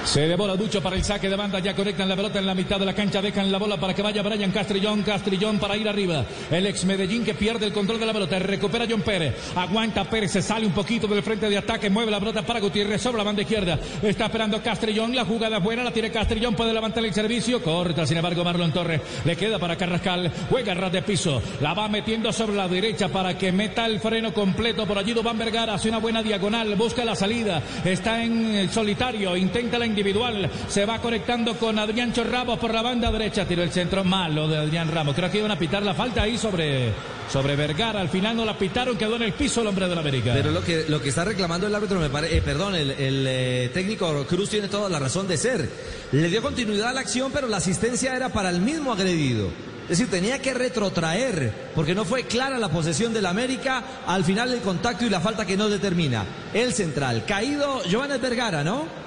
Se devora mucho para el saque de banda. Ya conectan la pelota en la mitad de la cancha. Dejan la bola para que vaya Brian Castrillón. Castrillón para ir arriba. El ex Medellín que pierde el control de la pelota. Recupera John Pérez. Aguanta Pérez. Se sale un poquito del frente de ataque. Mueve la pelota para Gutiérrez sobre la banda izquierda. Está esperando Castrillón. La jugada buena. La tiene Castrillón. Puede levantar el servicio. Corta, sin embargo, Marlon Torres. Le queda para Carrascal. Juega ras de piso. La va metiendo sobre la derecha para que meta el freno completo. Por allí Dubán Vergara. Hace una buena diagonal. Busca la salida. Está en solitario. Intenta la individual. Se va conectando con Adrián Chorramos por la banda derecha. Tiró el centro malo de Adrián Ramos. Creo que iban a pitar la falta ahí sobre, sobre Vergara. Al final no la pitaron. Quedó en el piso el hombre de la América. Pero lo que, lo que está reclamando el árbitro, me parece, eh, perdón, el, eh, técnico Cruz tiene toda la razón de ser. Le dio continuidad a la acción, pero la asistencia era para el mismo agredido. Es decir, tenía que retrotraer, porque no fue clara la posesión del América al final del contacto y la falta que no determina. El central, caído Joanes Vergara, ¿no?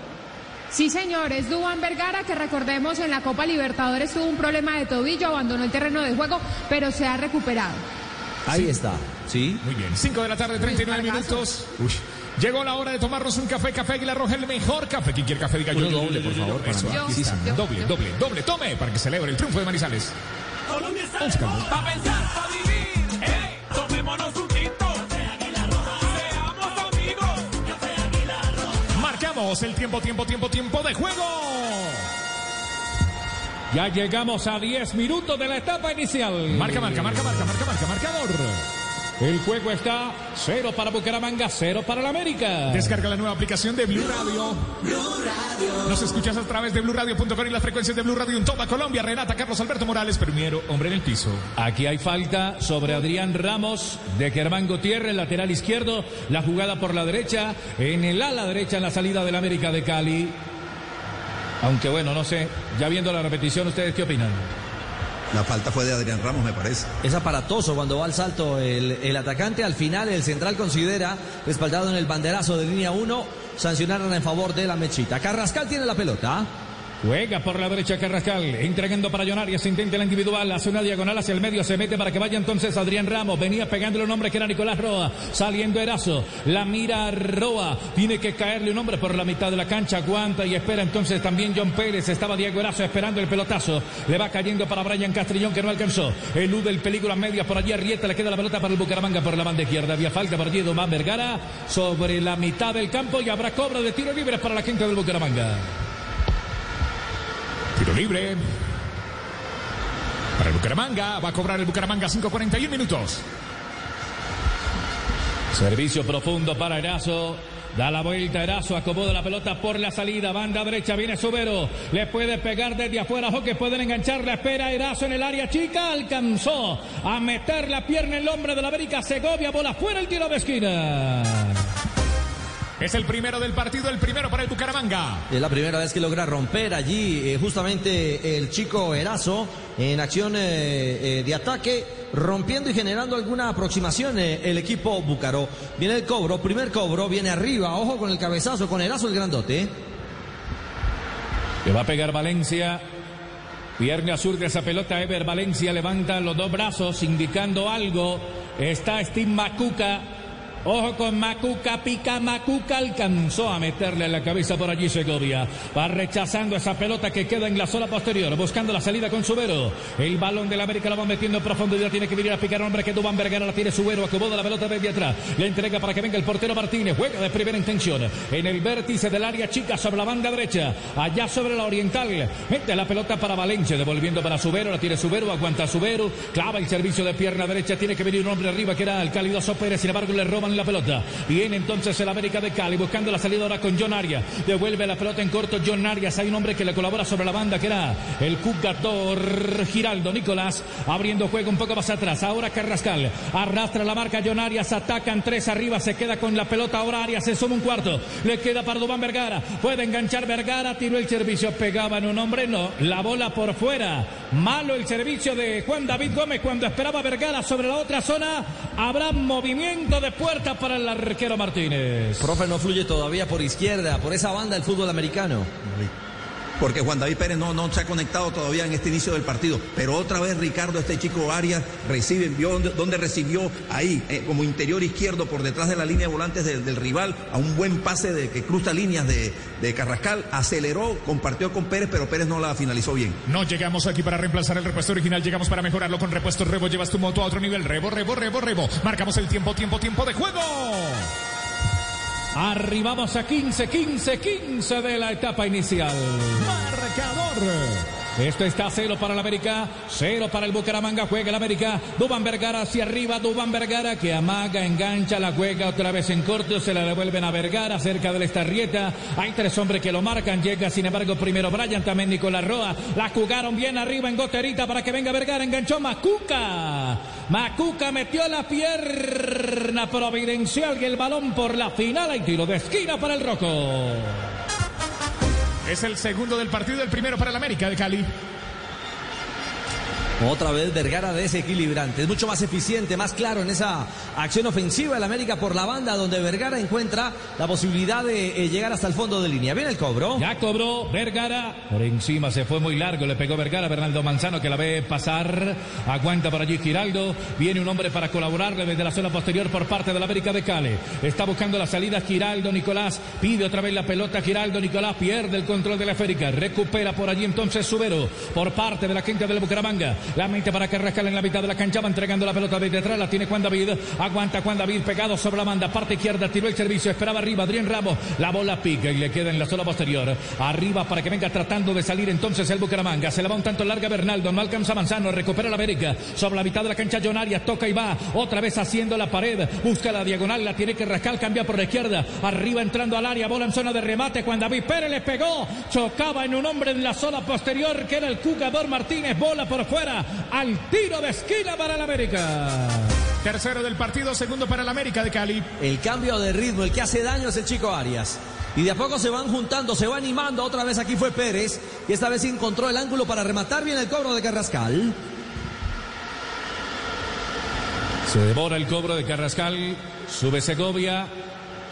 Sí, señor, es Dubán Vergara, que recordemos en la Copa Libertadores tuvo un problema de tobillo, abandonó el terreno de juego, pero se ha recuperado. Ahí está, sí. Muy bien, 5 de la tarde, 39 minutos. Uy. Llegó la hora de tomarnos un café, café Aguilar Roja, el mejor café. ¿Quién quiere café? Diga yo, doble, por favor. Doble, doble, doble. Tome para que celebre el triunfo de Manizales. Colombia está para pensar, para vivir. El tiempo, tiempo, tiempo, tiempo de juego. Ya llegamos a 10 minutos de la etapa inicial. Marca, marca, marca, marca, marca, marca, marcador. El juego está cero para Bucaramanga, cero para la América. Descarga la nueva aplicación de Blue Radio. Nos escuchas a través de BlueRadio.com y las frecuencias de Blue Radio en toda Colombia. Renata Carlos Alberto Morales, primero hombre en el piso. Aquí hay falta sobre Adrián Ramos de Germán Gutiérrez, lateral izquierdo. La jugada por la derecha, en el ala derecha en la salida del América de Cali. Aunque bueno, no sé, ya viendo la repetición, ¿ustedes qué opinan? La falta fue de Adrián Ramos, me parece. Es aparatoso cuando va al salto el, el atacante. Al final, el central considera, respaldado en el banderazo de línea 1, sancionaron en favor de la mechita. Carrascal tiene la pelota. Juega por la derecha Carrascal, entregando para Jonarias, intenta la individual, hace una diagonal hacia el medio, se mete para que vaya entonces Adrián Ramos, venía pegándole un hombre que era Nicolás Roa, saliendo Erazo, la mira Roa, tiene que caerle un hombre por la mitad de la cancha, aguanta y espera entonces también John Pérez, estaba Diego Erazo esperando el pelotazo, le va cayendo para Brian Castrillón que no alcanzó, elude el peligro a media por allí, Arrieta le queda la pelota para el Bucaramanga por la banda izquierda, había falta por allí Domán Vergara sobre la mitad del campo y habrá cobra de tiro libre para la gente del Bucaramanga. Tiro libre. Para el Bucaramanga. Va a cobrar el Bucaramanga 5.41 minutos. Servicio profundo para Erazo. Da la vuelta Erazo, acomoda la pelota por la salida, banda derecha, viene Subero, le puede pegar desde afuera, ojo que pueden enganchar, la espera Erazo en el área chica, alcanzó a meter la pierna el hombre de la América, Segovia, bola fuera el tiro de esquina. Es el primero del partido, el primero para el Bucaramanga. Es la primera vez que logra romper allí eh, justamente el chico Erazo en acción eh, eh, de ataque, rompiendo y generando alguna aproximación el equipo Bucaró. Viene el cobro, primer cobro, viene arriba, ojo con el cabezazo, con Erazo el grandote. Le va a pegar Valencia. Pierna sur de esa pelota, Ever Valencia levanta los dos brazos indicando algo. Está Steve Macuca Ojo con Macuca, pica Macuca, alcanzó a meterle en la cabeza por allí Segovia. Va rechazando esa pelota que queda en la zona posterior, buscando la salida con Subero. El balón del América lo va metiendo en profundidad, tiene que venir a picar hombre que Dubán Vergara la tiene Subero, acomoda la pelota desde atrás. Le entrega para que venga el portero Martínez, juega de primera intención. En el vértice del área chica sobre la banda derecha, allá sobre la oriental. Mete la pelota para Valencia, devolviendo para Subero, la tiene Subero, aguanta Subero, clava el servicio de pierna derecha, tiene que venir un hombre arriba que era el calidoso Pérez, sin embargo le roban la pelota. Viene entonces el América de Cali buscando la salida ahora con John Arias. Devuelve la pelota en corto John Arias. Hay un hombre que le colabora sobre la banda que era el jugador Giraldo Nicolás. Abriendo juego un poco más atrás. Ahora Carrascal arrastra la marca John Arias. Atacan tres arriba. Se queda con la pelota. Ahora Arias se suma un cuarto. Le queda para Dubán Vergara. Puede enganchar Vergara. Tiró el servicio. Pegaba en un hombre. No. La bola por fuera. Malo el servicio de Juan David Gómez cuando esperaba Vergara sobre la otra zona. Habrá movimiento de puerta para el arquero Martínez. Profe, no fluye todavía por izquierda, por esa banda el fútbol americano. Porque Juan David Pérez no, no se ha conectado todavía en este inicio del partido. Pero otra vez Ricardo, este chico Arias, recibe, vio donde, donde recibió ahí, eh, como interior izquierdo, por detrás de la línea de volantes del, rival, a un buen pase de que cruza líneas de, de Carrascal, aceleró, compartió con Pérez, pero Pérez no la finalizó bien. No llegamos aquí para reemplazar el repuesto original, llegamos para mejorarlo con repuestos Rebo. Llevas tu moto a otro nivel. Rebo, Rebo, Rebo, Rebo. Marcamos el tiempo, tiempo, tiempo de juego. Arribamos a 15, 15, 15 de la etapa inicial. Marcador. Esto está cero para el América, cero para el Bucaramanga, juega el América, Dubán Vergara hacia arriba, Dubán Vergara que amaga, engancha, la juega otra vez en corto, se la devuelven a Vergara cerca de la estarrieta, hay tres hombres que lo marcan, llega sin embargo primero Brian, también Nicolás Roa, la jugaron bien arriba en goterita para que venga Vergara, enganchó Macuca, Macuca metió la pierna providencial y el balón por la final, hay tiro de esquina para el Roco. Es el segundo del partido, el primero para el América de Cali. Otra vez Vergara desequilibrante. Es mucho más eficiente, más claro en esa acción ofensiva del América por la banda, donde Vergara encuentra la posibilidad de eh, llegar hasta el fondo de línea. Viene el cobro. Ya cobró Vergara. Por encima se fue muy largo. Le pegó Vergara Bernardo Manzano que la ve pasar. Aguanta por allí Giraldo. Viene un hombre para colaborarle desde la zona posterior por parte del América de Cali. Está buscando la salida Giraldo Nicolás. Pide otra vez la pelota Giraldo Nicolás. Pierde el control de la esférica. Recupera por allí entonces Subero por parte de la quinta del Bucaramanga. La mente para Carrascal en la mitad de la cancha va entregando la pelota desde atrás. La tiene Juan David. Aguanta Juan David pegado sobre la banda. Parte izquierda. Tiró el servicio. Esperaba arriba. Adrián Ramos. La bola pica y le queda en la zona posterior. Arriba para que venga tratando de salir entonces el Bucaramanga. Se la va un tanto larga Bernaldo. No alcanza Manzano. Recupera la América. Sobre la mitad de la cancha Jonaria. Toca y va. Otra vez haciendo la pared. Busca la diagonal. La tiene que rascar. Cambia por la izquierda. Arriba entrando al área. Bola en zona de remate. Juan David Pérez le pegó. Chocaba en un hombre en la zona posterior que era el jugador Martínez. Bola por fuera. Al tiro de esquina para el América. Tercero del partido, segundo para el América de Cali. El cambio de ritmo, el que hace daño es el chico Arias. Y de a poco se van juntando, se va animando. Otra vez aquí fue Pérez. Y esta vez encontró el ángulo para rematar bien el cobro de Carrascal. Se devora el cobro de Carrascal. Sube Segovia.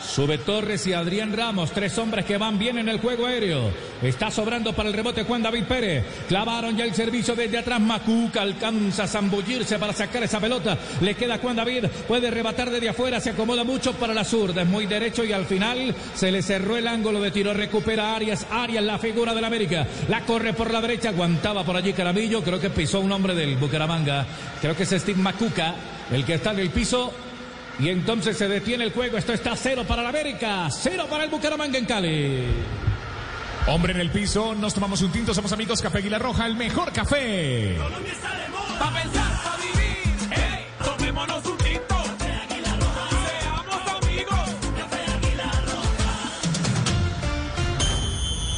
Sube Torres y Adrián Ramos, tres hombres que van bien en el juego aéreo. Está sobrando para el rebote Juan David Pérez. Clavaron ya el servicio desde atrás. Macuca alcanza a zambullirse para sacar esa pelota. Le queda Juan David. Puede rebatar desde afuera. Se acomoda mucho para la zurda. Es muy derecho y al final se le cerró el ángulo de tiro. Recupera Arias. Arias, la figura del América. La corre por la derecha. Aguantaba por allí Caramillo. Creo que pisó un hombre del Bucaramanga. Creo que es Steve Macuca el que está en el piso. Y entonces se detiene el juego. Esto está cero para la América, cero para el Bucaramanga en Cali. Hombre en el piso, nos tomamos un tinto, somos amigos Café Aguilar Roja, el mejor café. Pa' pensar, pa' vivir, hey, tomémonos un tinto. Seamos amigos.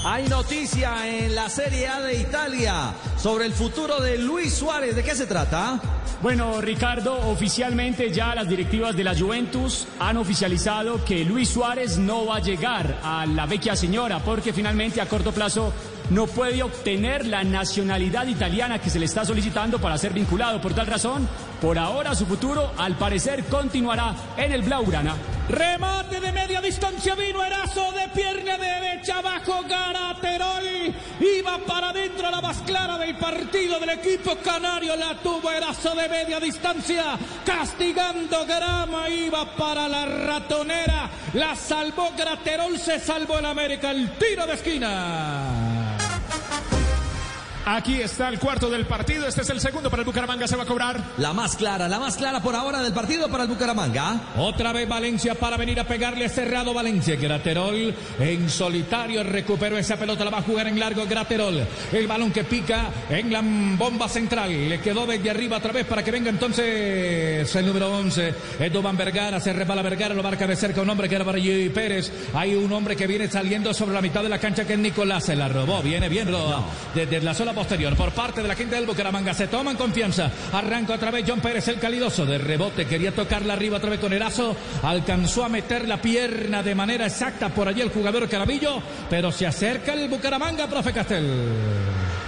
Hay noticia en la Serie A de Italia sobre el futuro de Luis Suárez. ¿De qué se trata? Bueno, Ricardo, oficialmente ya las directivas de la Juventus han oficializado que Luis Suárez no va a llegar a la vecchia señora porque finalmente a corto plazo no puede obtener la nacionalidad italiana que se le está solicitando para ser vinculado. Por tal razón, Por ahora su futuro al parecer continuará en el Blaugrana. Remate de media distancia vino Erazo de pierna derecha abajo Garaterol. Iba para adentro la más clara del partido del equipo canario. La tuvo Erazo de media distancia. Castigando Grama. Iba para la ratonera. La salvó Graterol. Se salvó el América. El tiro de esquina. Thank you. Aquí está el cuarto del partido. Este es el segundo para el Bucaramanga. Se va a cobrar. La más clara, la más clara por ahora del partido para el Bucaramanga. Otra vez Valencia para venir a pegarle cerrado Valencia. Graterol en solitario recuperó esa pelota. La va a jugar en largo Graterol. El balón que pica en la bomba central. Le quedó desde arriba otra vez para que venga entonces el número 11. Es Dubán Vergara. Se repala Vergara. Lo marca de cerca un hombre que era para Gigi Pérez. Hay un hombre que viene saliendo sobre la mitad de la cancha que es Nicolás. Se la robó. Viene bien. Desde la zona posterior por parte de la gente del Bucaramanga. Se toman confianza. Arranca otra vez John Pérez, el calidoso de rebote. Quería tocarla arriba otra vez con Erazo. Alcanzó a meter la pierna de manera exacta por allí el jugador Carabillo. Pero se acerca el Bucaramanga, profe Castel.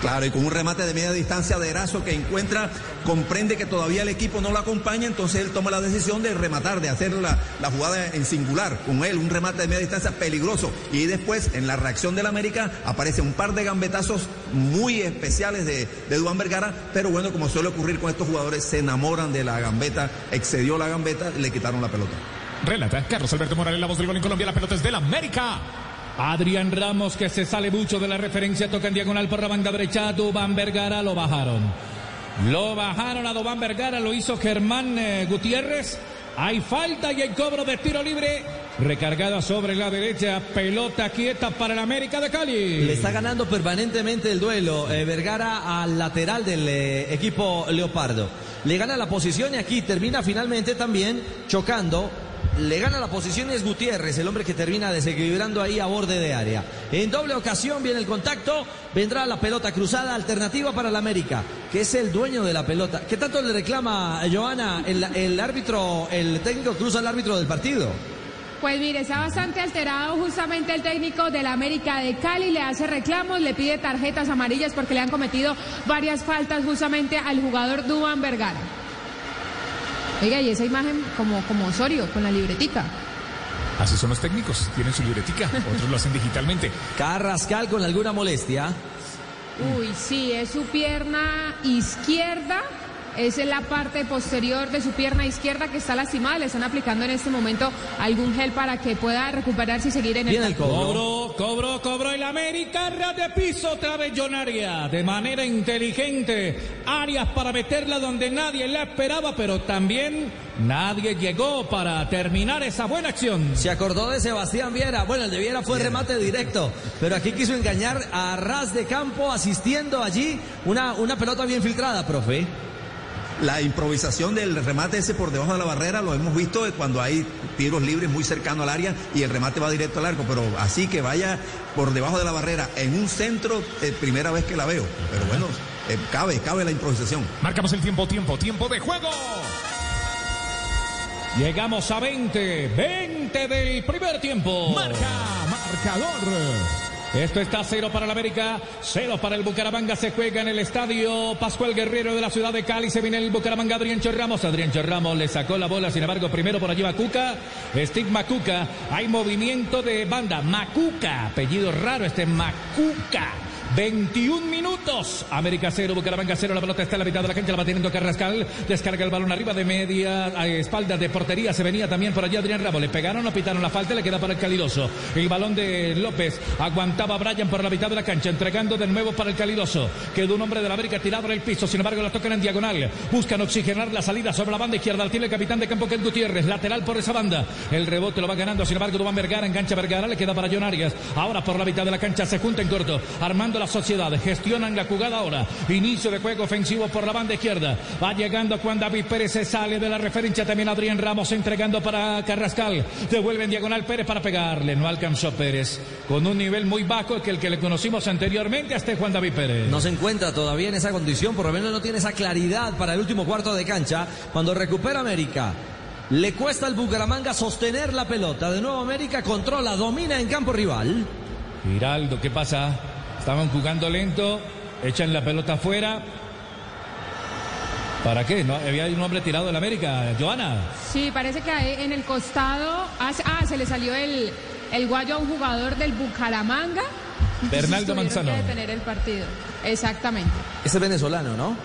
Claro, y con un remate de media distancia de Erazo que encuentra, comprende que todavía el equipo no lo acompaña, entonces él toma la decisión de rematar, de hacer la, la jugada en singular. Con él, un remate de media distancia peligroso. Y después, en la reacción del América, aparece un par de gambetazos muy especiales de, de Duan Vergara, pero bueno, como suele ocurrir con estos jugadores, se enamoran de la gambeta, excedió la gambeta, le quitaron la pelota. Relata Carlos Alberto Morales, la voz del gol en Colombia. La pelota es del América. Adrián Ramos que se sale mucho de la referencia, toca en diagonal por la banda derecha, Dubán Vergara lo bajaron. Lo bajaron a Dubán Vergara, lo hizo Germán eh, Gutiérrez. Hay falta y el cobro de tiro libre. Recargada sobre la derecha, pelota quieta para el América de Cali. Le está ganando permanentemente el duelo eh, Vergara al lateral del eh, equipo Leopardo. Le gana la posición y aquí termina finalmente también chocando le gana la posición es Gutiérrez, el hombre que termina desequilibrando ahí a borde de área. En doble ocasión viene el contacto, vendrá la pelota cruzada, alternativa para el América, que es el dueño de la pelota. ¿Qué tanto le reclama Joana el, el árbitro, el técnico cruza al árbitro del partido? Pues mire, está bastante alterado justamente el técnico del América de Cali, le hace reclamos, le pide tarjetas amarillas porque le han cometido varias faltas justamente al jugador Duan Vergara. Oiga, y esa imagen como, como Osorio, con la libretica. Así son los técnicos, tienen su libretica, [laughs] otros lo hacen digitalmente. Carrascal con alguna molestia. Uy, sí, es su pierna izquierda. Es en la parte posterior de su pierna izquierda que está lastimada. Le están aplicando en este momento algún gel para que pueda recuperarse y seguir en el Viene el campo. Cobro, cobro, cobro el América, ras de piso otra vez Jonaria, de manera inteligente. Arias para meterla donde nadie la esperaba, pero también nadie llegó para terminar esa buena acción. Se acordó de Sebastián Viera. Bueno, el de Viera fue remate directo, pero aquí quiso engañar a ras de campo asistiendo allí una, una pelota bien filtrada, profe. La improvisación del remate ese por debajo de la barrera lo hemos visto cuando hay tiros libres muy cercano al área y el remate va directo al arco, pero así que vaya por debajo de la barrera en un centro, eh, primera vez que la veo. Pero bueno, eh, cabe, cabe la improvisación. Marcamos el tiempo, tiempo, tiempo de juego. Llegamos a 20, 20 del primer tiempo. Marca, marcador. Esto está cero para el América, cero para el Bucaramanga. Se juega en el estadio Pascual Guerrero de la ciudad de Cali. Se viene el Bucaramanga, Adrián Ramos. Adrián Ramos le sacó la bola, sin embargo, primero por allí Macuca. Steve Macuca. Hay movimiento de banda. Macuca, apellido raro este Macuca. 21 minutos. América 0, Bucaramanga 0. La pelota está en la mitad de la cancha. La va teniendo Carrascal. Descarga el balón arriba de media a espalda de portería. Se venía también por allí Adrián Ramos. Le pegaron, no pitaron la falta. Le queda para el calidoso. El balón de López. Aguantaba Brian por la mitad de la cancha. Entregando de nuevo para el calidoso. Quedó un hombre de la América tirado en el piso. Sin embargo, la tocan en diagonal. Buscan oxigenar la salida sobre la banda izquierda. Tiene el capitán de campo Ken Gutiérrez. Lateral por esa banda. El rebote lo va ganando. Sin embargo, Dubán Vergara. Engancha Vergara. Le queda para John Arias. Ahora por la mitad de la cancha se junta en corto. Armando la sociedad. Gestionan la jugada ahora. Inicio de juego ofensivo por la banda izquierda. Va llegando Juan David Pérez. Se sale de la referencia también Adrián Ramos entregando para Carrascal. Devuelve en diagonal Pérez para pegarle. No alcanzó Pérez. Con un nivel muy bajo que el que le conocimos anteriormente a este Juan David Pérez. No se encuentra todavía en esa condición, por lo menos no tiene esa claridad para el último cuarto de cancha. Cuando recupera América, le cuesta al Bucaramanga sostener la pelota. De nuevo América controla, domina en campo rival. Giraldo, ¿qué pasa? Estaban jugando lento, echan la pelota afuera. ¿Para qué? ¿No? Había un hombre tirado en América, Joana. Sí, parece que ahí en el costado. Ah, se- le salió el, el guayo a un jugador del Bucaramanga. [laughs] Tuvieron Manzano. que detener el partido. Exactamente. Ese es venezolano, ¿no?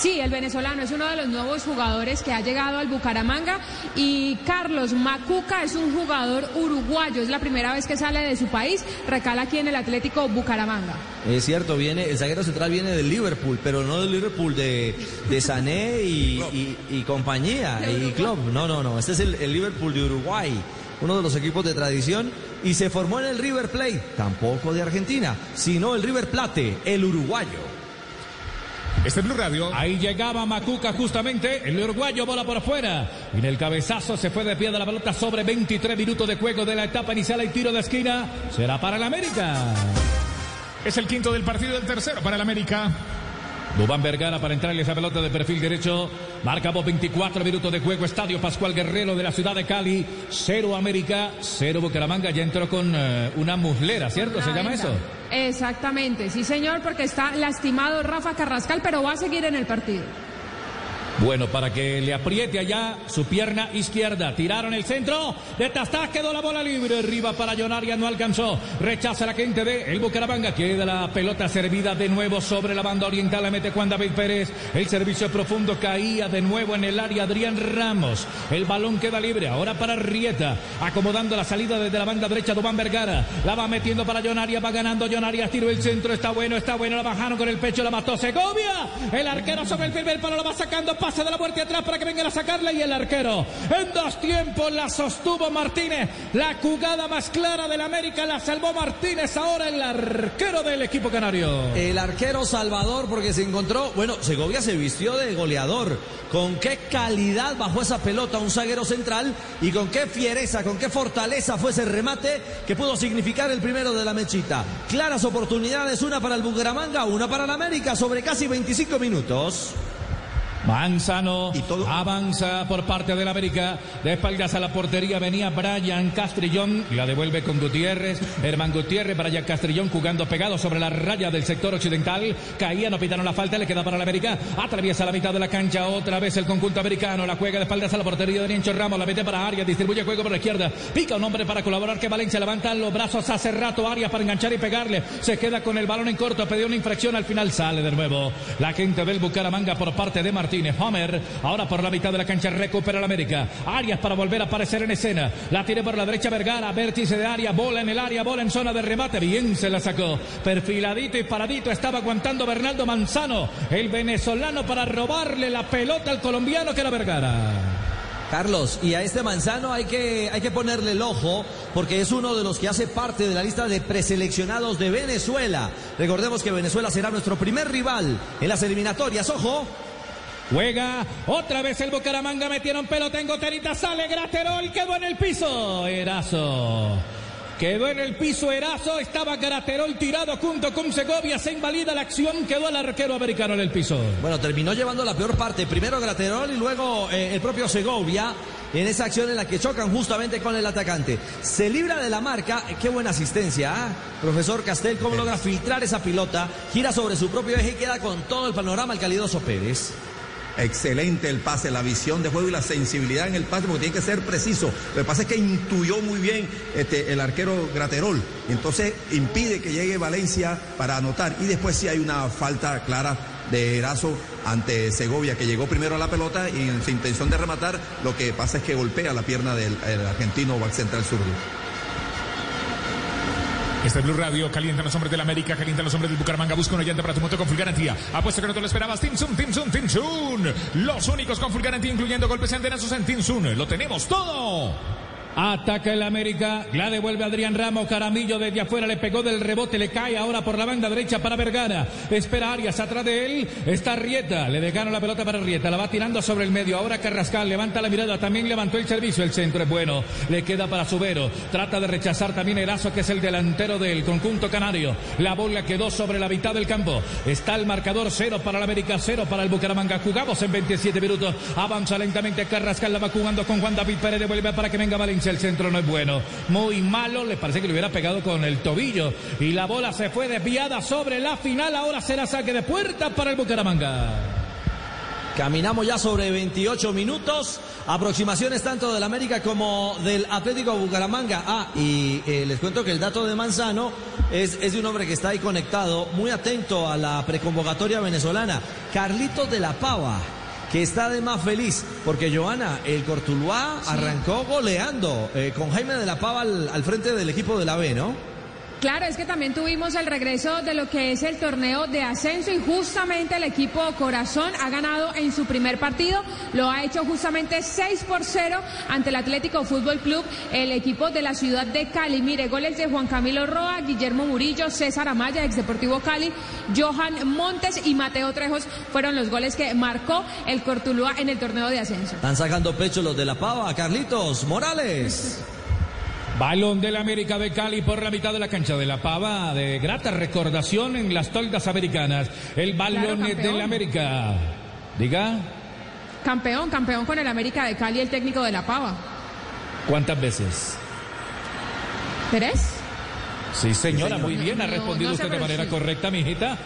Sí, el venezolano es uno de los nuevos jugadores que ha llegado al Bucaramanga y Carlos Macuca es un jugador uruguayo, es la primera vez que sale de su país, recala aquí en el Atlético Bucaramanga. Es cierto, viene, el zaguero central viene del Liverpool, pero no del Liverpool de, de Sané y, y- y compañía, y club. No, no, no. Este es el, el Liverpool de Uruguay, uno de los equipos de tradición, y se formó en el River Plate, tampoco de Argentina, sino el River Plate, el uruguayo. Este es Blue Radio. Ahí llegaba Macuca justamente, el uruguayo bola por afuera. Y en el cabezazo se fue de pie de la pelota sobre 23 minutos de juego de la etapa inicial y tiro de esquina. Será para el América. Es el quinto del partido, el tercero para el América. Dubán Vergara para entrarle esa pelota de perfil derecho. Marcamos 24 minutos de juego. Estadio Pascual Guerrero de la ciudad de Cali. Cero América, cero Bucaramanga. Ya entró con eh, una muslera, ¿cierto? ¿Se llama eso? Exactamente, sí señor, porque está lastimado Rafa Carrascal, pero va a seguir en el partido. Bueno, para que le apriete allá su pierna izquierda. Tiraron el centro. De Tastás quedó la bola libre. Arriba para Jonaria no alcanzó. Rechaza la gente de el Bucaramanga. Queda la pelota servida de nuevo sobre la banda oriental. La mete Juan David Pérez. El servicio profundo caía de nuevo en el área. Adrián Ramos. El balón queda libre. Ahora para Rieta. Acomodando la salida desde la banda derecha. Dubán Vergara. La va metiendo para Jonaria. Va ganando Jonaria. Tiro el centro. Está bueno, está bueno. La bajaron con el pecho. La mató Segovia. El arquero sobre el primer palo. La va sacando. Pase de la muerte atrás para que vengan a sacarla. Y el arquero. En dos tiempos la sostuvo Martínez. La jugada más clara del América la salvó Martínez. Ahora el arquero del equipo canario. El arquero Salvador, porque se encontró, bueno, Segovia se vistió de goleador. Con qué calidad bajó esa pelota un zaguero central y con qué fiereza, con qué fortaleza fue ese remate que pudo significar el primero de la mechita. Claras oportunidades, una para el Bucaramanga, una para el América, sobre casi 25 minutos. Manzano avanza por parte del América. De espaldas a la portería venía Brian Castrillón. La devuelve con Gutiérrez. Herman Gutiérrez, Brian Castrillón jugando pegado sobre la raya del sector occidental. Caía, no pitaron la falta, le queda para el América. Atraviesa la mitad de la cancha otra vez el conjunto americano. La juega de espaldas a la portería de Niencho Ramos. La mete para Arias, distribuye juego por la izquierda. Pica un hombre para colaborar que Valencia levanta los brazos hace rato. Arias para enganchar y pegarle. Se queda con el balón en corto. Pidió una infracción. Al final sale de nuevo. La gente del Bucaramanga por parte de Martínez. Homer, ahora por la mitad de la cancha recupera el América. Arias para volver a aparecer en escena. La tiene por la derecha Vergara, vértice de área, bola en el área, bola en zona de remate. Bien se la sacó. Perfiladito y paradito estaba aguantando Bernardo Manzano, el venezolano, para robarle la pelota al colombiano que era Vergara. Carlos, y a este manzano hay que, hay que ponerle el ojo porque es uno de los que hace parte de la lista de preseleccionados de Venezuela. Recordemos que Venezuela será nuestro primer rival en las eliminatorias. Ojo. Juega otra vez el Bucaramanga, metieron pelota en goterita, sale Graterol, quedó en el piso. Erazo. Quedó en el piso Erazo, estaba Graterol tirado junto con Segovia, se invalida la acción, quedó el arquero americano en el piso. Bueno, terminó llevando la peor parte. Primero Graterol y luego eh, el propio Segovia en esa acción en la que chocan justamente con el atacante. Se libra de la marca. Qué buena asistencia, ¿ah? Profesor Castel, cómo logra filtrar esa pilota. Gira sobre su propio eje y queda con todo el panorama el calidoso Pérez. Excelente el pase, la visión de juego y la sensibilidad en el pase, porque tiene que ser preciso. Lo que pasa es que intuyó muy bien este, el arquero Graterol. Entonces impide que llegue Valencia para anotar. Y después sí hay una falta clara de Erazo ante Segovia, que llegó primero a la pelota y en su intención de rematar, lo que pasa es que golpea la pierna del el argentino back central zurdo. Este es Blue Radio, calientan los hombres del América, calientan los hombres del Bucaramanga, busca un oyente para tu moto con full garantía. Apuesto que no te lo esperabas, Team Zoom, Team. Los únicos con full garantía, incluyendo golpes y antenazos en Team. Lo tenemos todo. Ataca el América, la devuelve Adrián Ramos, Caramillo desde afuera, le pegó del rebote, le cae ahora por la banda derecha para Vergara. Espera Arias atrás de él, está Rieta, le dejaron la pelota para Rieta, la va tirando sobre el medio. Ahora Carrascal levanta la mirada, también levantó el servicio, el centro es bueno, le queda para Subero. Trata de rechazar también Erazo, que es el delantero del conjunto canario. La bola quedó sobre la mitad del campo. Está el marcador cero para el América, cero para el Bucaramanga. Jugamos en 27 minutos, avanza lentamente Carrascal, la va jugando con Juan David Pérez, devuelve para que venga Valencia. El centro no es bueno. Muy malo. Le parece que le hubiera pegado con el tobillo. Y la bola se fue desviada sobre la final. Ahora será saque de puerta para el Bucaramanga. Caminamos ya sobre 28 minutos. Aproximaciones tanto del América como del Atlético Bucaramanga. Ah, y eh, les cuento que el dato de Manzano es, es de un hombre que está ahí conectado, muy atento a la preconvocatoria venezolana. Carlitos de la Pava. Que está además feliz porque Joana, el Cortuluá arrancó goleando eh, con Jaime de la Pava al, al frente del equipo de la B, ¿no? Claro, es que también tuvimos el regreso de lo que es el torneo de ascenso y justamente el equipo Corazón ha ganado en su primer partido, lo ha hecho justamente 6 por 0 ante el Atlético Fútbol Club, el equipo de la ciudad de Cali. Mire, goles de Juan Camilo Roa, Guillermo Murillo, César Amaya, ex Deportivo Cali, Johan Montes y Mateo Trejos fueron los goles que marcó el Cortuluá en el torneo de ascenso. Están sacando pecho los de la Pava, Carlitos Morales. Balón del América de Cali por la mitad de la cancha de la Pava, de grata recordación en las toldas americanas. El balón Claro, del América. Diga, Campeón, campeón con el América de Cali, el técnico de la Pava. ¿cuántas veces? ¿Tres? Sí, señora, señor. muy bien, ha respondido no usted de manera correcta, mijita.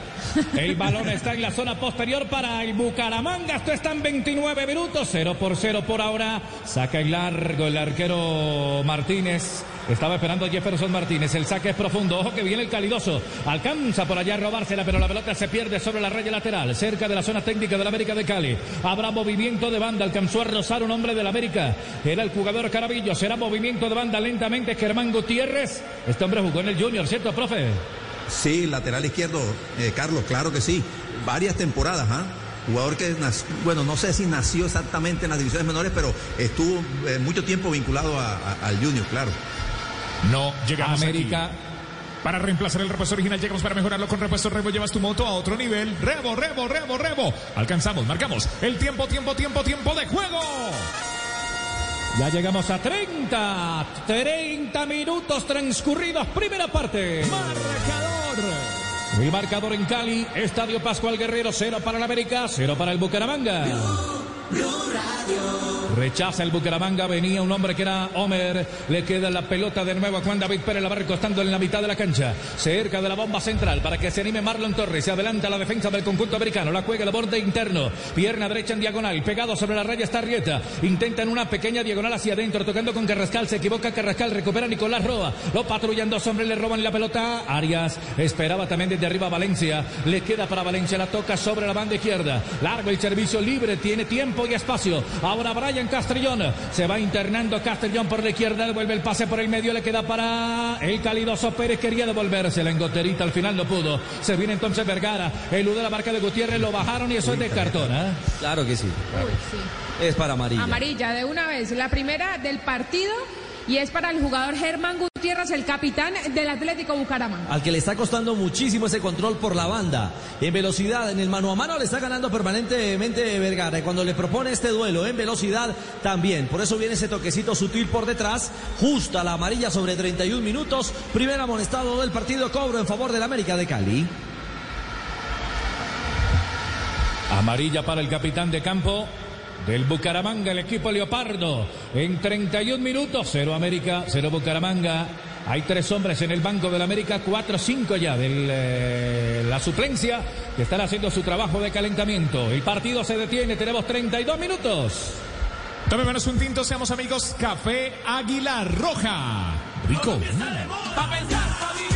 El balón está en la zona posterior para el Bucaramanga. Esto está en 29 minutos, 0 por 0 por ahora. Saca el largo el arquero Martínez. Estaba esperando Jefferson Martínez. El saque es profundo. Ojo que viene el calidoso. Alcanza por allá a robársela, pero la pelota se pierde sobre la raya lateral, cerca de la zona técnica del América de Cali. Habrá movimiento de banda. Alcanzó a rozar un hombre del América. Era el jugador Carabillo. Será movimiento de banda lentamente. Germán Gutiérrez. Este hombre jugó en el Junior, ¿cierto, profe? Sí, lateral izquierdo, eh, Carlos, claro que sí. Varias temporadas, ¿ah? Jugador que, bueno, no sé si nació exactamente en las divisiones menores, pero estuvo eh, mucho tiempo vinculado a- a- al Junior, claro. No llegamos América. aquí. Para reemplazar el repuesto original, llegamos para mejorarlo con repuesto Rebo. Llevas tu moto a otro nivel. Rebo, Rebo, Rebo, Rebo. Alcanzamos, marcamos el tiempo, tiempo, tiempo, tiempo de juego. Ya llegamos a 30. 30 minutos transcurridos. Primera parte. Marcador. El marcador en Cali. Estadio Pascual Guerrero. Cero para el América. Cero para el Bucaramanga. Rechaza el Bucaramanga, venía un hombre que era Homer, le queda la pelota de nuevo a Juan David Pérez, la va recostando en la mitad de la cancha, cerca de la bomba central para que se anime Marlon Torres, se adelanta la defensa del conjunto americano, la juega el borde interno, pierna derecha en diagonal, pegado sobre la raya está Rieta, intenta en una pequeña diagonal hacia adentro, tocando con Carrascal, se equivoca Carrascal, recupera Nicolás Roa, lo patrullan dos hombres, le roban la pelota, Arias esperaba también desde arriba Valencia, le queda para Valencia, la toca sobre la banda izquierda, largo el servicio libre, tiene tiempo y espacio, ahora Brian Castrillón, se va internando Castrillón por la izquierda, devuelve el pase por el medio, le queda para el calidoso Pérez, quería devolverse la engoterita, al final no pudo, se viene entonces Vergara, elude la marca de Gutiérrez, lo bajaron y eso es de cartón, ¿eh? Claro que sí. Uy, sí. Es para amarilla. Amarilla de una vez. La primera del partido y es para el jugador Germán Gutiérrez, el capitán del Atlético Bucaramanga. Al que le está costando muchísimo ese control por la banda. En velocidad, en el mano a mano le está ganando permanentemente Vergara. Y cuando le propone este duelo en velocidad, también. Por eso viene ese toquecito sutil por detrás. Justa la amarilla sobre 31 minutos. Primer amonestado del partido cobro en favor del América de Cali. Amarilla para el capitán de campo del Bucaramanga, el equipo Leopardo. En 31 minutos, 0 América, 0 Bucaramanga. Hay tres hombres en el banco del América, 4-5 ya de la suplencia que están haciendo su trabajo de calentamiento. El partido se detiene, tenemos 32 minutos. Tome menos un tinto, seamos amigos. Café Águila Roja. Rico. Pa' pensar, pa'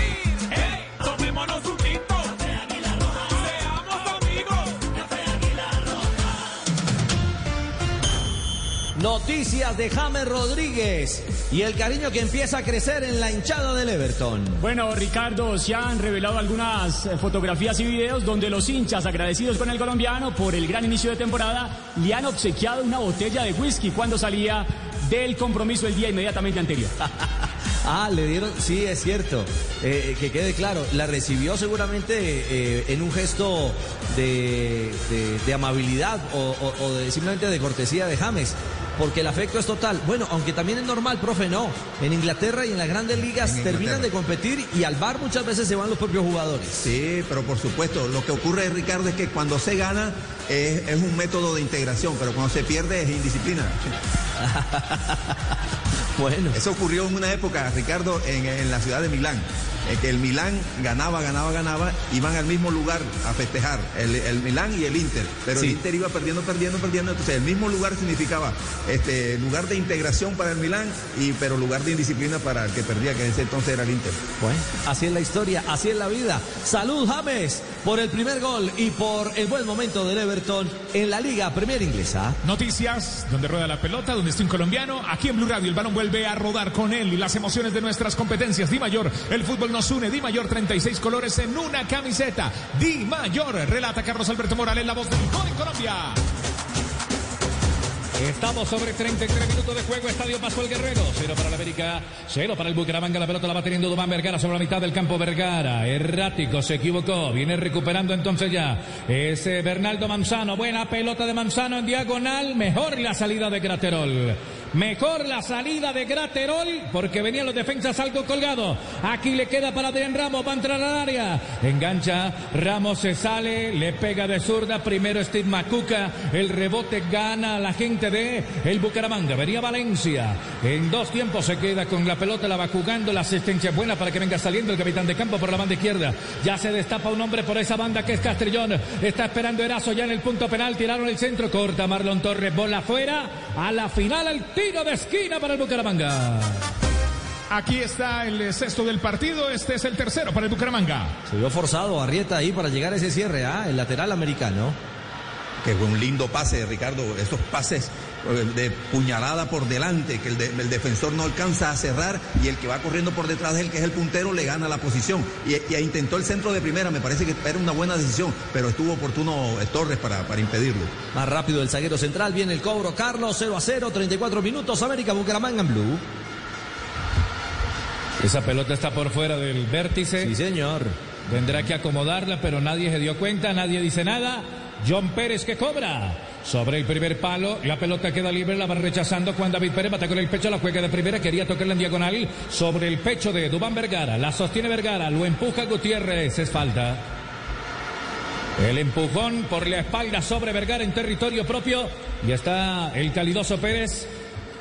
Noticias de James Rodríguez y el cariño que empieza a crecer en la hinchada del Everton. Bueno, Ricardo, se han revelado algunas fotografías y videos donde los hinchas agradecidos con el colombiano por el gran inicio de temporada le han obsequiado una botella de whisky cuando salía del compromiso el día inmediatamente anterior. [laughs] Ah, le dieron, sí, es cierto. Eh, eh, que quede claro, la recibió seguramente eh, en un gesto de, de- de amabilidad o, o- o de, simplemente de cortesía de James. Porque el afecto es total. Bueno, aunque también es normal, profe, no. En Inglaterra y en las grandes ligas En terminan Inglaterra. de competir y al bar muchas veces se van los propios jugadores. Sí, pero por supuesto, lo que ocurre, Ricardo, es que cuando se gana es, es un método de integración, pero cuando se pierde es indisciplina. [laughs] bueno. Eso ocurrió en una época, Ricardo, en, en la ciudad de Milán. eh, que el Milán ganaba, ganaba, ganaba, iban al mismo lugar a festejar, el, el Milán y el Inter, pero Sí. el Inter iba perdiendo, perdiendo, perdiendo, entonces el mismo lugar significaba este lugar de integración para el Milán, y, pero lugar de indisciplina para el que perdía, que en ese entonces era el Inter. Bueno, así es la historia, así es la vida. Salud James por el primer gol y por el buen momento del Everton en la Liga Premier Inglesa. Noticias, donde rueda la pelota, donde está un colombiano. Aquí en Blue Radio el balón vuelve a rodar con él y las emociones de nuestras competencias. Di Mayor, el fútbol nos une. Di Mayor, 36 colores en una camiseta. Di Mayor, relata Carlos Alberto Morales, la voz del gol en Colombia. Estamos sobre 33 minutos de juego. Estadio Pascual Guerrero. Cero para la América. Cero para el Bucaramanga. La pelota la va teniendo Dubán Vergara sobre la mitad del campo. Vergara. Errático. Se equivocó. Viene recuperando entonces ya. Es eh, Bernaldo Manzano. Buena pelota de Manzano en diagonal. Mejor la salida de Graterol. Mejor la salida de Graterol porque venían los defensas algo colgado. Aquí le queda para Adrián Ramos. Va a entrar al área. Engancha. Ramos se sale. Le pega de zurda. Primero Steve Macuca. El rebote gana la gente de el Bucaramanga. Venía Valencia. En dos tiempos se queda con la pelota. La va jugando. La asistencia es buena para que venga saliendo el capitán de campo por la banda izquierda. Ya se destapa un hombre por esa banda que es Castrillón. Está esperando Erazo ya en el punto penal. Tiraron el centro. Corta Marlon Torres. Bola afuera. A la final el tiro de esquina para el Bucaramanga. Aquí está el sexto del partido. Este es el tercero para el Bucaramanga. Se vio forzado Arrieta ahí para llegar a ese cierre, ¿ah? El lateral americano. Que fue un lindo pase, Ricardo. Esos pases de puñalada por delante, que el, de- el defensor no alcanza a cerrar y el que va corriendo por detrás de él, que es el puntero, le gana la posición. Y, y intentó el centro de primera, me parece que era una buena decisión, pero estuvo oportuno eh, Torres para, para impedirlo. Más rápido el zaguero central. Viene el cobro. Carlos 0 a 0. 34 minutos. América Bucaramanga en Blue. Esa pelota está por fuera del vértice. Sí, señor. Tendrá que acomodarla, pero nadie se dio cuenta, nadie dice nada. John Pérez que cobra. Sobre el primer palo, la pelota queda libre, la va rechazando Juan David Pérez, bate con el pecho, la juega de primera, quería tocarla en diagonal sobre el pecho de Dubán Vergara, la sostiene Vergara, lo empuja Gutiérrez, es falta. El empujón por la espalda sobre Vergara en territorio propio y está el calidoso Pérez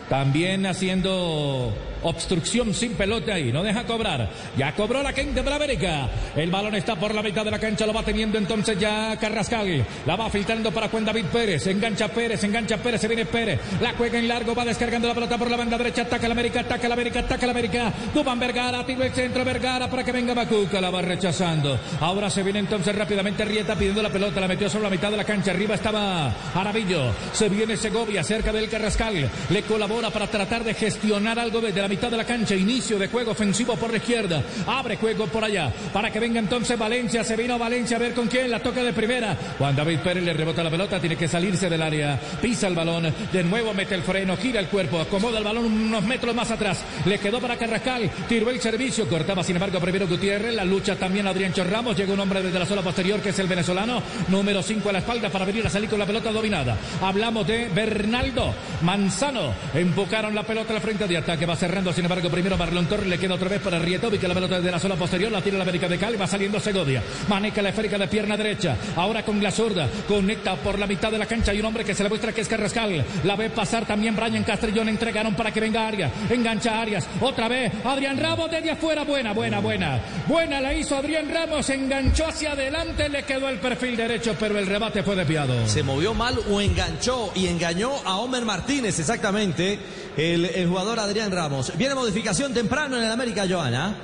también haciendo obstrucción sin pelota ahí, no deja cobrar. Ya cobró la gente de América. El balón está por la mitad de la cancha, lo va teniendo entonces ya Carrascal. La va filtrando para Juan David Pérez. Engancha Pérez, engancha Pérez, se viene Pérez. La juega en largo, va descargando la pelota por la banda derecha. Ataca la América, ataca la América, ataca la América. Dubán Vergara, tiro el centro Vergara para que venga Macuca, la va rechazando. Ahora se viene entonces rápidamente Rieta pidiendo la pelota, la metió sobre la mitad de la cancha. Arriba estaba Aravillo. Se viene Segovia cerca del Carrascal. Le colabora para tratar de gestionar algo desde la mitad de la cancha. Inicio de juego ofensivo por la izquierda. Abre juego por allá. Para que venga entonces Valencia. Se vino Valencia a ver con quién. La toca de primera. Juan David Pérez le rebota la pelota. Tiene que salirse del área. Pisa el balón. De nuevo mete el freno. Gira el cuerpo. Acomoda el balón unos metros más atrás. Le quedó para Carrascal. Tiró el servicio. Cortaba sin embargo primero Gutiérrez. La lucha también Adrián Ramos. Llega un hombre desde la zona posterior que es el venezolano. Número 5 a la espalda para venir a salir con la pelota dominada. Hablamos de Bernaldo Manzano. Empujaron la pelota al frente de ataque. Va sin embargo primero Marlon Torres. Le queda otra vez para Rietovic. Que la pelota desde la zona posterior. La tira la América de Cali. Va saliendo Segovia. Maneja la esférica de pierna derecha. Ahora con la zurda. Conecta por la mitad de la cancha. Hay un hombre que se le muestra que es Carrascal. La ve pasar también Brian Castrillón. Entregaron para que venga Arias. Engancha Arias. Otra vez Adrián Ramos desde afuera. Buena, buena, buena. Buena la hizo Adrián Ramos. Enganchó hacia adelante. Le quedó el perfil derecho. Pero el rebate fue desviado. Se movió mal o enganchó y engañó a Homer Martínez, exactamente, el jugador Adrián Ramos. Viene modificación temprano en el América, Joana.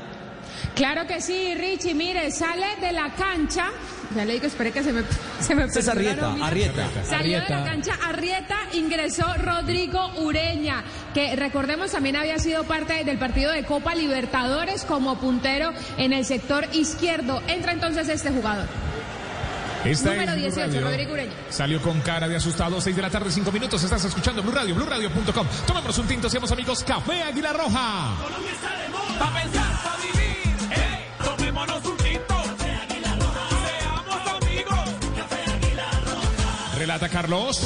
Claro que sí, Richie, mire, sale de la cancha. Ya le digo, espere que se me, [laughs] se me César perdió la Arrieta. Arrieta. Salió de la cancha Arrieta, ingresó Rodrigo Ureña, que recordemos también había sido parte del partido de Copa Libertadores como puntero en el sector izquierdo. Entra entonces este jugador. Esta Número es Blue 18, Radio. Rodrigo Ureña. Salió con cara de asustado, 6 de la tarde, 5 minutos. Estás escuchando Blue Radio, BlueRadio.com. Tomemos un tinto, seamos amigos. Café Águila Roja. Colombia está de moda. Pa' pensar, pa' vivir. ¡Ey! Tomémonos un tinto. Café Águila Roja. Seamos amigos. Café Águila Roja. Relata Carlos.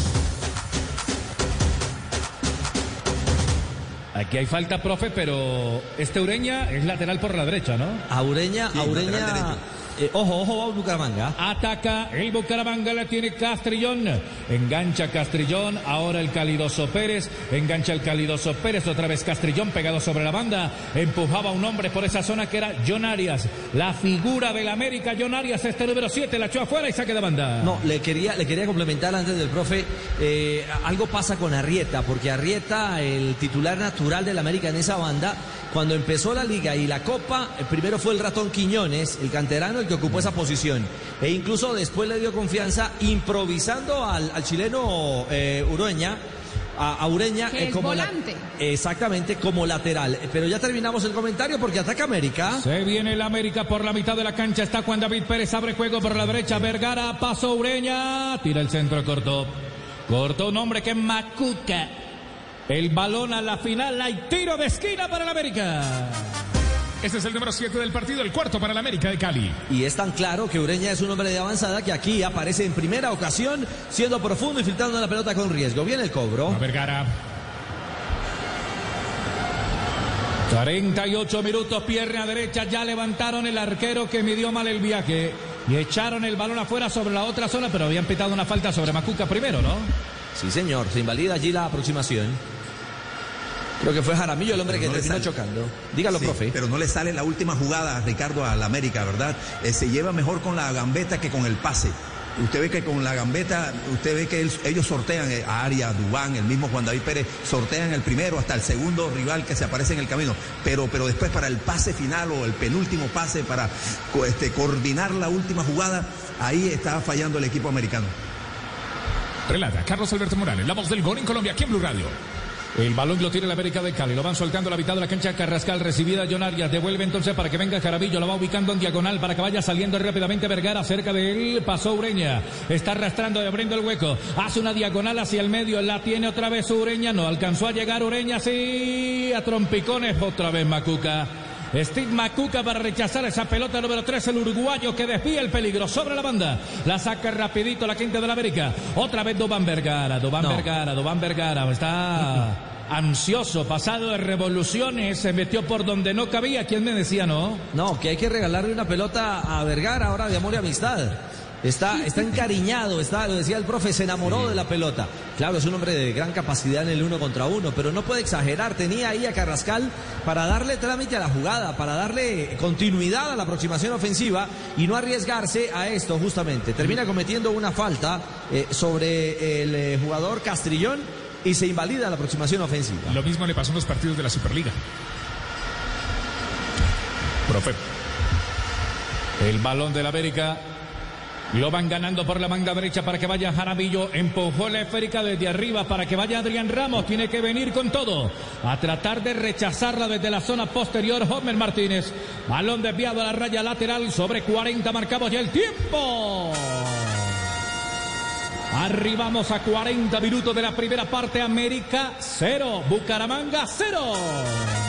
Aquí hay falta, profe, pero este Ureña es lateral por la derecha, ¿no? A Ureña, Sí, a Ureña lateral derecho. Eh, ojo, ojo, Bucaramanga. Ataca el Bucaramanga, la tiene Castrillón. Engancha Castrillón, ahora el Calidoso Pérez. Engancha el Calidoso Pérez, otra vez Castrillón pegado sobre la banda. Empujaba un hombre por esa zona que era John Arias. La figura del América, John Arias, este número 7, la echó afuera y saque de banda. No, le quería, le quería complementar antes del profe. eh, algo pasa con Arrieta, porque Arrieta, el titular natural del América en esa banda, cuando empezó la liga y la copa, eh, primero fue el ratón Quiñones, el canterano, el que ocupó esa posición. E incluso después le dio confianza improvisando al, al chileno eh, Ureña. A, a Ureña Que es la- volante. exactamente como lateral. Eh, Pero ya terminamos el comentario porque ataca América. Se viene el América por la mitad de la cancha. Está Juan David Pérez. Abre juego por la derecha. Vergara. Paso Ureña. Tira el centro corto. Cortó un hombre que es Macuca. El balón a la final. Hay tiro de esquina para el América. Este es el número 7 del partido, el cuarto para el América de Cali. Y es tan claro que Ureña es un hombre de avanzada que aquí aparece en primera ocasión siendo profundo y filtrando la pelota con riesgo. Viene el cobro. A Vergara. 48 minutos, pierna derecha, ya levantaron el arquero que midió mal el viaje y echaron el balón afuera sobre la otra zona, pero habían pitado una falta sobre Macuca primero, ¿no? Sí, señor. Se invalida allí la aproximación. Creo que fue Jaramillo el hombre Pero que no terminó chocando. Dígalo, Sí, profe. Pero no le sale la última jugada, Ricardo, al América, ¿verdad? Eh, se lleva mejor con la gambeta que con el pase. Usted ve que con la gambeta, usted ve que él- ellos sortean eh, a Arias, Dubán, el mismo Juan David Pérez, sortean el primero hasta el segundo rival que se aparece en el camino. Pero, pero después para el pase final o el penúltimo pase para este, coordinar la última jugada, ahí está fallando el equipo americano. Relata Carlos Alberto Morales, la voz del gol en Colombia, aquí en Blue Radio. El balón lo tiene la América de Cali. Lo van soltando a la mitad de la cancha. Carrascal recibida John Arias. Devuelve entonces para que venga Carabillo. Lo va ubicando en diagonal para que vaya saliendo rápidamente Vergara. Cerca de él pasó Ureña. Está arrastrando y abriendo el hueco. Hace una diagonal hacia el medio. La tiene otra vez Ureña. No alcanzó a llegar Ureña. Sí, a trompicones. Otra vez Macuca. Steve Macuca para rechazar esa pelota número 3, el uruguayo que desvía el peligro sobre la banda. La saca rapidito la quinta de la América. Otra vez Dubán Vergara, Dubán No. Vergara, Dubán Vergara. Está [laughs] ansioso, pasado de revoluciones, se metió por donde no cabía. ¿Quién me decía no? No, que hay que regalarle una pelota a Vergara ahora de amor y amistad. Está, está encariñado, está, lo decía el profe, se enamoró de la pelota. Claro, es un hombre de gran capacidad en el uno contra uno, pero no puede exagerar. Tenía ahí a Carrascal para darle trámite a la jugada, para darle continuidad a la aproximación ofensiva y no arriesgarse a esto justamente. Termina cometiendo una falta eh, sobre el eh, jugador Castrillón y se invalida la aproximación ofensiva. Lo mismo le pasó en los partidos de la Superliga. Profe. El balón del América. Lo van ganando por la manga derecha para que vaya Jaramillo. Empujó la esférica desde arriba para que vaya Adrián Ramos. Tiene que venir con todo. A tratar de rechazarla desde la zona posterior. Homer Martínez. Balón desviado a la raya lateral. Sobre 40 marcamos ya el tiempo. Arribamos a 40 minutos de la primera parte. América 0. Bucaramanga 0.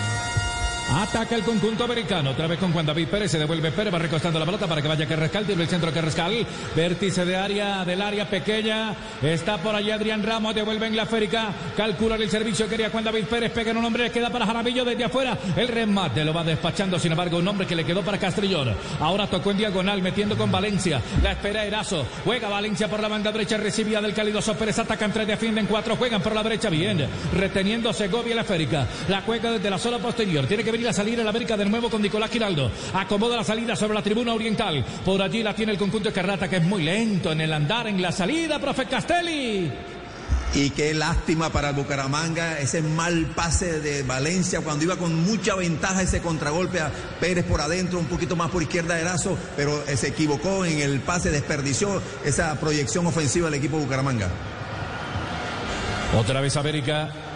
Ataca el conjunto americano. Otra vez con Juan David Pérez. Se devuelve Pérez. Va recostando la pelota para que vaya Carrascal. Tiene el centro Carrascal. Vértice de área, del área pequeña. Está por allá Adrián Ramos. Devuelve en la férica. Calcula el servicio. Quería Juan David Pérez. Pega en un hombre. Queda para Jaramillo desde afuera. El remate lo va despachando. Sin embargo, un hombre que le quedó para Castrillón. Ahora tocó en diagonal. Metiendo con Valencia. La espera Erazo. Juega Valencia por la banda derecha. Recibida del Calidoso Pérez. Atacan tres. Defienden cuatro. Juegan por la derecha. Bien. Reteniendo Segovia la esférica. La juega desde la zona posterior. Tiene que venir a salir el América de nuevo con Nicolás Giraldo. Acomoda la salida sobre la tribuna oriental. Por allí la tiene el conjunto de Carrata, que es muy lento en el andar, en la salida, profe Castelli. Y qué lástima para el Bucaramanga ese mal pase de Valencia cuando iba con mucha ventaja ese contragolpe a Pérez por adentro, un poquito más por izquierda de Erazo, pero se equivocó en el pase, desperdició esa proyección ofensiva del equipo Bucaramanga. Otra vez América.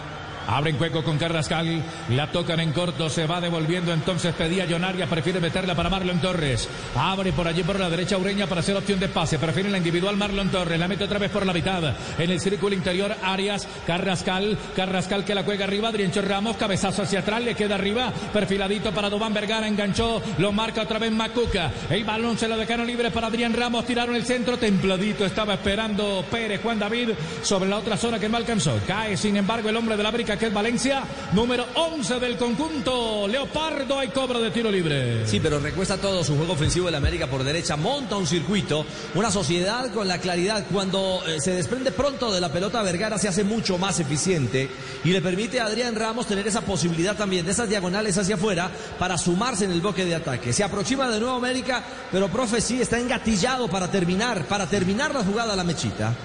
Abren juego con Carrascal, la tocan en corto, se va devolviendo entonces pedía Jonaria, prefiere meterla para Marlon Torres. Abre por allí por la derecha Ureña para hacer opción de pase, prefiere la individual Marlon Torres, la mete otra vez por la mitad. En el círculo interior Arias, Carrascal, Carrascal que la juega arriba, Adriencho Ramos, cabezazo hacia atrás, le queda arriba, perfiladito para Dubán Vergara, enganchó, lo marca otra vez Macuca. El balón se lo dejaron libre para Adrián Ramos, tiraron el centro, templadito estaba esperando Pérez, Juan David, sobre la otra zona que no alcanzó. Cae sin embargo el hombre de la brica América, que es Valencia, número 11 del conjunto. Leopardo, hay cobro de tiro libre. Sí, pero recuesta todo su juego ofensivo del América por derecha, monta un circuito, una sociedad con la claridad. Cuando eh, se desprende pronto de la pelota, Vergara se hace mucho más eficiente y le permite a Adrián Ramos tener esa posibilidad también de esas diagonales hacia afuera para sumarse en el bloque de ataque. Se aproxima de nuevo América, pero profe sí está engatillado para terminar, para terminar la jugada a la mechita.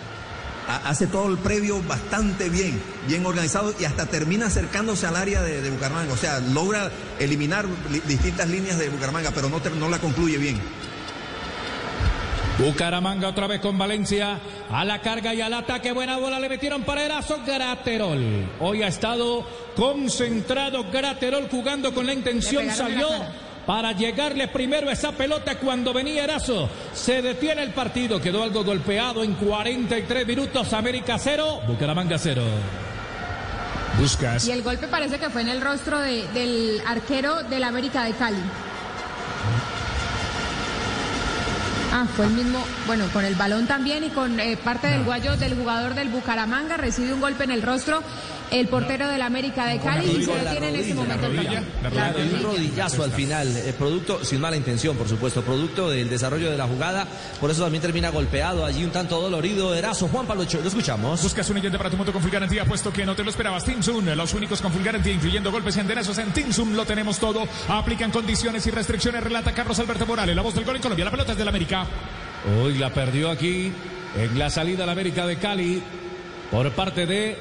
Ha- Hace todo el previo bastante bien, bien organizado y hasta termina acercándose al área de, de Bucaramanga. O sea, logra eliminar li- distintas líneas de Bucaramanga, pero no, la concluye bien. Bucaramanga otra vez con Valencia. A la carga y al ataque. Buena bola le metieron para Erazo Graterol. Hoy ha estado concentrado Graterol jugando con la intención. Salió la. Para llegarle primero a esa pelota cuando venía Erazo. Se detiene el partido. Quedó algo golpeado en 43 minutos. América 0. Bucaramanga 0. Buscas. Y el golpe parece que fue en el rostro de- del arquero del América de Cali. Ah, fue el mismo, bueno, con el balón también y con eh, parte del guayo del jugador del Bucaramanga, recibe un golpe en el rostro el portero del América de Cali y se Con la detiene en ese rodilla, momento el un rodilla. rodillazo al final, eh, producto, sin mala intención, por supuesto, producto del desarrollo de la jugada, por eso también termina golpeado, allí un tanto dolorido, Erazo, Juan Pablo Ochoa, lo escuchamos. Buscas un oyente para tu moto con full garantía, puesto que no te lo esperabas. Timsun, los únicos con full garantía, incluyendo golpes y enderezos en Timsun, lo tenemos todo. Aplican condiciones y restricciones, relata Carlos Alberto Morales, la voz del gol en Colombia. La pelota es del América. Hoy la perdió aquí en la salida a la América de Cali por parte de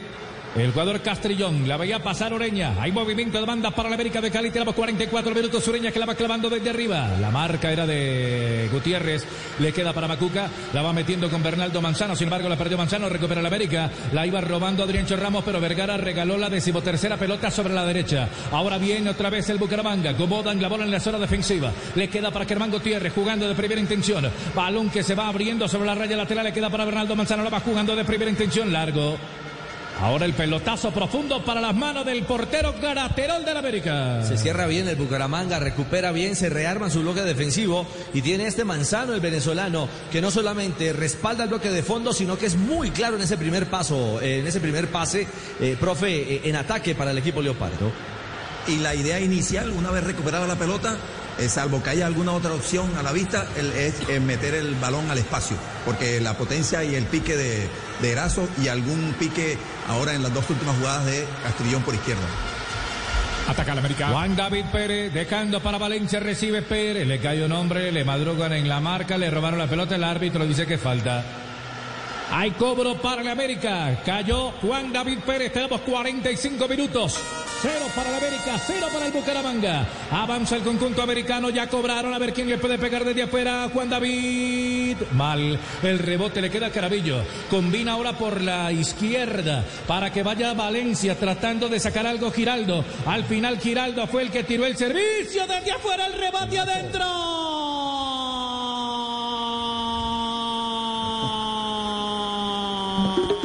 el jugador Castrillón. La veía pasar Oreña. Hay movimiento de banda para la América de Cali. Tenemos 44 minutos. Ureña que la va clavando desde arriba. La marca era de Gutiérrez. Le queda para Macuca. La va metiendo con Bernaldo Manzano. Sin embargo, la perdió Manzano. Recupera la América. La iba robando Adrián Ramos, pero Vergara regaló la decimotercera pelota sobre la derecha. Ahora viene otra vez el Bucaramanga. Gomodan la bola en la zona defensiva. Le queda para Germán Gutiérrez jugando de primera intención. Balón que se va abriendo sobre la raya lateral. Le queda para Bernaldo Manzano. La va jugando de primera intención. Largo. Ahora el pelotazo profundo para las manos del portero Garaterol del América. Se cierra bien el Bucaramanga, recupera bien, se rearma su bloque defensivo y tiene este Manzano, el venezolano, que no solamente respalda el bloque de fondo, sino que es muy claro en ese primer paso, en ese primer pase, eh, profe, eh, en ataque para el equipo Leopardo. Y la idea inicial, una vez recuperada la pelota, eh, salvo que haya alguna otra opción a la vista, el- es eh, meter el balón al espacio, porque la potencia y el pique de, de Erazo y algún pique ahora en las dos últimas jugadas de Castrillón por izquierda. Ataca la América. Juan David Pérez dejando para Valencia, recibe Pérez, le cae un hombre, le madrugan en la marca, le robaron la pelota, el árbitro dice que falta. Hay cobro para la América. Cayó Juan David Pérez. Tenemos 45 minutos. Cero para la América, cero para el Bucaramanga. Avanza el conjunto americano. Ya cobraron a ver quién le puede pegar desde afuera. Juan David. Mal. El rebote le queda a Carabillo. Combina ahora por la izquierda para que vaya Valencia tratando de sacar algo Giraldo. Al final Giraldo fue el que tiró el servicio desde afuera. El rebate adentro. Thank you.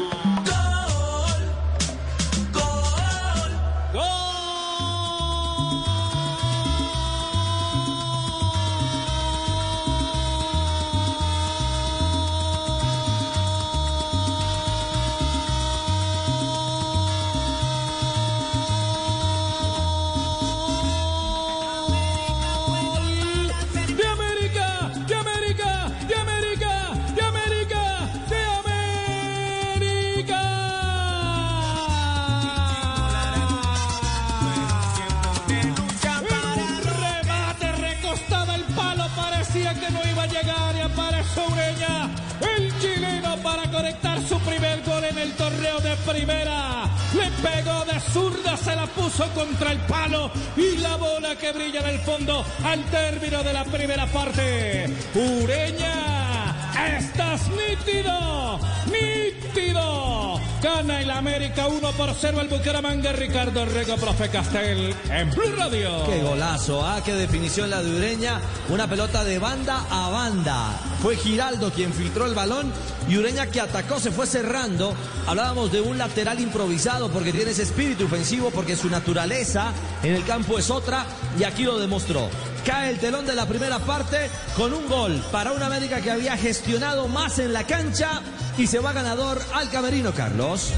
Puso contra el palo y la bola que brilla en el fondo al término de la primera parte. Ureña, estás nítido, nítido. Gana el América 1 por 0 el Bucaramanga, Ricardo Rego, profe Castel, en Blue Radio. Qué golazo, ah, qué definición la de Ureña. Una pelota de banda a banda. Fue Giraldo quien filtró el balón y Ureña que atacó se fue cerrando. Hablábamos de un lateral improvisado porque tiene ese espíritu ofensivo, porque su naturaleza en el campo es otra y aquí lo demostró. Cae el telón de la primera parte con un gol para una América que había gestionado más en la cancha y se va ganador al camerino, Carlos.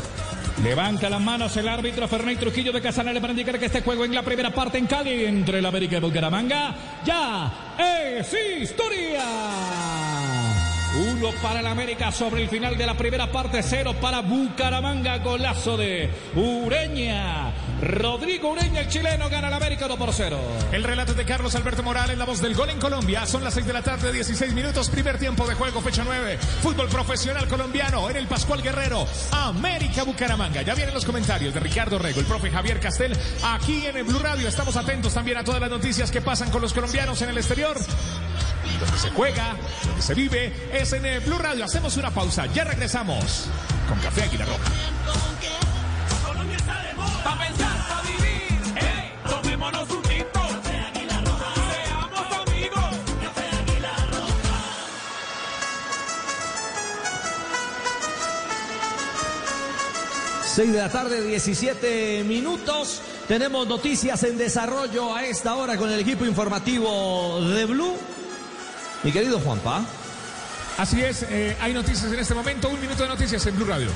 Levanta las manos el árbitro Fernando Trujillo de Casanare para indicar que este juego en la primera parte en Cali entre el América y Bucaramanga ya es historia. Uno para el América sobre el final de la primera parte, cero para Bucaramanga, golazo de Ureña. Rodrigo Ureña, el chileno, gana el América 2 por 0. El relato de Carlos Alberto Morales, la voz del gol en Colombia. Son las 6 de la tarde, 16 minutos, primer tiempo de juego, fecha 9. Fútbol profesional colombiano en el Pascual Guerrero, América Bucaramanga. Ya vienen los comentarios de Ricardo Rego, el profe Javier Castel, aquí en el Blue Radio. Estamos atentos también a todas las noticias que pasan con los colombianos en el exterior. Donde se juega, donde se vive, es en el Blue Radio. Hacemos una pausa, ya regresamos con Café Águila Roja. 6 de la tarde, 17 minutos. Tenemos noticias en desarrollo a esta hora con el equipo informativo de Blue. Mi querido Juanpa. Así es, eh, hay noticias en este momento, un minuto de noticias en Blue Radio.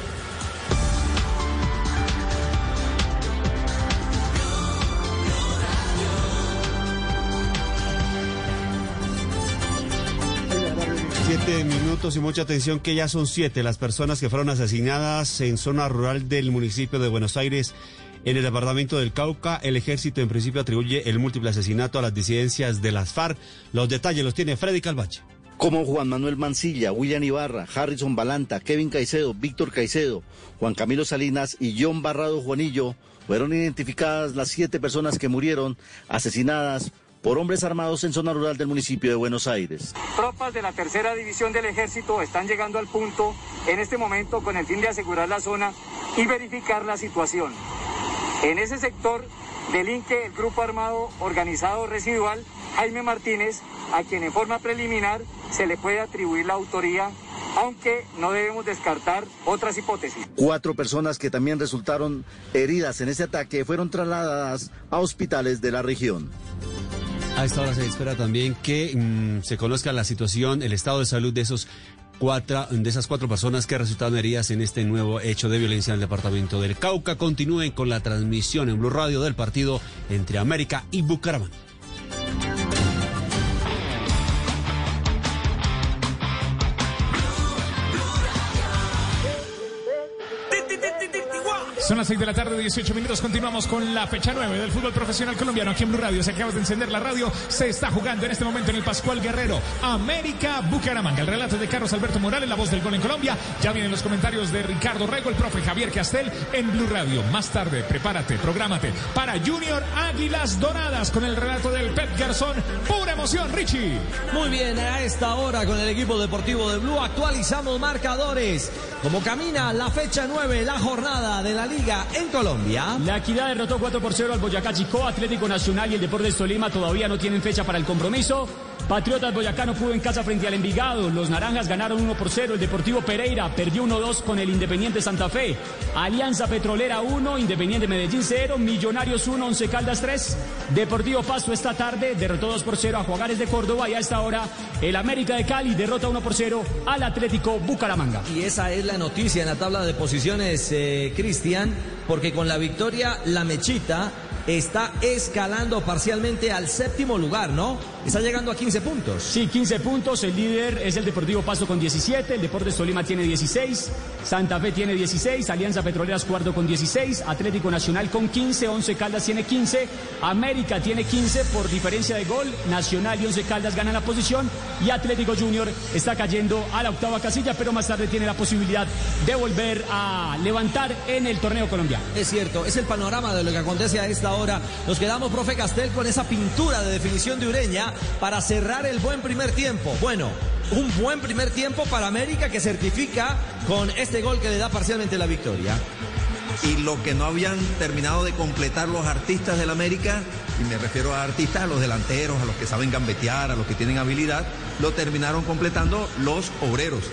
Siete minutos y mucha atención que ya son siete las personas que fueron asesinadas en zona rural del municipio de Buenos Aires. En el departamento del Cauca, el ejército en principio atribuye el múltiple asesinato a las disidencias de las FARC. Los detalles los tiene Freddy Calvache. Como Juan Manuel Mancilla, William Ibarra, Harrison Balanta, Kevin Caicedo, Víctor Caicedo, Juan Camilo Salinas y John Barrado Juanillo, fueron identificadas las siete personas que murieron asesinadas por hombres armados en zona rural del municipio de Buenos Aires. Tropas de la tercera división del ejército están llegando al punto en este momento con el fin de asegurar la zona y verificar la situación. En ese sector delinque el grupo armado organizado residual Jaime Martínez, a quien en forma preliminar se le puede atribuir la autoría, aunque no debemos descartar otras hipótesis. Cuatro personas que también resultaron heridas en ese ataque fueron trasladadas a hospitales de la región. A esta hora se espera también que mm, se conozca la situación, el estado de salud de esos cuatro, de esas cuatro personas que resultaron heridas en este nuevo hecho de violencia en el departamento del Cauca. Continúen con la transmisión en Blue Radio del partido entre América y Bucaramanga. Son las 6 de la tarde, 18 minutos. Continuamos con la fecha 9 del fútbol profesional colombiano aquí en Blue Radio. Se acaba de encender la radio. Se está jugando en este momento en el Pascual Guerrero. América Bucaramanga. El relato de Carlos Alberto Morales, la voz del gol en Colombia. Ya vienen los comentarios de Ricardo Rego, el profe Javier Castel en Blue Radio. Más tarde, prepárate, prográmate para Junior Águilas Doradas con el relato del Pep Garzón. Pura emoción, Richie. Muy bien, a esta hora con el equipo deportivo de Blue actualizamos marcadores. Como camina la fecha 9, la jornada de la Liga en Colombia. La Equidad derrotó 4 por 0 al Boyacá Chico, Atlético Nacional y el Deportes Tolima todavía no tienen fecha para el compromiso. Patriotas Boyacá no pudo en casa frente al Envigado. Los Naranjas ganaron 1 por 0. El Deportivo Pereira perdió 1-2 con el Independiente Santa Fe. Alianza Petrolera 1, Independiente Medellín 0, Millonarios 1, Once Caldas 3. Deportivo Pasto esta tarde derrotó 2 por 0 a Juagares de Córdoba y a esta hora el América de Cali derrota 1 por 0 al Atlético Bucaramanga. Y esa es la noticia en la tabla de posiciones, eh, Cristian, porque con la victoria la Mechita está escalando parcialmente al séptimo lugar, ¿no? Está llegando a 15 puntos. Sí, 15 puntos. El líder es el Deportivo Pasto con 17. El Deportes Tolima tiene 16. Santa Fe tiene 16. Alianza Petroleras cuarto con 16. Atlético Nacional con 15. Once Caldas tiene 15. América tiene 15 por diferencia de gol. Nacional y Once Caldas ganan la posición. Y Atlético Junior está cayendo a la octava casilla, pero más tarde tiene la posibilidad de volver a levantar en el torneo colombiano. Es cierto, es el panorama de lo que acontece a esta hora. Nos quedamos, profe Castel, con esa pintura de definición de Ureña para cerrar el buen primer tiempo. Bueno, un buen primer tiempo para América que certifica con este gol que le da parcialmente la victoria. Y lo que no habían terminado de completar los artistas del América, y me refiero a artistas, a los delanteros, a los que saben gambetear, a los que tienen habilidad, lo terminaron completando los obreros.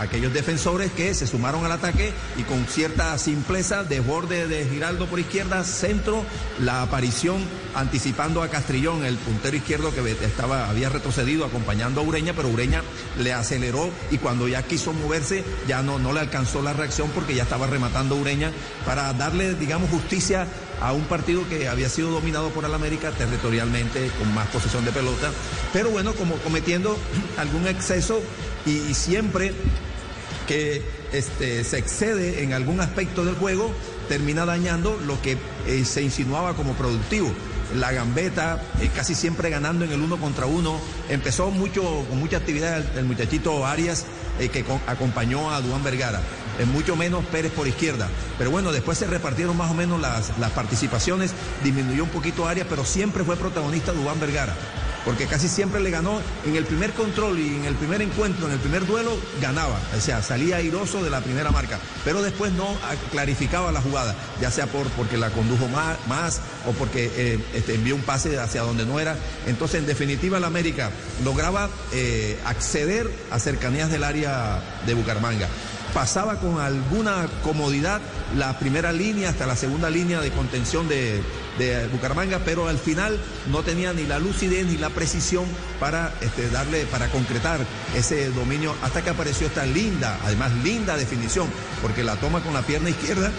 Aquellos defensores que se sumaron al ataque y con cierta simpleza, desborde de Giraldo por izquierda, centro, la aparición anticipando a Castrillón, el puntero izquierdo que estaba, había retrocedido acompañando a Ureña, pero Ureña le aceleró y cuando ya quiso moverse ya no, no le alcanzó la reacción porque ya estaba rematando Ureña para darle, digamos, justicia a un partido que había sido dominado por el América territorialmente, con más posesión de pelota, pero bueno, como cometiendo [clears throat] algún exceso y, siempre que este, se excede en algún aspecto del juego, termina dañando lo que eh, se insinuaba como productivo. La gambeta, eh, casi siempre ganando en el uno contra uno. Empezó mucho, con mucha actividad el, muchachito Arias, eh, que acompañó a Duán Vergara. Mucho menos Pérez por izquierda. Pero bueno, después se repartieron más o menos las, las participaciones, disminuyó un poquito Arias, pero siempre fue protagonista Duán Vergara porque casi siempre le ganó en el primer control y en el primer encuentro, en el primer duelo, ganaba, o sea, salía airoso de la primera marca, pero después no clarificaba la jugada, ya sea por porque la condujo más, más o porque eh, este, envió un pase hacia donde no era. Entonces, en definitiva, el América lograba eh, acceder a cercanías del área de Bucaramanga pasaba con alguna comodidad la primera línea hasta la segunda línea de contención de, de Bucaramanga, pero al final no tenía ni la lucidez ni la precisión para este, darle, para concretar ese dominio, hasta que apareció esta linda, además linda definición, porque la toma con la pierna izquierda,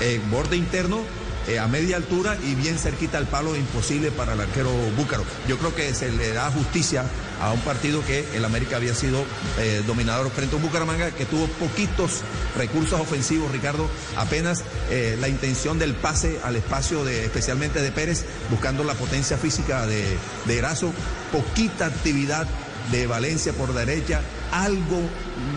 eh, borde interno, eh, a media altura y bien cerquita al palo, imposible para el arquero Búcaro. Yo creo que se le da justicia a un partido que el América había sido eh, dominador frente a un Bucaramanga que tuvo poquitos recursos ofensivos, Ricardo, apenas eh, la intención del pase al espacio de, especialmente de Pérez, buscando la potencia física de, de poquita actividad de Valencia por derecha, algo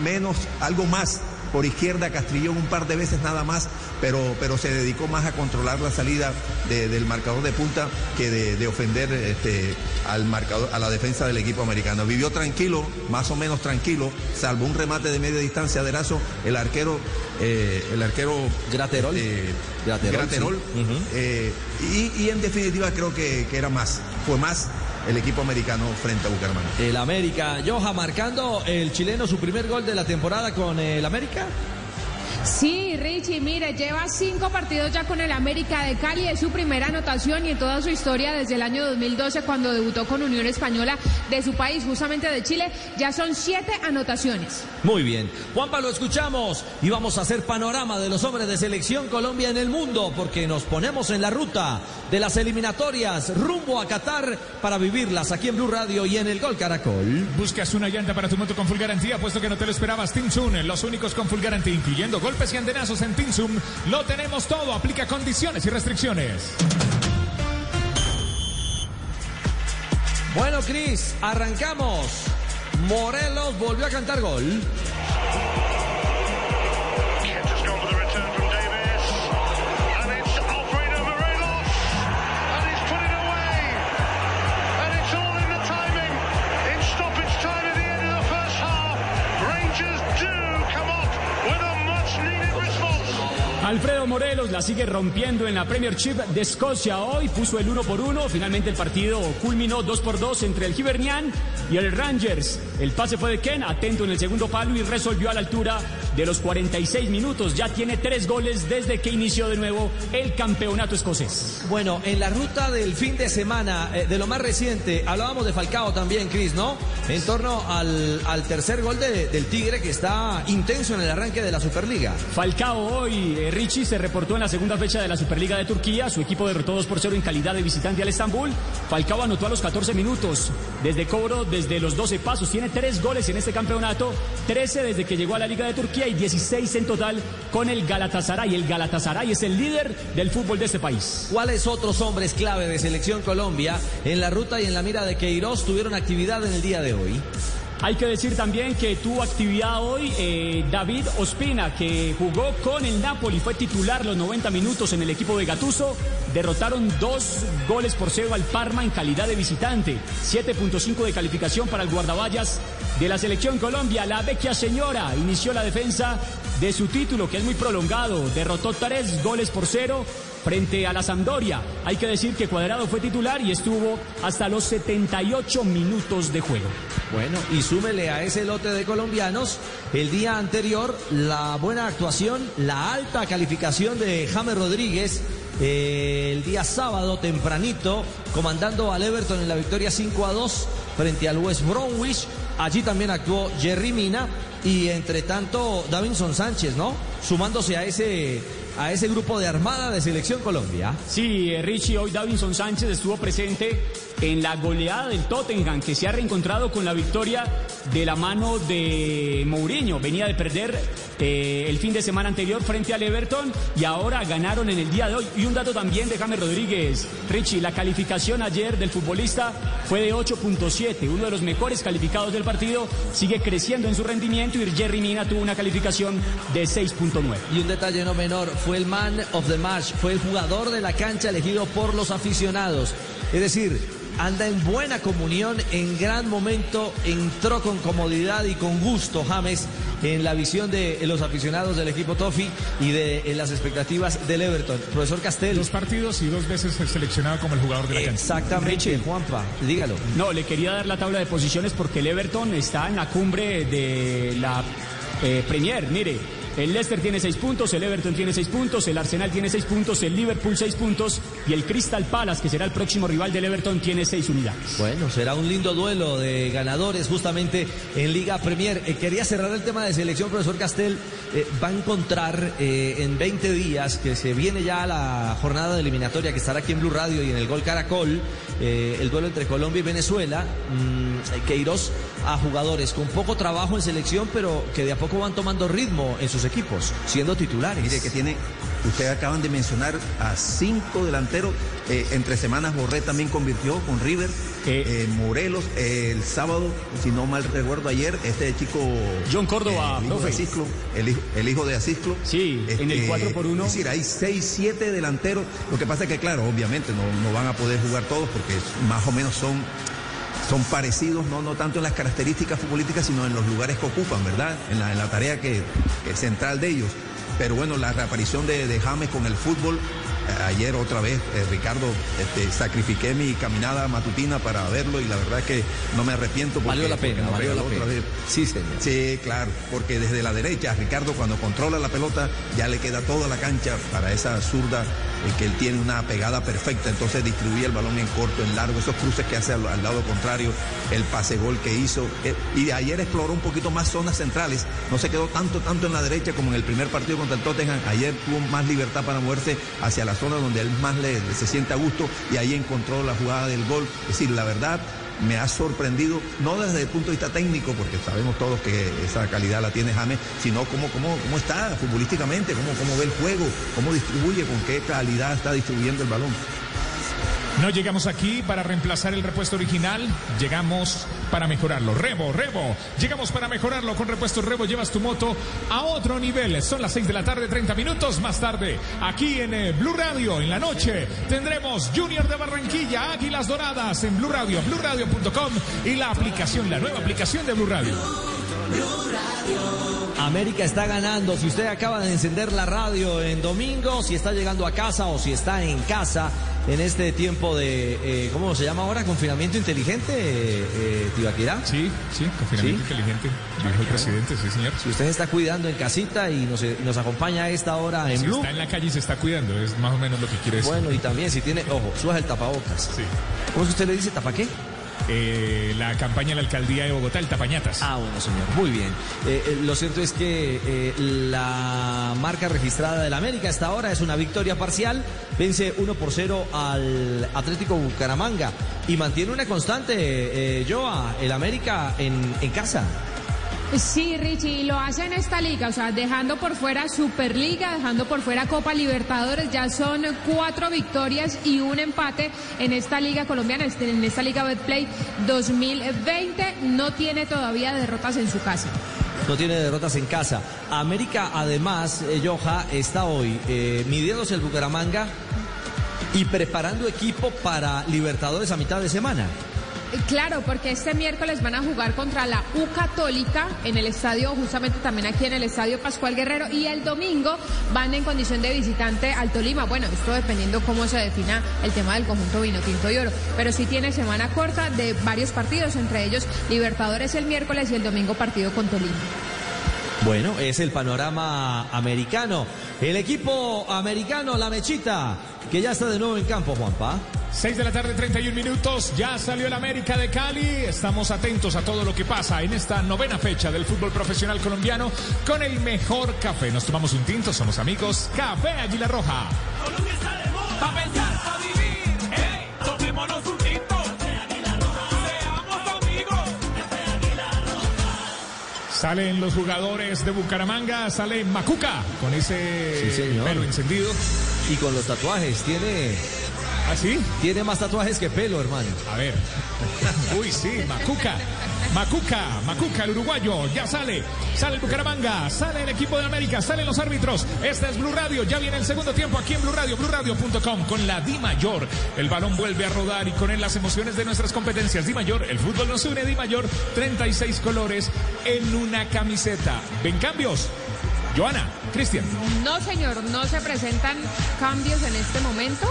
menos, algo más por izquierda Castrillón un par de veces nada más, pero, pero se dedicó más a controlar la salida de- del marcador de punta que de, de ofender este, al marcador, a la defensa del equipo americano. Vivió tranquilo, más o menos tranquilo, salvo un remate de media distancia de Erazo, el arquero, eh, el arquero Graterol. este, Graterol, Graterol, sí. Ujú. eh, y, y en definitiva creo que, que era más, fue más el equipo americano frente a Bucaramanga. El América, Joja marcando el chileno su primer gol de la temporada con el América. Sí, Richie, mire, lleva cinco partidos ya con el América de Cali, es su primera anotación y en toda su historia desde el año 2012 cuando debutó con Unión Española de su país, justamente de Chile, ya son siete anotaciones. Muy bien. Juanpa, lo escuchamos y vamos a hacer panorama de los hombres de selección Colombia en el mundo porque nos ponemos en la ruta de las eliminatorias rumbo a Qatar para vivirlas aquí en Blue Radio y en el Gol Caracol. Buscas una llanta para tu moto con full garantía, puesto que no te lo esperabas. Tinsun, los únicos con full garantía, incluyendo golpes y andenazos en Tinsum. Lo tenemos todo, aplica condiciones y restricciones. Bueno, Cris, arrancamos. Morelos volvió a cantar gol. Alfredo Morelos la sigue rompiendo en la Premiership de Escocia. Hoy puso el uno por uno. Finalmente el partido culminó 2 por 2 entre el Hibernian y el Rangers. El pase fue de Ken, atento en el segundo palo y resolvió a la altura de los 46 minutos. Ya tiene tres goles desde que inició de nuevo el campeonato escocés. Bueno, en la ruta del fin de semana, eh, de lo más reciente, hablábamos de Falcao también, Cris, ¿no? En torno al, al tercer gol de- del Tigre que está intenso en el arranque de la Superliga. Falcao hoy, eh, Richie, se reportó en la segunda fecha de la Superliga de Turquía. Su equipo derrotó 2 por 0 en calidad de visitante al Estambul. Falcao anotó a los 14 minutos. Desde cobro, desde los 12 pasos. Tiene tres goles en este campeonato. 13 desde que llegó a la Liga de Turquía y 16 en total con el Galatasaray. El Galatasaray es el líder del fútbol de este país. ¿Cuáles otros hombres clave de Selección Colombia en la ruta y en la mira de Queiroz tuvieron actividad en el día de hoy? Hay que decir también que tuvo actividad hoy eh, David Ospina, que jugó con el Napoli, fue titular los 90 minutos en el equipo de Gatuso. Derrotaron dos goles por cero al Parma en calidad de visitante. 7.5 de calificación para el guardaballas de la selección Colombia. La vecchia señora inició la defensa de su título, que es muy prolongado. Derrotó tres goles por cero frente a la Sampdoria. Hay que decir que Cuadrado fue titular y estuvo hasta los 78 minutos de juego. Bueno, y súmele a ese lote de colombianos el día anterior la buena actuación, la alta calificación de James Rodríguez. eh, el día sábado tempranito, comandando al Everton en la victoria 5 a 2 frente al West Bromwich. Allí también actuó Jerry Mina y entre tanto Davinson Sánchez, ¿no? Sumándose a ese, a ese grupo de armada de Selección Colombia. Sí, eh, Richie, hoy Davinson Sánchez estuvo presente en la goleada del Tottenham, que se ha reencontrado con la victoria de la mano de Mourinho. Venía de perder eh, el fin de semana anterior frente al Everton y ahora ganaron en el día de hoy. Y un dato también de James Rodríguez. Richie, la calificación ayer del futbolista fue de 8.7, uno de los mejores calificados del partido. Sigue creciendo en su rendimiento y Jerry Mina tuvo una calificación de 6.9. Y un detalle no menor, fue el man of the match, fue el jugador de la cancha elegido por los aficionados. Es decir, anda en buena comunión, en gran momento, entró con comodidad y con gusto James en la visión de los aficionados del equipo Toffee y de en las expectativas del Everton. Profesor Castel. Dos partidos y dos veces seleccionado como el jugador de la cancha. Exactamente, Juanpa, dígalo. No, le quería dar la tabla de posiciones porque el Everton está en la cumbre de la eh, Premier. Mire, el Leicester tiene seis puntos, el Everton tiene seis puntos, el Arsenal tiene seis puntos, el Liverpool seis puntos y el Crystal Palace, que será el próximo rival del Everton, tiene seis unidades. Bueno, será un lindo duelo de ganadores justamente en Liga Premier. Eh, quería cerrar el tema de selección, profesor Castel. Eh, va a encontrar eh, en 20 días que se viene ya la jornada de eliminatoria que estará aquí en Blue Radio y en el Gol Caracol, el duelo entre Colombia y Venezuela. Mm, Queiroz a jugadores con poco trabajo en selección, pero que de a poco van tomando ritmo en sus equipos, siendo titulares. Mire que tiene, ustedes acaban de mencionar a cinco delanteros. Eh, entre semanas Borré también convirtió con River. Eh, Morelos, eh, el sábado, si no mal recuerdo ayer, este chico. John Córdoba, el hijo de. Asisclo, el, hijo, el hijo de Asisclo. Sí, en el 4 por 1. Es decir, hay seis, siete delanteros. Lo que pasa es que, claro, obviamente no, no van a poder jugar todos porque más o menos son son parecidos, no, no tanto en las características futbolísticas, sino en los lugares que ocupan, ¿verdad? En la, tarea que, que central de ellos. Pero bueno, la reaparición de, de James con el fútbol, ayer otra vez, eh, Ricardo, este, sacrifiqué mi caminada matutina para verlo y la verdad es que no me arrepiento. Porque, Valió la pena, nos valió la otra pena. vez. Sí, señor. Sí, claro, porque desde la derecha, Ricardo cuando controla la pelota ya le queda toda la cancha para esa zurda eh, que él tiene una pegada perfecta, entonces distribuye el balón en corto, en largo, esos cruces que hace al, al lado contrario, el pase gol que hizo. eh, y ayer exploró un poquito más zonas centrales, no se quedó tanto, tanto en la derecha como en el primer partido contra el Tottenham, ayer tuvo más libertad para moverse hacia la zona donde él más le, se siente a gusto y ahí encontró la jugada del gol. Es decir, la verdad, me ha sorprendido, no desde el punto de vista técnico, porque sabemos todos que esa calidad la tiene James, sino cómo, cómo, cómo está futbolísticamente, cómo, cómo ve el juego, cómo distribuye, con qué calidad está distribuyendo el balón. No llegamos aquí para reemplazar el repuesto original, llegamos para mejorarlo. Rebo, Rebo, llegamos para mejorarlo. Con repuesto Rebo llevas tu moto a otro nivel. Son las 6 de la tarde, 30 minutos más tarde. Aquí en eh, Blue Radio, en la noche, tendremos Junior de Barranquilla, Águilas Doradas en Blue Radio, BlueRadio.com y la aplicación, la nueva aplicación de Blue Radio. América está ganando. Si usted acaba de encender la radio en domingo, si está llegando a casa o si está en casa en este tiempo de, eh, ¿cómo se llama ahora? ¿Confinamiento inteligente, eh, eh, Tibaquirá? Sí, sí, confinamiento inteligente, dijo el presidente, sí, señor. Si usted se está cuidando en casita y nos, nos acompaña a esta hora en Si Blue. está en la calle y se está cuidando, es más o menos lo que quiere decir. Bueno, y también si tiene, ojo, suba el tapabocas. Sí. ¿Cómo es que usted le dice tapa qué? Eh, la campaña de la alcaldía de Bogotá, el Tapañatas. Ah, bueno, señor. Muy bien. Eh, eh, lo cierto es que eh, la marca registrada del América hasta ahora es una victoria parcial. Vence 1 por 0 al Atlético Bucaramanga y mantiene una constante, Joa, el América en casa. Sí, Richie, lo hace en esta liga, o sea, dejando por fuera Superliga, dejando por fuera Copa Libertadores, ya son cuatro victorias y un empate en esta liga colombiana, este- en esta liga Betplay 2020, no tiene todavía derrotas en su casa. No tiene derrotas en casa. América, además, eh, Joha, está hoy eh, midiéndose el Bucaramanga y preparando equipo para Libertadores a mitad de semana. Claro, porque este miércoles van a jugar contra la U Católica en el estadio, justamente también aquí en el estadio Pascual Guerrero, y el domingo van en condición de visitante al Tolima. Bueno, esto dependiendo cómo se defina el tema del conjunto vino tinto y oro, pero sí tiene semana corta de varios partidos, entre ellos Libertadores el miércoles y el domingo partido con Tolima. Bueno, es el panorama americano. El equipo americano, la mechita, que ya está de nuevo en campo, Juanpa. 6 de la tarde, 31 minutos. Ya salió el América de Cali. Estamos atentos a todo lo que pasa en esta novena fecha del fútbol profesional colombiano con el mejor café. Nos tomamos un tinto, somos amigos. Café Águila Roja. Colombia está de moda. Pa' pensar, pa' vivir. Ey, tomémonos un tinto. Seamos amigos. Salen los jugadores de Bucaramanga. Sale Macuca con ese Sí, pelo encendido. Y con los tatuajes, tiene. ¿Ah, sí? Tiene más tatuajes que pelo, hermano. A ver. Uy, sí, Macuca. Macuca, Macuca, el uruguayo, ya sale. Sale el Bucaramanga, sale el equipo de América, salen los árbitros. Este es Blue Radio, ya viene el segundo tiempo aquí en Blue Radio, BlueRadio.com con la Di Mayor. El balón vuelve a rodar y con él las emociones de nuestras competencias. Di Mayor, el fútbol nos une, Di Mayor, 36 colores en una camiseta. ¿Ven cambios? Joana, Cristian. No, señor, no se presentan cambios en este momento.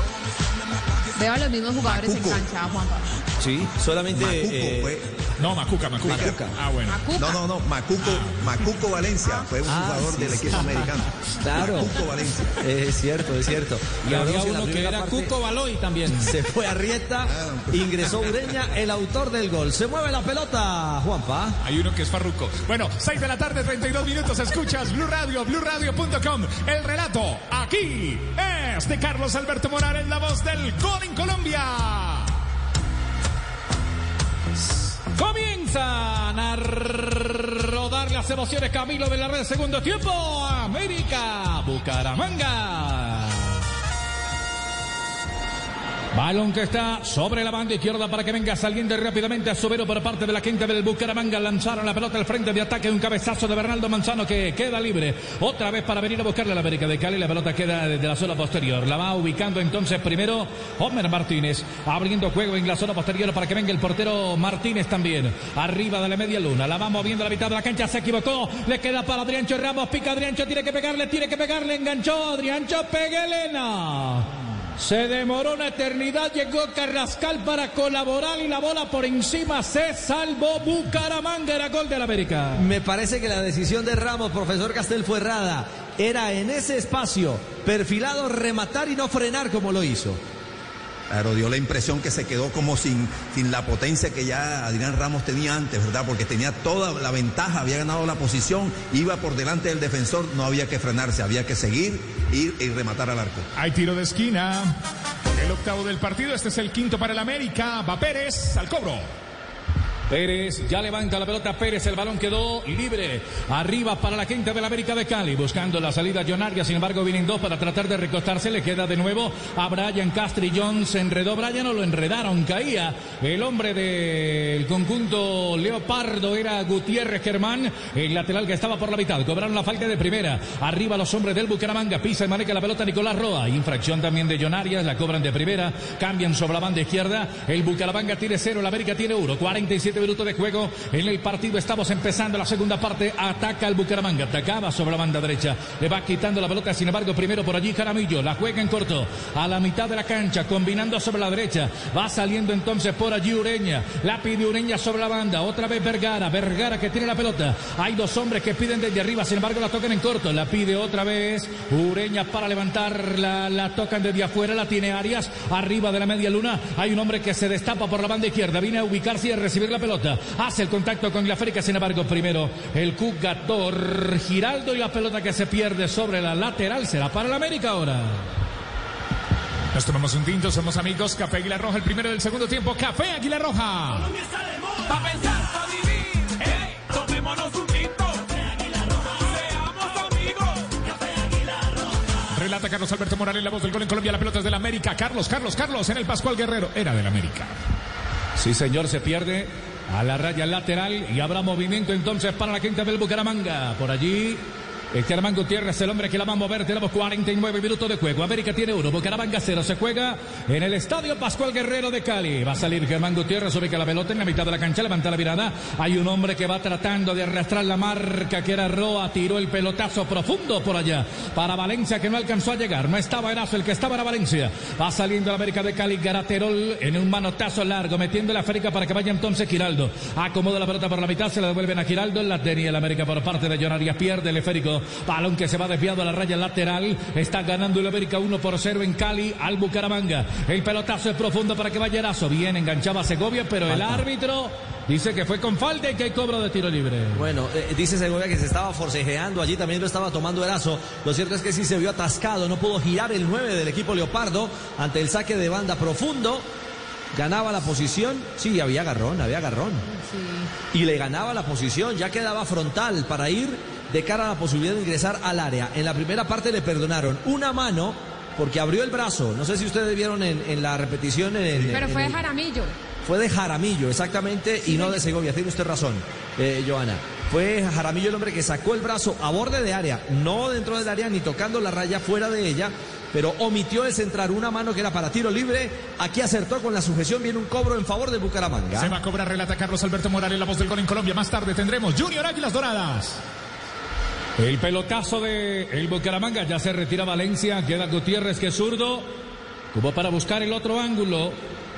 Veo a los mismos jugadores en cancha, Juan Pablo. Sí, solamente. Macuco eh, No, Macuca, Macuca. Macuca. Ah, bueno. No, no, no, Macuco, Macuco Valencia fue un Ah, jugador sí, del sí. equipo americano. Claro. Macuco Valencia. Es cierto, es cierto. Y había uno que era parte Cuco Baloy también. Se fue a Rieta, ingresó Ureña, el autor del gol. Se mueve la pelota, Juanpa. Hay uno que es Farruco. Bueno, 6 de la tarde, 32 minutos. Escuchas Blue Radio, BlueRadio.com. El relato aquí es de Carlos Alberto Morales, la voz del gol en Colombia. Comienzan a rodar las emociones Camilo de la red segundo tiempo. América, Bucaramanga. Balón que está sobre la banda izquierda para que venga saliendo rápidamente a Sobero por parte de la quinta del Bucaramanga. Lanzaron la pelota al frente de ataque. Un cabezazo de Bernardo Manzano que queda libre. Otra vez para venir a buscarle a la América de Cali. La pelota queda desde la zona posterior. La va ubicando entonces primero Homer Martínez. Abriendo juego en la zona posterior para que venga el portero Martínez también. Arriba de la media luna. La va moviendo a la mitad de la cancha. Se equivocó. Le queda para Adriancho Ramos. Pica Adriancho. Tiene que pegarle. Tiene que pegarle. Enganchó. Adriancho. Pegue Elena. Se demoró una eternidad, llegó Carrascal para colaborar y la bola por encima se salvó Bucaramanga, era gol del América. Me parece que la decisión de Ramos, profesor Castel, fue errada. Era en ese espacio, perfilado, rematar y no frenar como lo hizo. Claro, dio la impresión que se quedó como sin, sin la potencia que ya Adrián Ramos tenía antes, ¿verdad? Porque tenía toda la ventaja, había ganado la posición, iba por delante del defensor, no había que frenarse, había que seguir, ir y rematar al arco. Hay tiro de esquina. El octavo del partido. Este es el quinto para el América. Va Pérez al cobro. Pérez ya levanta la pelota Pérez, el balón quedó libre. Arriba para la quinta del América de Cali, buscando la salida John Arias, sin embargo vienen dos para tratar de recostarse, le queda de nuevo a Brian Castrillón, se enredó Brian o lo enredaron, caía. El hombre del conjunto Leopardo, era Gutiérrez Germán, el lateral que estaba por la mitad, cobraron la falta de primera, arriba los hombres del Bucaramanga, pisa y maneja la pelota Nicolás Roa, infracción también de John Arias, la cobran de primera, cambian sobre la banda izquierda, el Bucaramanga tiene cero, el América tiene uno, 47 minutos de juego en el partido. Estamos empezando la segunda parte. Ataca el Bucaramanga. Atacaba sobre la banda derecha. Le va quitando la pelota. Sin embargo, primero por allí Jaramillo. La juega en corto. A la mitad de la cancha. Combinando sobre la derecha. Va saliendo entonces por allí Ureña. La pide Ureña sobre la banda. Otra vez Vergara. Vergara que tiene la pelota. Hay dos hombres que piden desde arriba. Sin embargo, la tocan en corto. La pide otra vez Ureña para levantarla. La tocan desde afuera. La tiene Arias. Arriba de la media luna. Hay un hombre que se destapa por la banda izquierda. Viene a ubicarse y a recibir la pelota. Hace el contacto con la África, sin embargo, primero el Cugator Giraldo y la pelota que se pierde sobre la lateral será para el América ahora. Nos tomamos un tinto, somos amigos. Café Águila Roja, el primero del segundo tiempo. Café Águila Roja. Colombia está de moda. Pa' pensar, pa' vivir. Ey, tomémonos un tinto. Seamos amigos. Relata Carlos Alberto Morales, la voz del gol en Colombia. La pelota es del América. Carlos, Carlos, Carlos en el Pascual Guerrero. Era del América. Sí, señor, se pierde a la raya lateral y habrá movimiento entonces para la quinta del Bucaramanga. Por allí Germán Gutiérrez, el hombre que la va a mover. Tenemos 49 minutos de juego. América tiene uno. Bucaramanga cero. Se juega en el estadio Pascual Guerrero de Cali. Va a salir Germán Gutiérrez. Ubica la pelota en la mitad de la cancha. Levanta la mirada. Hay un hombre que va tratando de arrastrar la marca que era Roa. Tiró el pelotazo profundo por allá. Para Valencia que no alcanzó a llegar. No estaba Erazo. El que estaba era Valencia. Va saliendo la América de Cali. Garaterol en un manotazo largo. Metiendo la América para que vaya entonces Giraldo. Acomoda la pelota por la mitad. Se la devuelven a Giraldo. La tenía el América por parte de Jonarias. Pierde el esférico. Balón que se va desviado a la raya lateral. Está ganando el América 1 por 0 en Cali al Bucaramanga. El pelotazo es profundo para que vaya Erazo. Bien enganchaba a Segovia, pero el árbitro dice que fue con falta y que hay cobro de tiro libre. Bueno, eh, dice Segovia que se estaba forcejeando allí, también lo estaba tomando Erazo. Lo cierto es que sí se vio atascado, no pudo girar el 9 del equipo Leopardo ante el saque de banda profundo. Ganaba la posición, sí, había agarrón, había agarrón. Y le ganaba la posición, ya quedaba frontal para ir de cara a la posibilidad de ingresar al área. En la primera parte le perdonaron una mano porque abrió el brazo. No sé si ustedes vieron en, en la repetición. En, en- Pero en fue de el- Jaramillo. fue de Jaramillo, exactamente, y no de Segovia. Tiene usted razón, eh, Joana. Fue Jaramillo el hombre que sacó el brazo a borde de área, no dentro del área ni tocando la raya fuera de ella, pero omitió el centrar una mano que era para tiro libre. Aquí acertó con la sujeción, viene un cobro en favor de Bucaramanga. Se va a cobrar, relata Carlos Alberto Morales, la voz del gol en Colombia. Más tarde tendremos Junior Águilas Doradas. El pelotazo de el Bucaramanga ya se retira Valencia, queda Gutiérrez que es zurdo, como para buscar el otro ángulo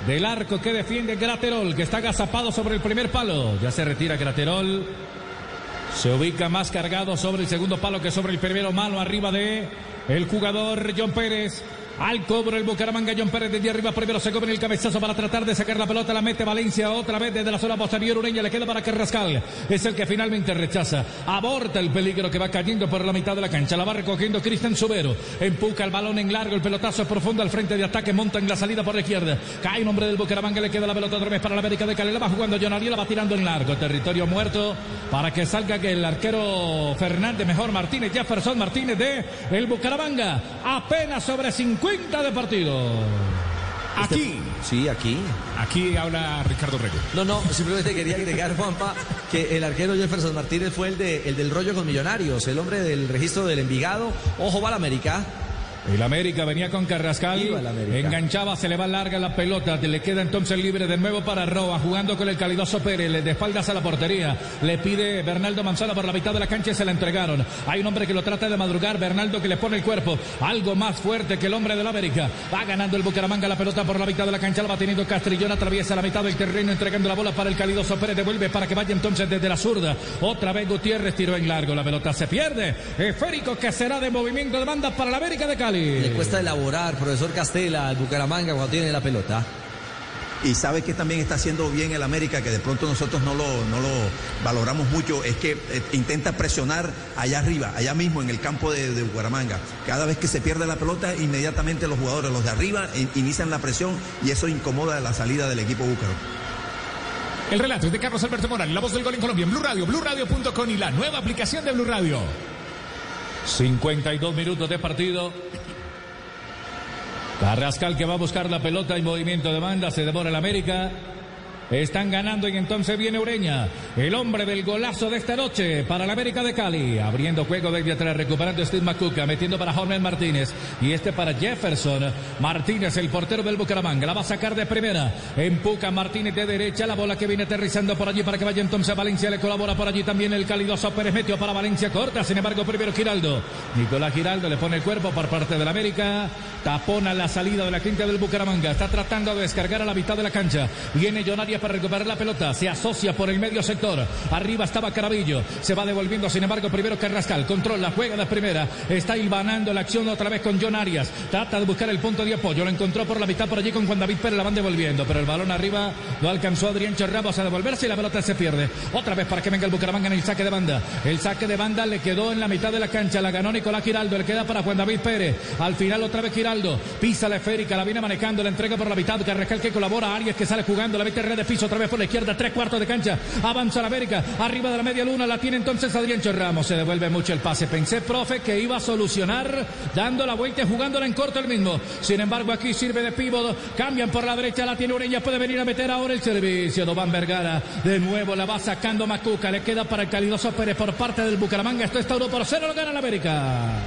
del arco que defiende Graterol, que está agazapado sobre el primer palo. Ya se retira Graterol. Se ubica más cargado sobre el segundo palo que sobre el primero, mano arriba de el jugador John Pérez. Al cobro el Bucaramanga, John Pérez desde arriba primero se come el cabezazo para tratar de sacar la pelota, la mete Valencia otra vez desde la zona posterior, Ureña le queda para Carrascal, es el que finalmente rechaza, aborta el peligro que va cayendo por la mitad de la cancha, la va recogiendo Cristian Subero, empuja el balón en largo, el pelotazo es profundo al frente de ataque, monta en la salida por la izquierda, cae un hombre del Bucaramanga, le queda la pelota otra vez para la América de Cali, la va jugando John Ariel, la va tirando en largo, territorio muerto, para que salga que el arquero Fernández, mejor Martínez, Jefferson Martínez de el Bucaramanga, apenas sobre 50 de partido. Aquí. Sí, aquí. Aquí habla Ricardo Rego. No, no, simplemente quería agregar, Juanpa, que el arquero Jefferson Martínez fue el, de, el del rollo con Millonarios, el hombre del registro del Envigado. Ojo, va la América. El América venía con Carrascal, enganchaba, se le va larga la pelota, le queda entonces libre de nuevo para Roa, jugando con el calidoso Pérez, le de espaldas a la portería, le pide Bernaldo Manzano por la mitad de la cancha y se la entregaron. Hay un hombre que lo trata de madrugar, Bernaldo que le pone el cuerpo, algo más fuerte que el hombre del América. Va ganando el Bucaramanga la pelota por la mitad de la cancha, la va teniendo Castrillón, atraviesa la mitad del terreno, entregando la bola para el calidoso Pérez, devuelve para que vaya entonces desde la zurda. Otra vez Gutiérrez tiró en largo, la pelota se pierde. Esférico que será de movimiento de banda para la América de Cali. Le cuesta elaborar, profesor Castela, al Bucaramanga cuando tiene la pelota. Y sabe que también está haciendo bien el América, que de pronto nosotros no lo, no lo valoramos mucho, es que eh, intenta presionar allá arriba, allá mismo en el campo de, de Bucaramanga. Cada vez que se pierde la pelota, inmediatamente los jugadores, los de arriba, in- inician la presión y eso incomoda la salida del equipo búcaro. El relato es de Carlos Alberto Morales, la voz del gol en Colombia, en Blue Radio, BlueRadio.com y la nueva aplicación de Blue Radio. 52 minutos de partido. Carrascal que va a buscar la pelota y movimiento de banda, se devora el América. Están ganando y entonces viene Ureña, el hombre del golazo de esta noche para la América de Cali. Abriendo juego desde atrás, recuperando Steve Macuca, metiendo para Jorge Martínez. Y este para Jefferson. Martínez, el portero del Bucaramanga, la va a sacar de primera. Empuja Martínez de derecha, la bola que viene aterrizando por allí para que vaya entonces Valencia. Le colabora por allí también el calidoso Pérez Metio para Valencia corta. Sin embargo, primero Giraldo. Nicolás Giraldo le pone el cuerpo por parte del América. Tapona la salida de la quinta del Bucaramanga. Está tratando de descargar a la mitad de la cancha. Viene Para recuperar la pelota. Se asocia por el medio sector. Arriba estaba Carabillo. Se va devolviendo, sin embargo, primero Carrascal. Controla, juega de primera. Está hilvanando la acción otra vez con John Arias. Trata de buscar el punto de apoyo. Lo encontró por la mitad por allí con Juan David Pérez. La van devolviendo. Pero el balón arriba no alcanzó Adrián Ramos a devolverse y la pelota se pierde. Otra vez para que venga el Bucaramanga en el saque de banda. El saque de banda le quedó en la mitad de la cancha. La ganó Nicolás Giraldo. Le queda para Juan David Pérez. Al final otra vez Giraldo. Pisa la esférica. La viene manejando. La entrega por la mitad. Carrascal que colabora. Arias que sale jugando. La mete red piso otra vez por la izquierda, tres cuartos de cancha. Avanza la América, arriba de la media luna, la tiene entonces Adrián Ramos. Se devuelve mucho el pase. Pensé, profe, que iba a solucionar dando la vuelta y jugándola en corto el mismo. Sin embargo, aquí sirve de pívot. Cambian por la derecha, la tiene Ureña. Puede venir a meter ahora el servicio. Dovan Vergara. De nuevo la va sacando Macuca. Le queda para el calidoso Pérez por parte del Bucaramanga. Esto está 1 por 0. Lo gana la América.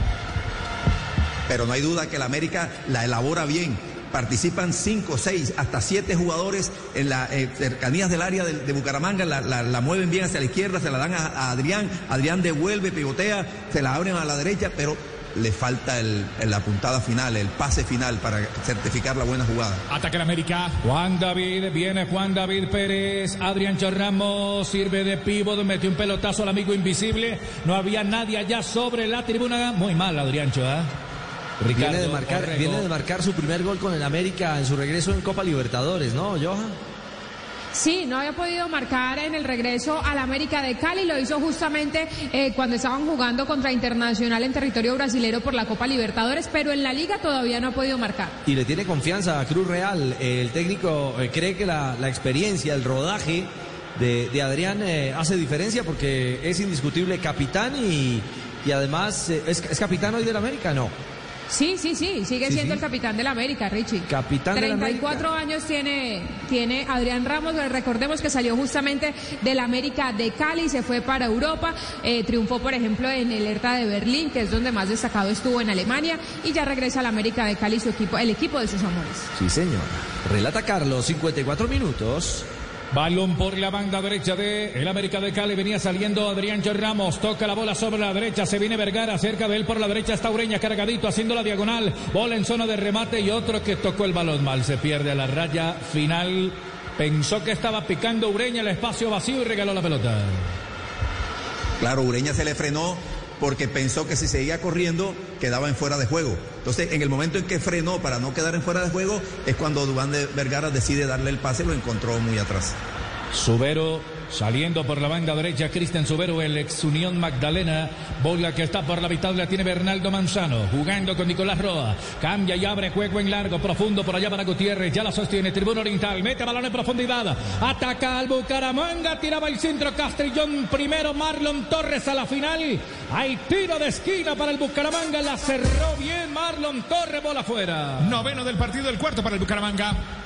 Pero no hay duda que la América la elabora bien. Participan cinco, seis, hasta siete jugadores en las eh, cercanías del área de, Bucaramanga, la, mueven bien hacia la izquierda, se la dan a, Adrián, Adrián devuelve, pivotea, se la abren a la derecha, pero le falta el, la puntada final, el pase final para certificar la buena jugada. Ataca el América. Juan David, viene Juan David Pérez. Adrián Ramos sirve de pívot, metió un pelotazo al amigo invisible. No había nadie allá sobre la tribuna. Muy mal, Adrián Viene de, marcar, Orrego. viene de marcar su primer gol con el América en su regreso en Copa Libertadores, ¿no, Johan? Sí, no había podido marcar en el regreso al América de Cali, lo hizo justamente eh, cuando estaban jugando contra Internacional en territorio brasilero por la Copa Libertadores, pero en la liga todavía no ha podido marcar. Y le tiene confianza a Cruz Real. El técnico eh, cree que la, la experiencia, el rodaje de, de Adrián eh, hace diferencia porque es indiscutible capitán y, y además eh, ¿es, es capitán hoy del América, ¿no? Sí, sí, sí, sigue Sí, siendo sí. el capitán del América, Richie. Capitán del 34 años tiene, tiene Adrián Ramos, recordemos que salió justamente del América de Cali, se fue para Europa, eh, triunfó por ejemplo en el Hertha de Berlín, que es donde más destacado estuvo en Alemania, y ya regresa al América de Cali, su equipo, el equipo de sus amores. Sí, señor. Relata Carlos, 54 minutos. Balón por la banda derecha de el América de Cali. Venía saliendo Adrián Ramos. Toca la bola sobre la derecha. Se viene Vergara. Cerca de él por la derecha está Ureña cargadito haciendo la diagonal. Bola en zona de remate y otro que tocó el balón mal. Se pierde a la raya final. Pensó que estaba picando Ureña el espacio vacío y regaló la pelota. Claro, Ureña se le frenó porque pensó que si seguía corriendo quedaba en fuera de juego. Entonces, en el momento en que frenó para no quedar en fuera de juego, es cuando Dubán de Vergara decide darle el pase, lo encontró muy atrás. Subero saliendo por la banda derecha, Cristian Subero, el ex Unión Magdalena. Bola que está por la mitad la tiene Bernaldo Manzano, jugando con Nicolás Roa. Cambia y abre juego en largo, profundo por allá para Gutiérrez. Ya la sostiene, Tribuna Oriental, mete balón en profundidad. Ataca al Bucaramanga, tiraba el centro Castrillón. Primero Marlon Torres a la final. Hay tiro de esquina para el Bucaramanga, la cerró bien Marlon Torres, bola afuera. Noveno del partido, el cuarto para el Bucaramanga.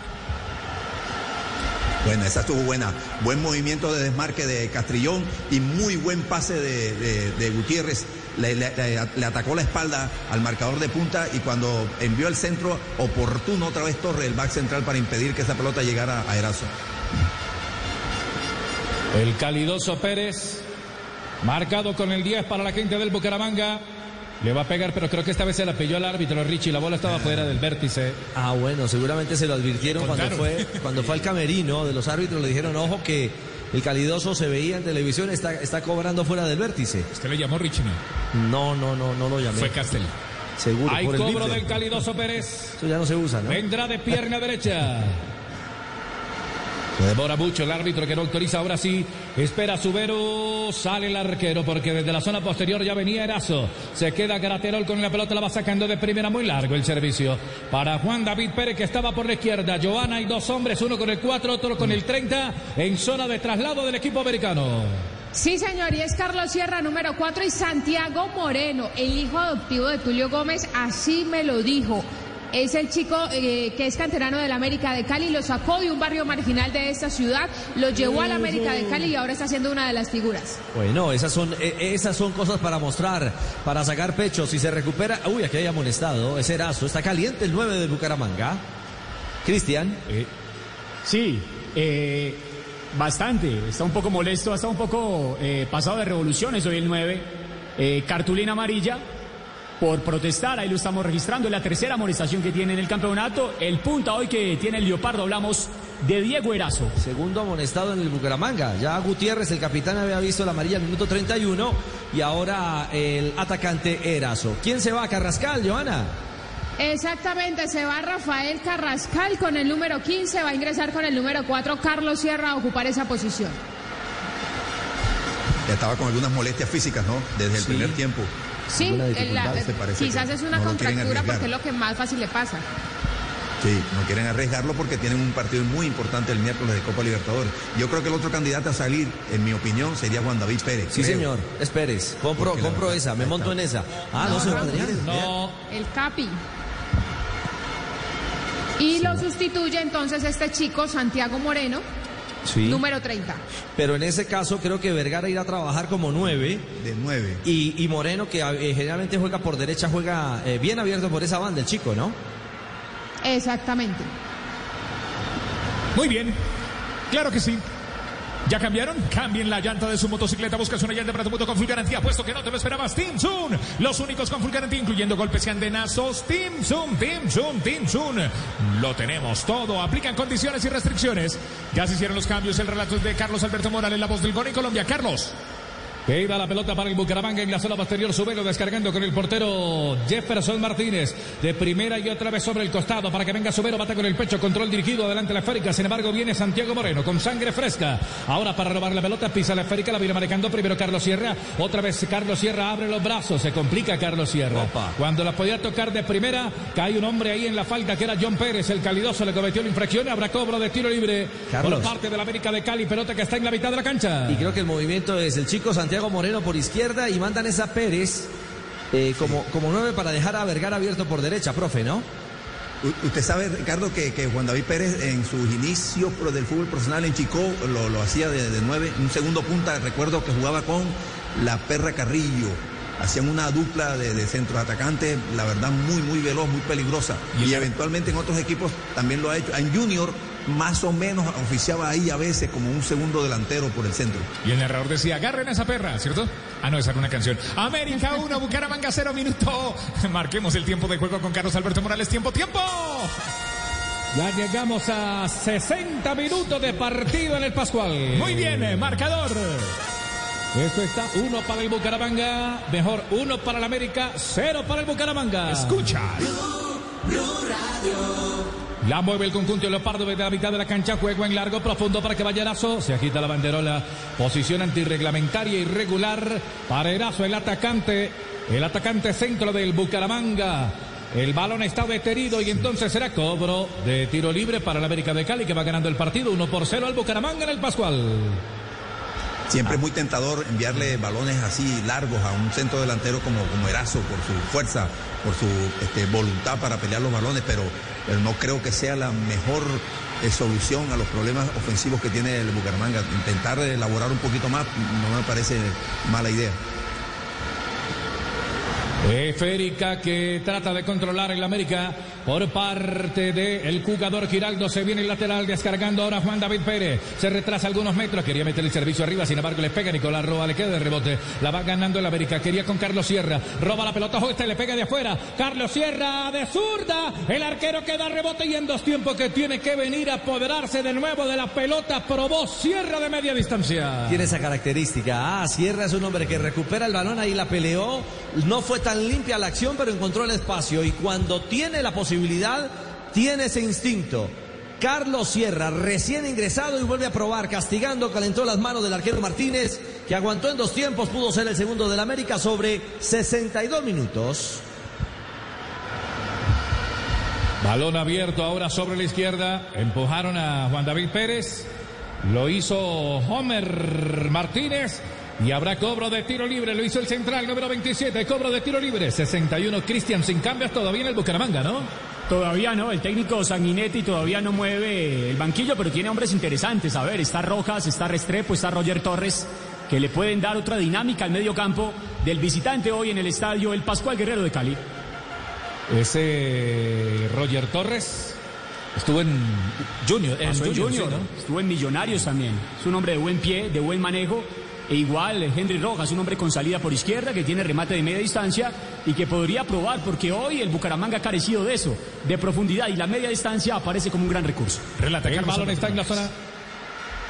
Bueno, esa estuvo buena. Buen movimiento de desmarque de Castrillón y muy buen pase de, de- Gutiérrez. Le atacó la espalda al marcador de punta y cuando envió el centro oportuno otra vez Torre, el back central, para impedir que esa pelota llegara a Erazo. El calidoso Pérez, marcado con el 10 para la gente del Bucaramanga. Le va a pegar, pero creo que esta vez se la pilló al árbitro Richie. La bola estaba fuera del vértice. Ah, bueno, seguramente se lo advirtieron cuando fue, cuando fue al [laughs] camerino de los árbitros. Le dijeron, ojo, que el calidoso se veía en televisión, está, está cobrando fuera del vértice. ¿Usted le llamó Richie? No, no, no, no lo llamé. Fue Castel. Seguro, Hay por cobro del calidoso Pérez. Eso ya no se usa, ¿no? Vendrá de pierna derecha. Demora mucho el árbitro que no autoriza. Ahora sí, espera Subero. Sale el arquero porque desde la zona posterior ya venía Erazo. Se queda Graterol con la pelota. La va sacando de primera muy largo el servicio. Para Juan David Pérez que estaba por la izquierda. Joana y dos hombres. Uno con el 4, otro con el 30. En zona de traslado del equipo americano. Sí, señor, y es Carlos Sierra, número 4, y Santiago Moreno, el hijo adoptivo de Tulio Gómez, así me lo dijo. Es el chico eh, que es canterano del América de Cali, lo sacó de un barrio marginal de esta ciudad, lo llevó al América de Cali y ahora está siendo una de las figuras. Bueno, esas son, eh, esas son cosas para mostrar, para sacar pecho. Si se recupera. Uy, aquí hay amonestado. Ese Erazo. Está caliente el 9 de Bucaramanga. Cristian. Sí, eh, bastante. Está un poco molesto, está un poco eh, pasado de revoluciones hoy el 9. Eh, cartulina amarilla por protestar, ahí lo estamos registrando. Es la tercera amonestación que tiene en el campeonato. El punta hoy que tiene el Leopardo, hablamos de Diego Erazo. Segundo amonestado en el Bucaramanga. Ya Gutiérrez, el capitán, había visto la amarilla al minuto 31 y ahora el atacante Erazo. ¿Quién se va? Carrascal, Joana. Exactamente, se va Rafael Carrascal con el número 15, va a ingresar con el número 4 Carlos Sierra a ocupar esa posición. Ya estaba con algunas molestias físicas, ¿no? Desde el primer tiempo. Sí, la- quizás que es una no contractura porque es lo que más fácil le pasa. Sí, no quieren arriesgarlo porque tienen un partido muy importante el miércoles de Copa Libertadores. Yo creo que el otro candidato a salir, en mi opinión, sería Juan David Pérez. Sí, creo. señor, es Pérez. Compro, Porque compro verdad, esa, me monto en esa. Ah, no, No, señor no, Adrián. No, El Capi. Y lo sustituye entonces este chico, Santiago Moreno, Sí. número 30. Pero en ese caso creo que Vergara irá a trabajar como nueve. De nueve. Y, y Moreno, que eh, generalmente juega por derecha, juega eh, bien abierto por esa banda, el chico, ¿no? Exactamente. Muy bien. Claro que sí. ¿Ya cambiaron? Cambien la llanta de su motocicleta. Buscas una llanta para tu moto con full garantía. Puesto que no te lo esperabas. Team Zoom. Los únicos con full garantía, incluyendo golpes y andenazos. Team Zoom, Team Zoom, Team Zoom. Lo tenemos todo. Aplican condiciones y restricciones. Ya se hicieron los cambios. El relato es de Carlos Alberto Morales, la voz del gol en Colombia. Carlos. Que iba la pelota para el Bucaramanga en la zona posterior. Subelo descargando con el portero Jefferson Martínez. De primera y otra vez sobre el costado para que venga Subero. Bata con el pecho. Control dirigido adelante la esférica. Sin embargo, viene Santiago Moreno con sangre fresca. Ahora para robar la pelota. Pisa la esférica. La viene manejando primero Carlos Sierra. Otra vez Carlos Sierra abre los brazos. Se complica Carlos Sierra. Cuando la podía tocar de primera, cae un hombre ahí en la falta que era John Pérez. El calidoso le cometió la infracción. Habrá cobro de tiro libre Carlos. por parte de la América de Cali. Pelota que está en la mitad de la cancha. Y creo que el movimiento es el chico Santiago Moreno por izquierda y mandan esa Pérez eh, como, como nueve para dejar a Vergara abierto por derecha, profe, ¿no? U- Usted sabe, Ricardo, que, que Juan David Pérez en sus inicios del fútbol profesional en Chico lo, lo hacía de, de nueve, un segundo punta. Recuerdo que jugaba con la Perra Carrillo. Hacían una dupla de, de centros atacantes, la verdad, muy, muy veloz, muy peligrosa. Y, eventualmente en otros equipos también lo ha hecho. En Junior, más o menos, oficiaba ahí a veces como un segundo delantero por el centro. Y el narrador decía, agarren a esa perra, ¿cierto? Ah, no, esa era una canción. América [laughs] 1, Bucaramanga 0 minuto. Marquemos el tiempo de juego con Carlos Alberto Morales. Tiempo, tiempo. Ya llegamos a 60 minutos de partido en el Pascual. Muy bien, eh, marcador. Esto está uno para el Bucaramanga, mejor uno para el América, cero para el Bucaramanga. Escucha. La mueve el conjunto Leopardo desde la mitad de la cancha. Juego en largo, profundo para que vaya Erazo. Se agita la banderola. Posición antirreglamentaria irregular para Erazo, el atacante. El atacante centro del Bucaramanga. El balón está detenido y entonces será cobro de tiro libre para el América de Cali que va ganando el partido 1 por 0 al Bucaramanga en el Pascual. Siempre es muy tentador enviarle balones así largos a un centro delantero como, como Erazo por su fuerza, por su este, voluntad para pelear los balones, pero, pero no creo que sea la mejor eh, solución a los problemas ofensivos que tiene el Bucaramanga. Intentar elaborar un poquito más no me parece mala idea. Esférica que trata de controlar el América por parte del jugador Giraldo. Se viene el lateral descargando ahora Juan David Pérez. Se retrasa algunos metros. Quería meter el servicio arriba. Sin embargo, le pega Nicolás Roa. Le queda de rebote. La va ganando el América. Quería con Carlos Sierra. Roba la pelota y le pega de afuera. Carlos Sierra de zurda. El arquero queda rebote y en dos tiempos que tiene que venir a apoderarse de nuevo de la pelota. Probó Sierra de media distancia. Tiene esa característica. Ah, Sierra es un hombre que recupera el balón, ahí la peleó. No fue tan limpia la acción, pero encontró el espacio. Y cuando tiene la posibilidad, tiene ese instinto. Carlos Sierra, recién ingresado y vuelve a probar, castigando, calentó las manos del arquero Martínez, que aguantó en dos tiempos, pudo ser el segundo del América sobre 62 minutos. Balón abierto ahora sobre la izquierda. Empujaron a Juan David Pérez. Lo hizo Homer Martínez. Y habrá cobro de tiro libre. Lo hizo el central número 27. Cobro de tiro libre. 61. Cristian sin cambios todavía en el Bucaramanga, ¿no? Todavía no, el técnico Sanguinetti todavía no mueve el banquillo, pero tiene hombres interesantes. A ver, está Rojas, está Restrepo, está Roger Torres, que le pueden dar otra dinámica al medio campo del visitante hoy en el estadio El Pascual Guerrero de Cali. Ese Roger Torres estuvo en Junior. En Junior, ¿no? estuvo en Millonarios también. Es un hombre de buen pie, de buen manejo. E igual Henry Rojas, un hombre con salida por izquierda, que tiene remate de media distancia y que podría probar, porque hoy el Bucaramanga ha carecido de eso, de profundidad, y la media distancia aparece como un gran recurso. Relata El balón está en la zona.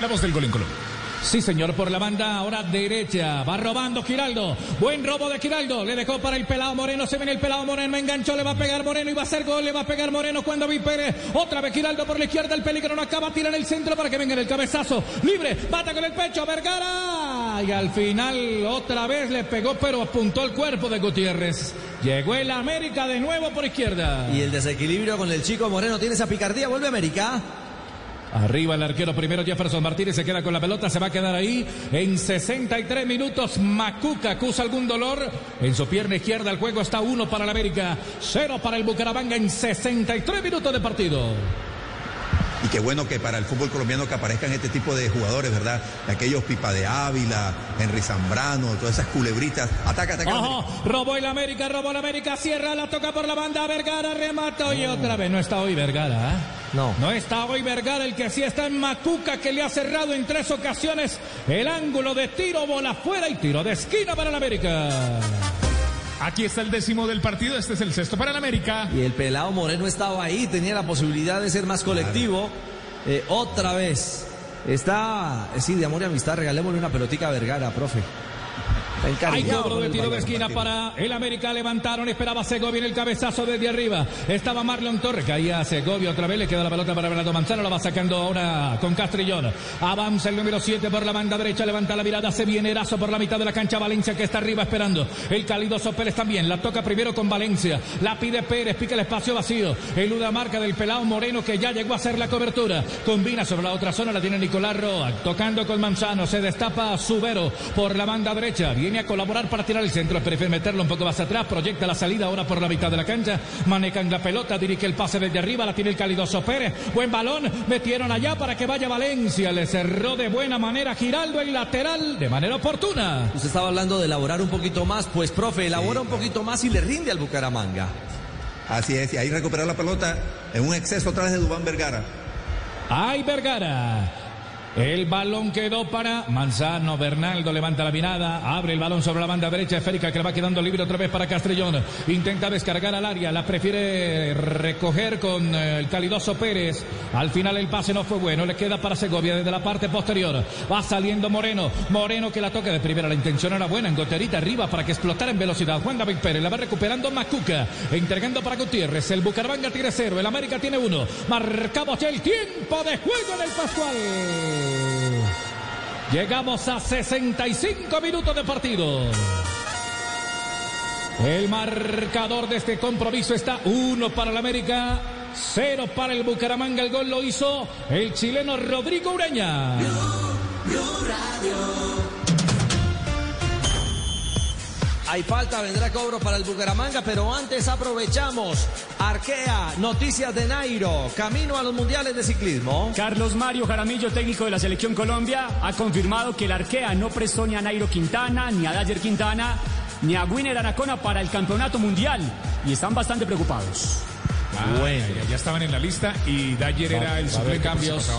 La voz del gol en Colombia. Sí, señor, por la banda ahora derecha. Va robando Giraldo. Buen robo de Giraldo. Le dejó para el pelado Moreno. Se viene el pelado Moreno. Enganchó. Le va a pegar Moreno. Y va a hacer gol. Le va a pegar Moreno cuando vi Pérez. Otra vez Giraldo por la izquierda. El peligro no acaba. Tira en el centro para que venga en el cabezazo. Libre. Bata con el pecho. Vergara. Y al final otra vez le pegó, pero apuntó el cuerpo de Gutiérrez. Llegó el América de nuevo por izquierda. Y el desequilibrio con el chico Moreno tiene esa picardía. Vuelve América. Arriba el arquero primero Jefferson Martínez se queda con la pelota, se va a quedar ahí en 63 minutos. Macuca acusa algún dolor en su pierna izquierda. El juego está uno para el América, cero para el Bucaramanga en 63 minutos de partido. Y qué bueno que para el fútbol colombiano que aparezcan este tipo de jugadores, ¿verdad? Aquellos Pipa de Ávila, Henry Zambrano, todas esas culebritas. Ataca, ataca. Ajá, robó el América, robó el América, cierra, la toca por la banda, Vergara remató y otra vez. No está hoy Vergara, ¿eh? No. No está hoy Vergara, el que sí está en Macuca, que le ha cerrado en tres ocasiones el ángulo de tiro, bola fuera y tiro de esquina para el América. Aquí está el décimo del partido, este es el sexto para el América. Y el pelado Moreno estaba ahí, tenía la posibilidad de ser más colectivo. Eh, otra vez. Está, eh, sí, de amor y amistad, regalémosle una pelotica a Vergara, profe. Hay cobro de tiro de esquina para el América. Levantaron, esperaba Segovia en el cabezazo desde arriba. Estaba Marlon Torres, caía Segovia otra vez. Le queda la pelota para Bernardo Manzano. La va sacando ahora con Castrillón. Avanza el número 7 por la banda derecha. Levanta la mirada. Se viene Erazo por la mitad de la cancha. Valencia que está arriba esperando. El calidoso Pérez también. La toca primero con Valencia. La pide Pérez. Pica el espacio vacío. Eluda marca del pelado Moreno que ya llegó a hacer la cobertura. Combina sobre la otra zona. La tiene Nicolás Roa. Tocando con Manzano. Se destapa Subero por la banda derecha. Viene a colaborar para tirar el centro. Prefiere meterlo un poco más atrás. Proyecta la salida ahora por la mitad de la cancha. Manejan la pelota. Dirige el pase desde arriba. La tiene el calidoso Pérez. Buen balón. Metieron allá para que vaya Valencia. Le cerró de buena manera Giraldo el lateral de manera oportuna. Usted estaba hablando de elaborar un poquito más. Pues, profe, elabora un poquito más y le rinde al Bucaramanga. Así es, y ahí recuperar la pelota en un exceso vez de Dubán Vergara. Ay, Vergara. El balón quedó para Manzano. Bernaldo levanta la mirada. Abre el balón sobre la banda derecha. Esférica que le va quedando libre otra vez para Castrillón. Intenta descargar al área. La prefiere recoger con eh, el calidoso Pérez. Al final el pase no fue bueno. Le queda para Segovia desde la parte posterior. Va saliendo Moreno. Moreno que la toca de primera. La intención era buena. En goterita arriba para que explotara en velocidad. Juan David Pérez la va recuperando Macuca. Entregando para Gutiérrez. El Bucaramanga tiene cero. El América tiene uno. Marcamos el tiempo de juego en el Pascual. Llegamos a 65 minutos de partido. El marcador de este compromiso está uno para el América, cero para el Bucaramanga. El gol lo hizo el chileno Rodrigo Ureña. Hay falta, vendrá cobro para el Bucaramanga, pero antes aprovechamos. Arquea, noticias de Nairo, camino a los mundiales de ciclismo. Carlos Mario Jaramillo, técnico de la Selección Colombia, ha confirmado que el Arquea no prestó a Nairo Quintana, ni a Dayer Quintana, ni a Winner Aracona para el campeonato mundial y están bastante preocupados. Ah, Bueno. ya, ya estaban en la lista y Dyer era el suplente cambios.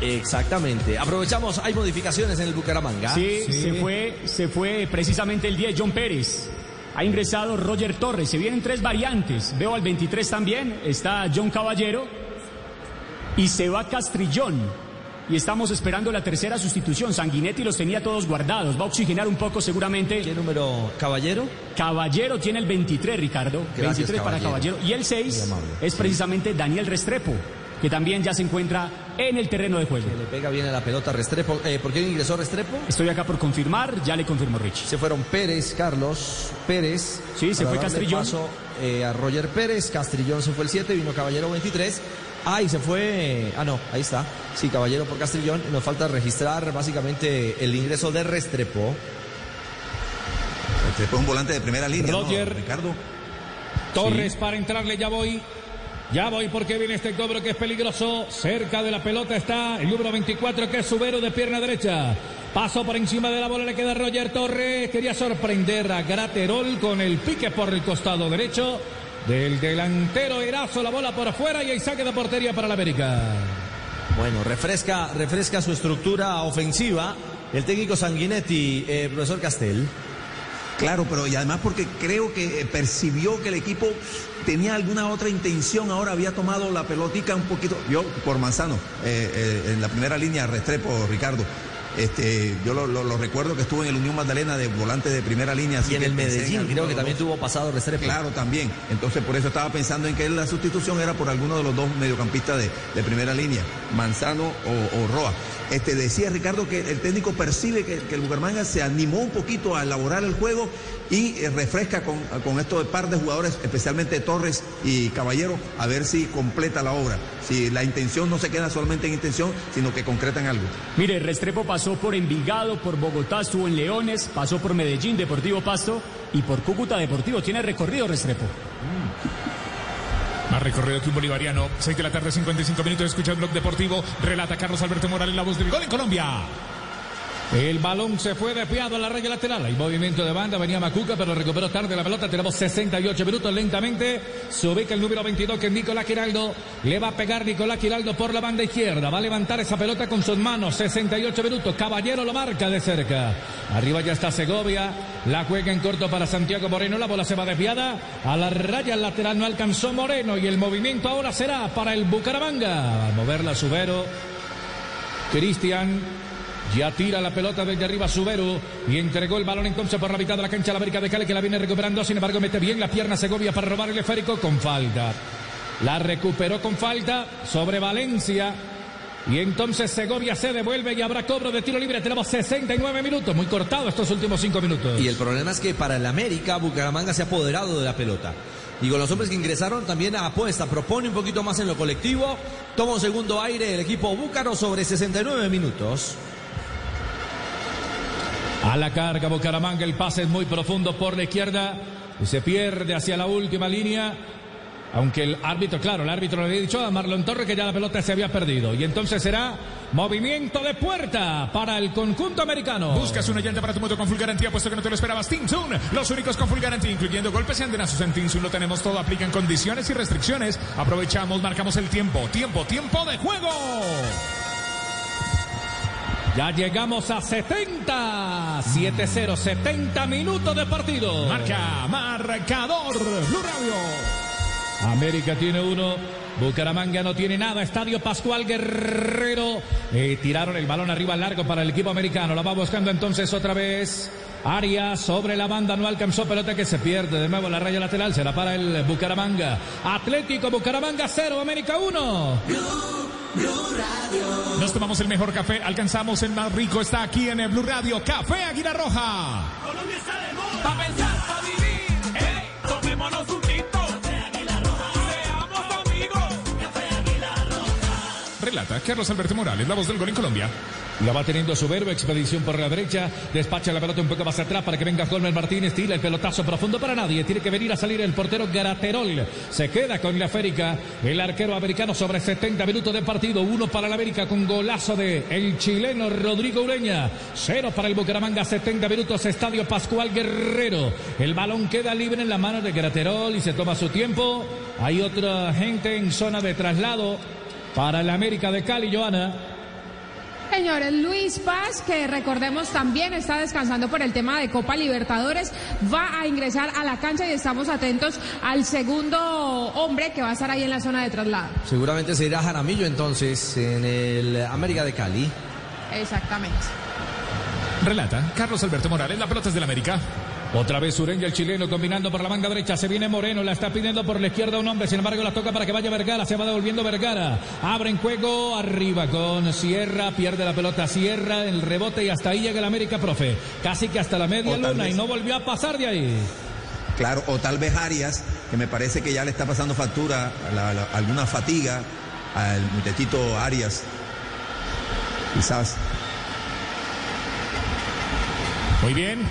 Exactamente. Aprovechamos, hay modificaciones en el Bucaramanga. Sí, se fue, se fue precisamente el 10 John Pérez. Ha ingresado Roger Torres. Se vienen tres variantes. Veo al 23 también. Está John Caballero. Y se va Castrillón. Y estamos esperando la tercera sustitución. Sanguinetti los tenía todos guardados. Va a oxigenar un poco seguramente. ¿Qué número? ¿Caballero? Caballero tiene el 23, Ricardo. Gracias, 23 para Caballero. Y el 6 Muy amable. es precisamente Daniel Restrepo, que también ya se encuentra en el terreno de juego. Le pega bien a la pelota Restrepo. Eh, ¿Por qué ingresó Restrepo? Estoy acá por confirmar, ya le confirmó Rich. Se fueron Pérez, Carlos, Pérez. Sí, se fue Castrillón. paso, eh, a Roger Pérez, Castrillón se fue el 7, vino Caballero 23. Ah, y se fue. Ah, no, ahí está. Sí, Caballero por Castrillón. Nos falta registrar básicamente el ingreso de Restrepo. Este fue un volante de primera línea, ¿no, Roger. Ricardo. Torres para entrarle, ya voy. Ya voy porque viene este cobro que es peligroso. Cerca de la pelota está el número 24 que es Subero de pierna derecha. Paso por encima de la bola, le queda Roger Torres. Quería sorprender a Graterol con el pique por el costado derecho del delantero Erazo. La bola por afuera y hay saque de portería para la América. Bueno, refresca, refresca su estructura ofensiva. El técnico Sanguinetti, eh, profesor Castel. Claro, pero y además porque creo que eh, percibió que el equipo tenía alguna otra intención, ahora había tomado la pelotica un poquito, yo por Manzano, eh, eh, en la primera línea, Restrepo, Ricardo, Este, yo lo, lo- lo recuerdo que estuvo en el Unión Magdalena de volante de primera línea. así Y en que el Medellín, creo que también tuvo pasado Restrepo. Claro, también. Entonces por eso estaba pensando en que la sustitución era por alguno de los dos mediocampistas de, de primera línea, Manzano o, o Roa. Este, decía Ricardo que el técnico percibe que, que el Bucaramanga se animó un poquito a elaborar el juego y eh, refresca con, con estos par de jugadores, especialmente Torres y Caballero, a ver si completa la obra. Si la intención no se queda solamente en intención, sino que concretan algo. Mire, Restrepo pasó por Envigado, por Bogotá, estuvo en Leones, pasó por Medellín, Deportivo Pasto y por Cúcuta Deportivo. Tiene recorrido Restrepo. Más recorrido que un bolivariano. 6 de la tarde, 55 minutos. Escucha el blog deportivo. Relata Carlos Alberto Morales, la voz del gol en Colombia. El balón se fue desviado a la raya lateral. Hay movimiento de banda. Venía Macuca, pero recuperó tarde la pelota. Tenemos 68 minutos lentamente. Se ubica el número 22 que es Nicolás Giraldo. Le va a pegar Nicolás Giraldo por la banda izquierda. Va a levantar esa pelota con sus manos. 68 minutos. Caballero lo marca de cerca. Arriba ya está Segovia. La juega en corto para Santiago Moreno. La bola se va desviada. A la raya lateral no alcanzó Moreno. Y el movimiento ahora será para el Bucaramanga. A moverla Subero. Cristian. Ya tira la pelota desde arriba Suberu y entregó el balón entonces por la mitad de la cancha a la América de Cali que la viene recuperando. Sin embargo, mete bien la pierna Segovia para robar el esférico con falta. La recuperó con falta sobre Valencia. Y entonces Segovia se devuelve y habrá cobro de tiro libre. Tenemos 69 minutos, muy cortado estos últimos 5 minutos. Y el problema es que para el América, Bucaramanga se ha apoderado de la pelota. Y con los hombres que ingresaron también apuesta, propone un poquito más en lo colectivo. Toma un segundo aire el equipo búcaro sobre 69 minutos. A la carga Bucaramanga, el pase es muy profundo por la izquierda y se pierde hacia la última línea. Aunque el árbitro, claro, el árbitro le había dicho a Marlon Torres que ya la pelota se había perdido. Y entonces será movimiento de puerta para el conjunto americano. Buscas una llanta para tu moto con full garantía, puesto que no te lo esperabas. Tinsun, los únicos con full garantía, incluyendo golpes y andenazos en Tinsun. Lo tenemos todo, aplican condiciones y restricciones. Aprovechamos, marcamos el tiempo. Tiempo, tiempo de juego. Ya llegamos a 70. 7-0, 70 minutos de partido. Marca, marcador, Blue Radio. América tiene uno. Bucaramanga no tiene nada. Estadio Pascual Guerrero. Eh, tiraron el balón arriba largo para el equipo americano. La va buscando entonces otra vez. Arias sobre la banda no alcanzó pelota que se pierde de nuevo la raya lateral. Será para el Bucaramanga. Atlético Bucaramanga 0, América 1. Nos tomamos el mejor café, alcanzamos el más rico, está aquí en el Blue Radio, Café Águila Roja. Colombia está de moda. Pa' pensar, pa' vivir. Hey, tomémonos un Relata Carlos Alberto Morales, la voz del gol en Colombia. La va teniendo Subero, expedición por la derecha, despacha la pelota un poco más atrás para que venga Colmer Martínez, tira el pelotazo profundo para nadie, tiene que venir a salir el portero Garaterol, se queda con la Férica, el arquero americano sobre 70 minutos de partido, uno para la América con golazo de el chileno Rodrigo Ureña, cero para el Bucaramanga, 70 minutos, Estadio Pascual Guerrero, el balón queda libre en la mano de Garaterol y se toma su tiempo, hay otra gente en zona de traslado para el América de Cali, Joana. Señores, Luis Paz, que recordemos también está descansando por el tema de Copa Libertadores, va a ingresar a la cancha y estamos atentos al segundo hombre que va a estar ahí en la zona de traslado. Seguramente se irá Jaramillo entonces en el América de Cali. Exactamente. Relata Carlos Alberto Morales, la pelota es del América. Otra vez Ureña, el chileno, combinando por la manga derecha. Se viene Moreno, la está pidiendo por la izquierda un hombre. Sin embargo, la toca para que vaya Vergara. Se va devolviendo Vergara. Abre en juego arriba con Sierra. Pierde la pelota Sierra. El rebote y hasta ahí llega el América, profe. Casi que hasta la media luna y no volvió a pasar de ahí. Claro, o tal vez Arias, que me parece que ya le está pasando factura, la- la- alguna fatiga al muchachito Arias. Quizás. Muy bien,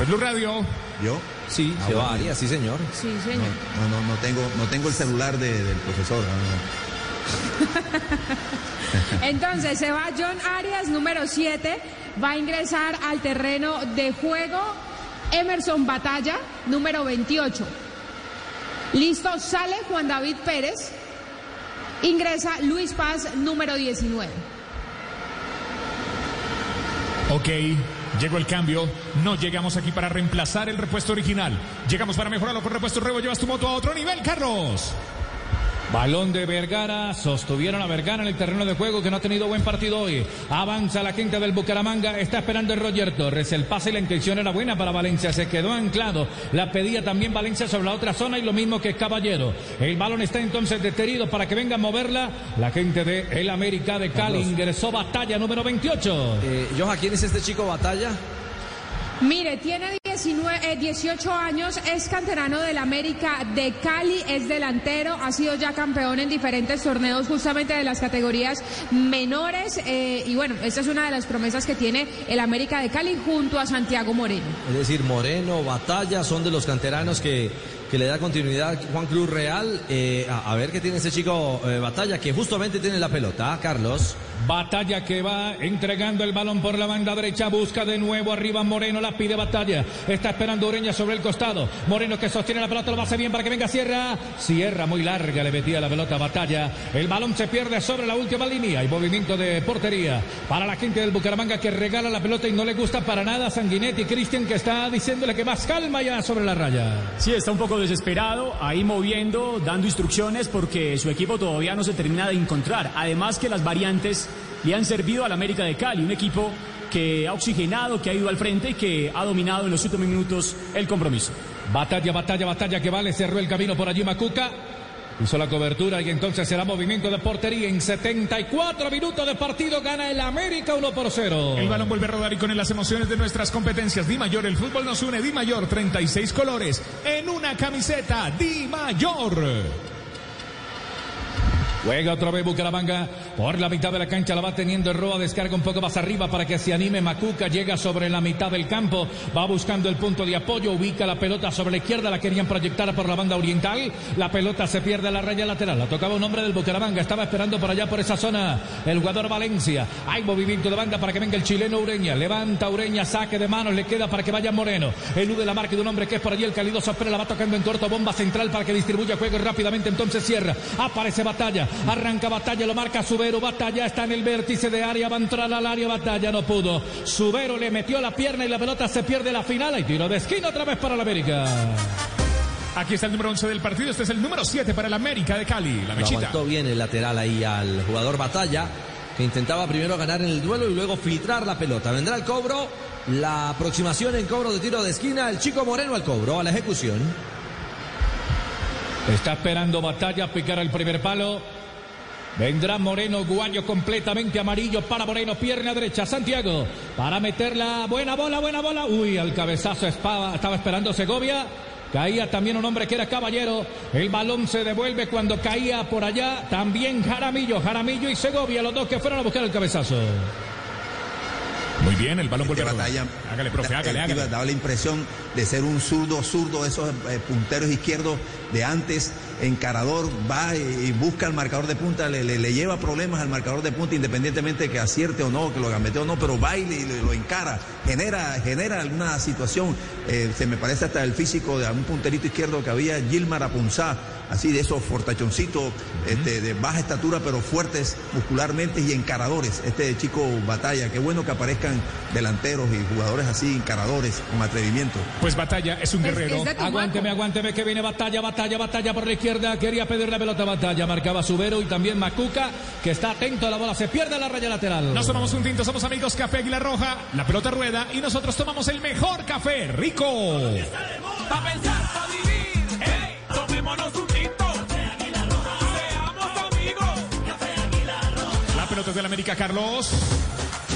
es Blue Radio. ¿Yo? Sí, Ah, se va bueno. Arias, sí señor. Sí, señor. No, no, no tengo, no tengo el celular de- del profesor. no, no. [laughs] Entonces se va John Arias, número 7, va a ingresar al terreno de juego Emerson Batalla, número 28. Listo, sale Juan David Pérez, ingresa Luis Paz, número 19. Ok, llegó el cambio. No llegamos aquí para reemplazar el repuesto original. Llegamos para mejorarlo con repuesto Revo. Llevas tu moto a otro nivel, Carlos. Balón de Vergara, sostuvieron a Vergara en el terreno de juego que no ha tenido buen partido hoy. Avanza la quinta del Bucaramanga, está esperando el Roger Torres. El pase y la intención era buena para Valencia, se quedó anclado. La pedía también Valencia sobre la otra zona y lo mismo que Caballero. El balón está entonces detenido para que venga a moverla. La gente de El América de Cali Carlos. ingresó batalla número 28. Eh, Johan, ¿quién es este chico Batalla? Mire, tiene 19, eh, 18 años, es canterano del América de Cali, es delantero, ha sido ya campeón en diferentes torneos justamente de las categorías menores eh, y bueno, esta es una de las promesas que tiene el América de Cali junto a Santiago Moreno. Es decir, Moreno, Batalla, son de los canteranos que, que le da continuidad Juan Cruz Real. Eh, a, a ver qué tiene ese chico eh, Batalla, que justamente tiene la pelota, ¿ah, Carlos. Batalla que va entregando el balón por la banda derecha, busca de nuevo arriba Moreno, la pide Batalla, está esperando Ureña sobre el costado, Moreno que sostiene la pelota, lo hace bien para que venga Sierra, Sierra muy larga, le metía la pelota a Batalla, el balón se pierde sobre la última línea y movimiento de portería para la gente del Bucaramanga que regala la pelota y no le gusta para nada a Sanguinetti, Cristian que está diciéndole que más calma ya sobre la raya. Sí, está un poco desesperado, ahí moviendo, dando instrucciones porque su equipo todavía no se termina de encontrar. Además que las variantes le han servido al América de Cali, un equipo que ha oxigenado, que ha ido al frente y que ha dominado en los últimos minutos el compromiso. Batalla, batalla, batalla que vale, cerró el camino por allí Macuca. Hizo la cobertura y entonces será movimiento de portería en 74 minutos de partido. Gana el América 1 por 0. El balón vuelve a rodar y con él las emociones de nuestras competencias. Di Mayor, el fútbol nos une. Di Mayor, 36 colores en una camiseta. Di Mayor. Juega otra vez Bucaramanga por la mitad de la cancha, la va teniendo el Roa, descarga un poco más arriba para que se anime. Macuca, llega sobre la mitad del campo, va buscando el punto de apoyo, ubica la pelota sobre la izquierda, la querían proyectar por la banda oriental, la pelota se pierde a la raya lateral, la tocaba un hombre del Bucaramanga, estaba esperando por allá por esa zona el jugador Valencia, hay movimiento de banda para que venga el chileno Ureña, levanta Ureña, saque de manos, le queda para que vaya Moreno, elude la marca de un hombre que es por allí el calidoso, pero la va tocando en corto, bomba central para que distribuya juego rápidamente entonces cierra, aparece batalla, Arranca batalla, lo marca Subero. Batalla está en el vértice de área, va a entrar al área. Batalla no pudo. Subero le metió la pierna y la pelota se pierde la final. Hay tiro de esquina otra vez para la América. Aquí está el número 11 del partido. Este es el número 7 para el América de Cali. La Lo mechita. aguantó bien el lateral ahí al jugador Batalla, que intentaba primero ganar en el duelo y luego filtrar la pelota. Vendrá el cobro, la aproximación en cobro de tiro de esquina, el chico Moreno al cobro, a la ejecución. Está esperando batalla, picar el primer palo. Vendrá Moreno, Guayo completamente amarillo para Moreno, pierna derecha, Santiago, para meterla, buena bola, buena bola, uy, al cabezazo estaba, estaba esperando Segovia, caía también un hombre que era caballero, el balón se devuelve cuando caía por allá, también Jaramillo, Jaramillo y Segovia, los dos que fueron a buscar el cabezazo. Muy bien, el balón vuelve a rodar. batalla Hágale, profe, hágale, iba- hágale. daba la impresión de ser un zurdo, zurdo, esos eh, punteros izquierdos de antes, encarador, va y, busca al marcador de punta, le, le- le lleva problemas al marcador de punta, independientemente de que acierte o no, que lo gambetee o no, pero va y le- lo encara, genera, genera alguna situación. Eh, se me parece hasta el físico de un punterito izquierdo que había, Gilmar Apunzá, así de esos fortachoncitos, este, de baja estatura, pero fuertes muscularmente y encaradores. Este chico batalla, qué bueno que aparezcan delanteros y jugadores así, encaradores, con atrevimiento. Pues Batalla es un guerrero. Aguánteme, aguánteme que viene batalla, batalla, batalla por la izquierda. Quería pedir la pelota batalla. Marcaba Subero y también Macuca, que está atento a la bola. Se pierde la raya lateral. Nos tomamos un tinto, somos amigos Café Águila Roja, la pelota rueda y nosotros tomamos el mejor café, rico. Pa' pensar, pa' del América, Carlos.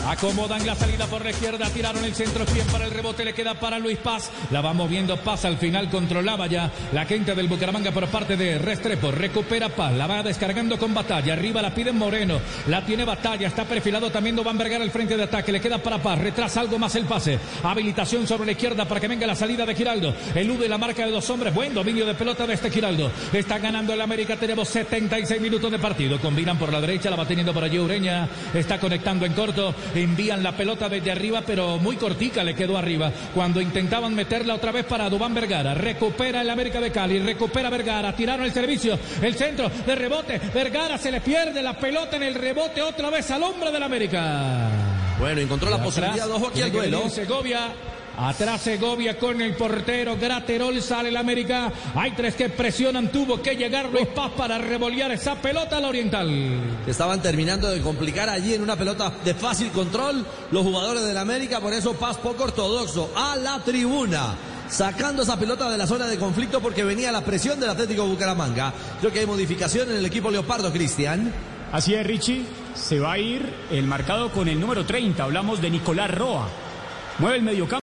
Acomodan la salida por la izquierda, tiraron el centro, bien para el rebote, le queda para Luis Paz, la va moviendo Paz, al final controlaba ya la gente del Bucaramanga por parte de Restrepo, recupera Paz, la va descargando con batalla, arriba la pide Moreno, la tiene batalla, está perfilado también Van Vergara al frente de ataque, le queda para Paz, retrasa algo más el pase, habilitación sobre la izquierda para que venga la salida de Giraldo, elude la marca de dos hombres, buen dominio de pelota de este Giraldo, está ganando el América, tenemos 76 minutos de partido, combinan por la derecha, la va teniendo por allí Ureña, está conectando en corto, envían la pelota desde arriba, pero muy cortica le quedó arriba. Cuando intentaban meterla otra vez para Dubán Vergara, recupera el América de Cali, recupera Vergara, tiraron el servicio, el centro de rebote, Vergara se le pierde la pelota en el rebote otra vez al hombre del América. Bueno, encontró la Atrás, posibilidad, ojo aquí al duelo. Segovia, Atrás Segovia con el portero Graterol sale el América. Hay tres que presionan, tuvo que llegar Luis Paz para revolear esa pelota al Oriental. Estaban terminando de complicar allí en una pelota de fácil control los jugadores del América, por eso Paz poco ortodoxo a la tribuna. Sacando esa pelota de la zona de conflicto porque venía la presión del Atlético Bucaramanga. Creo que hay modificación en el equipo Leopardo, Cristian. Así es, Richie. Se va a ir el marcado con el número 30. Hablamos de Nicolás Roa. Mueve el mediocampo.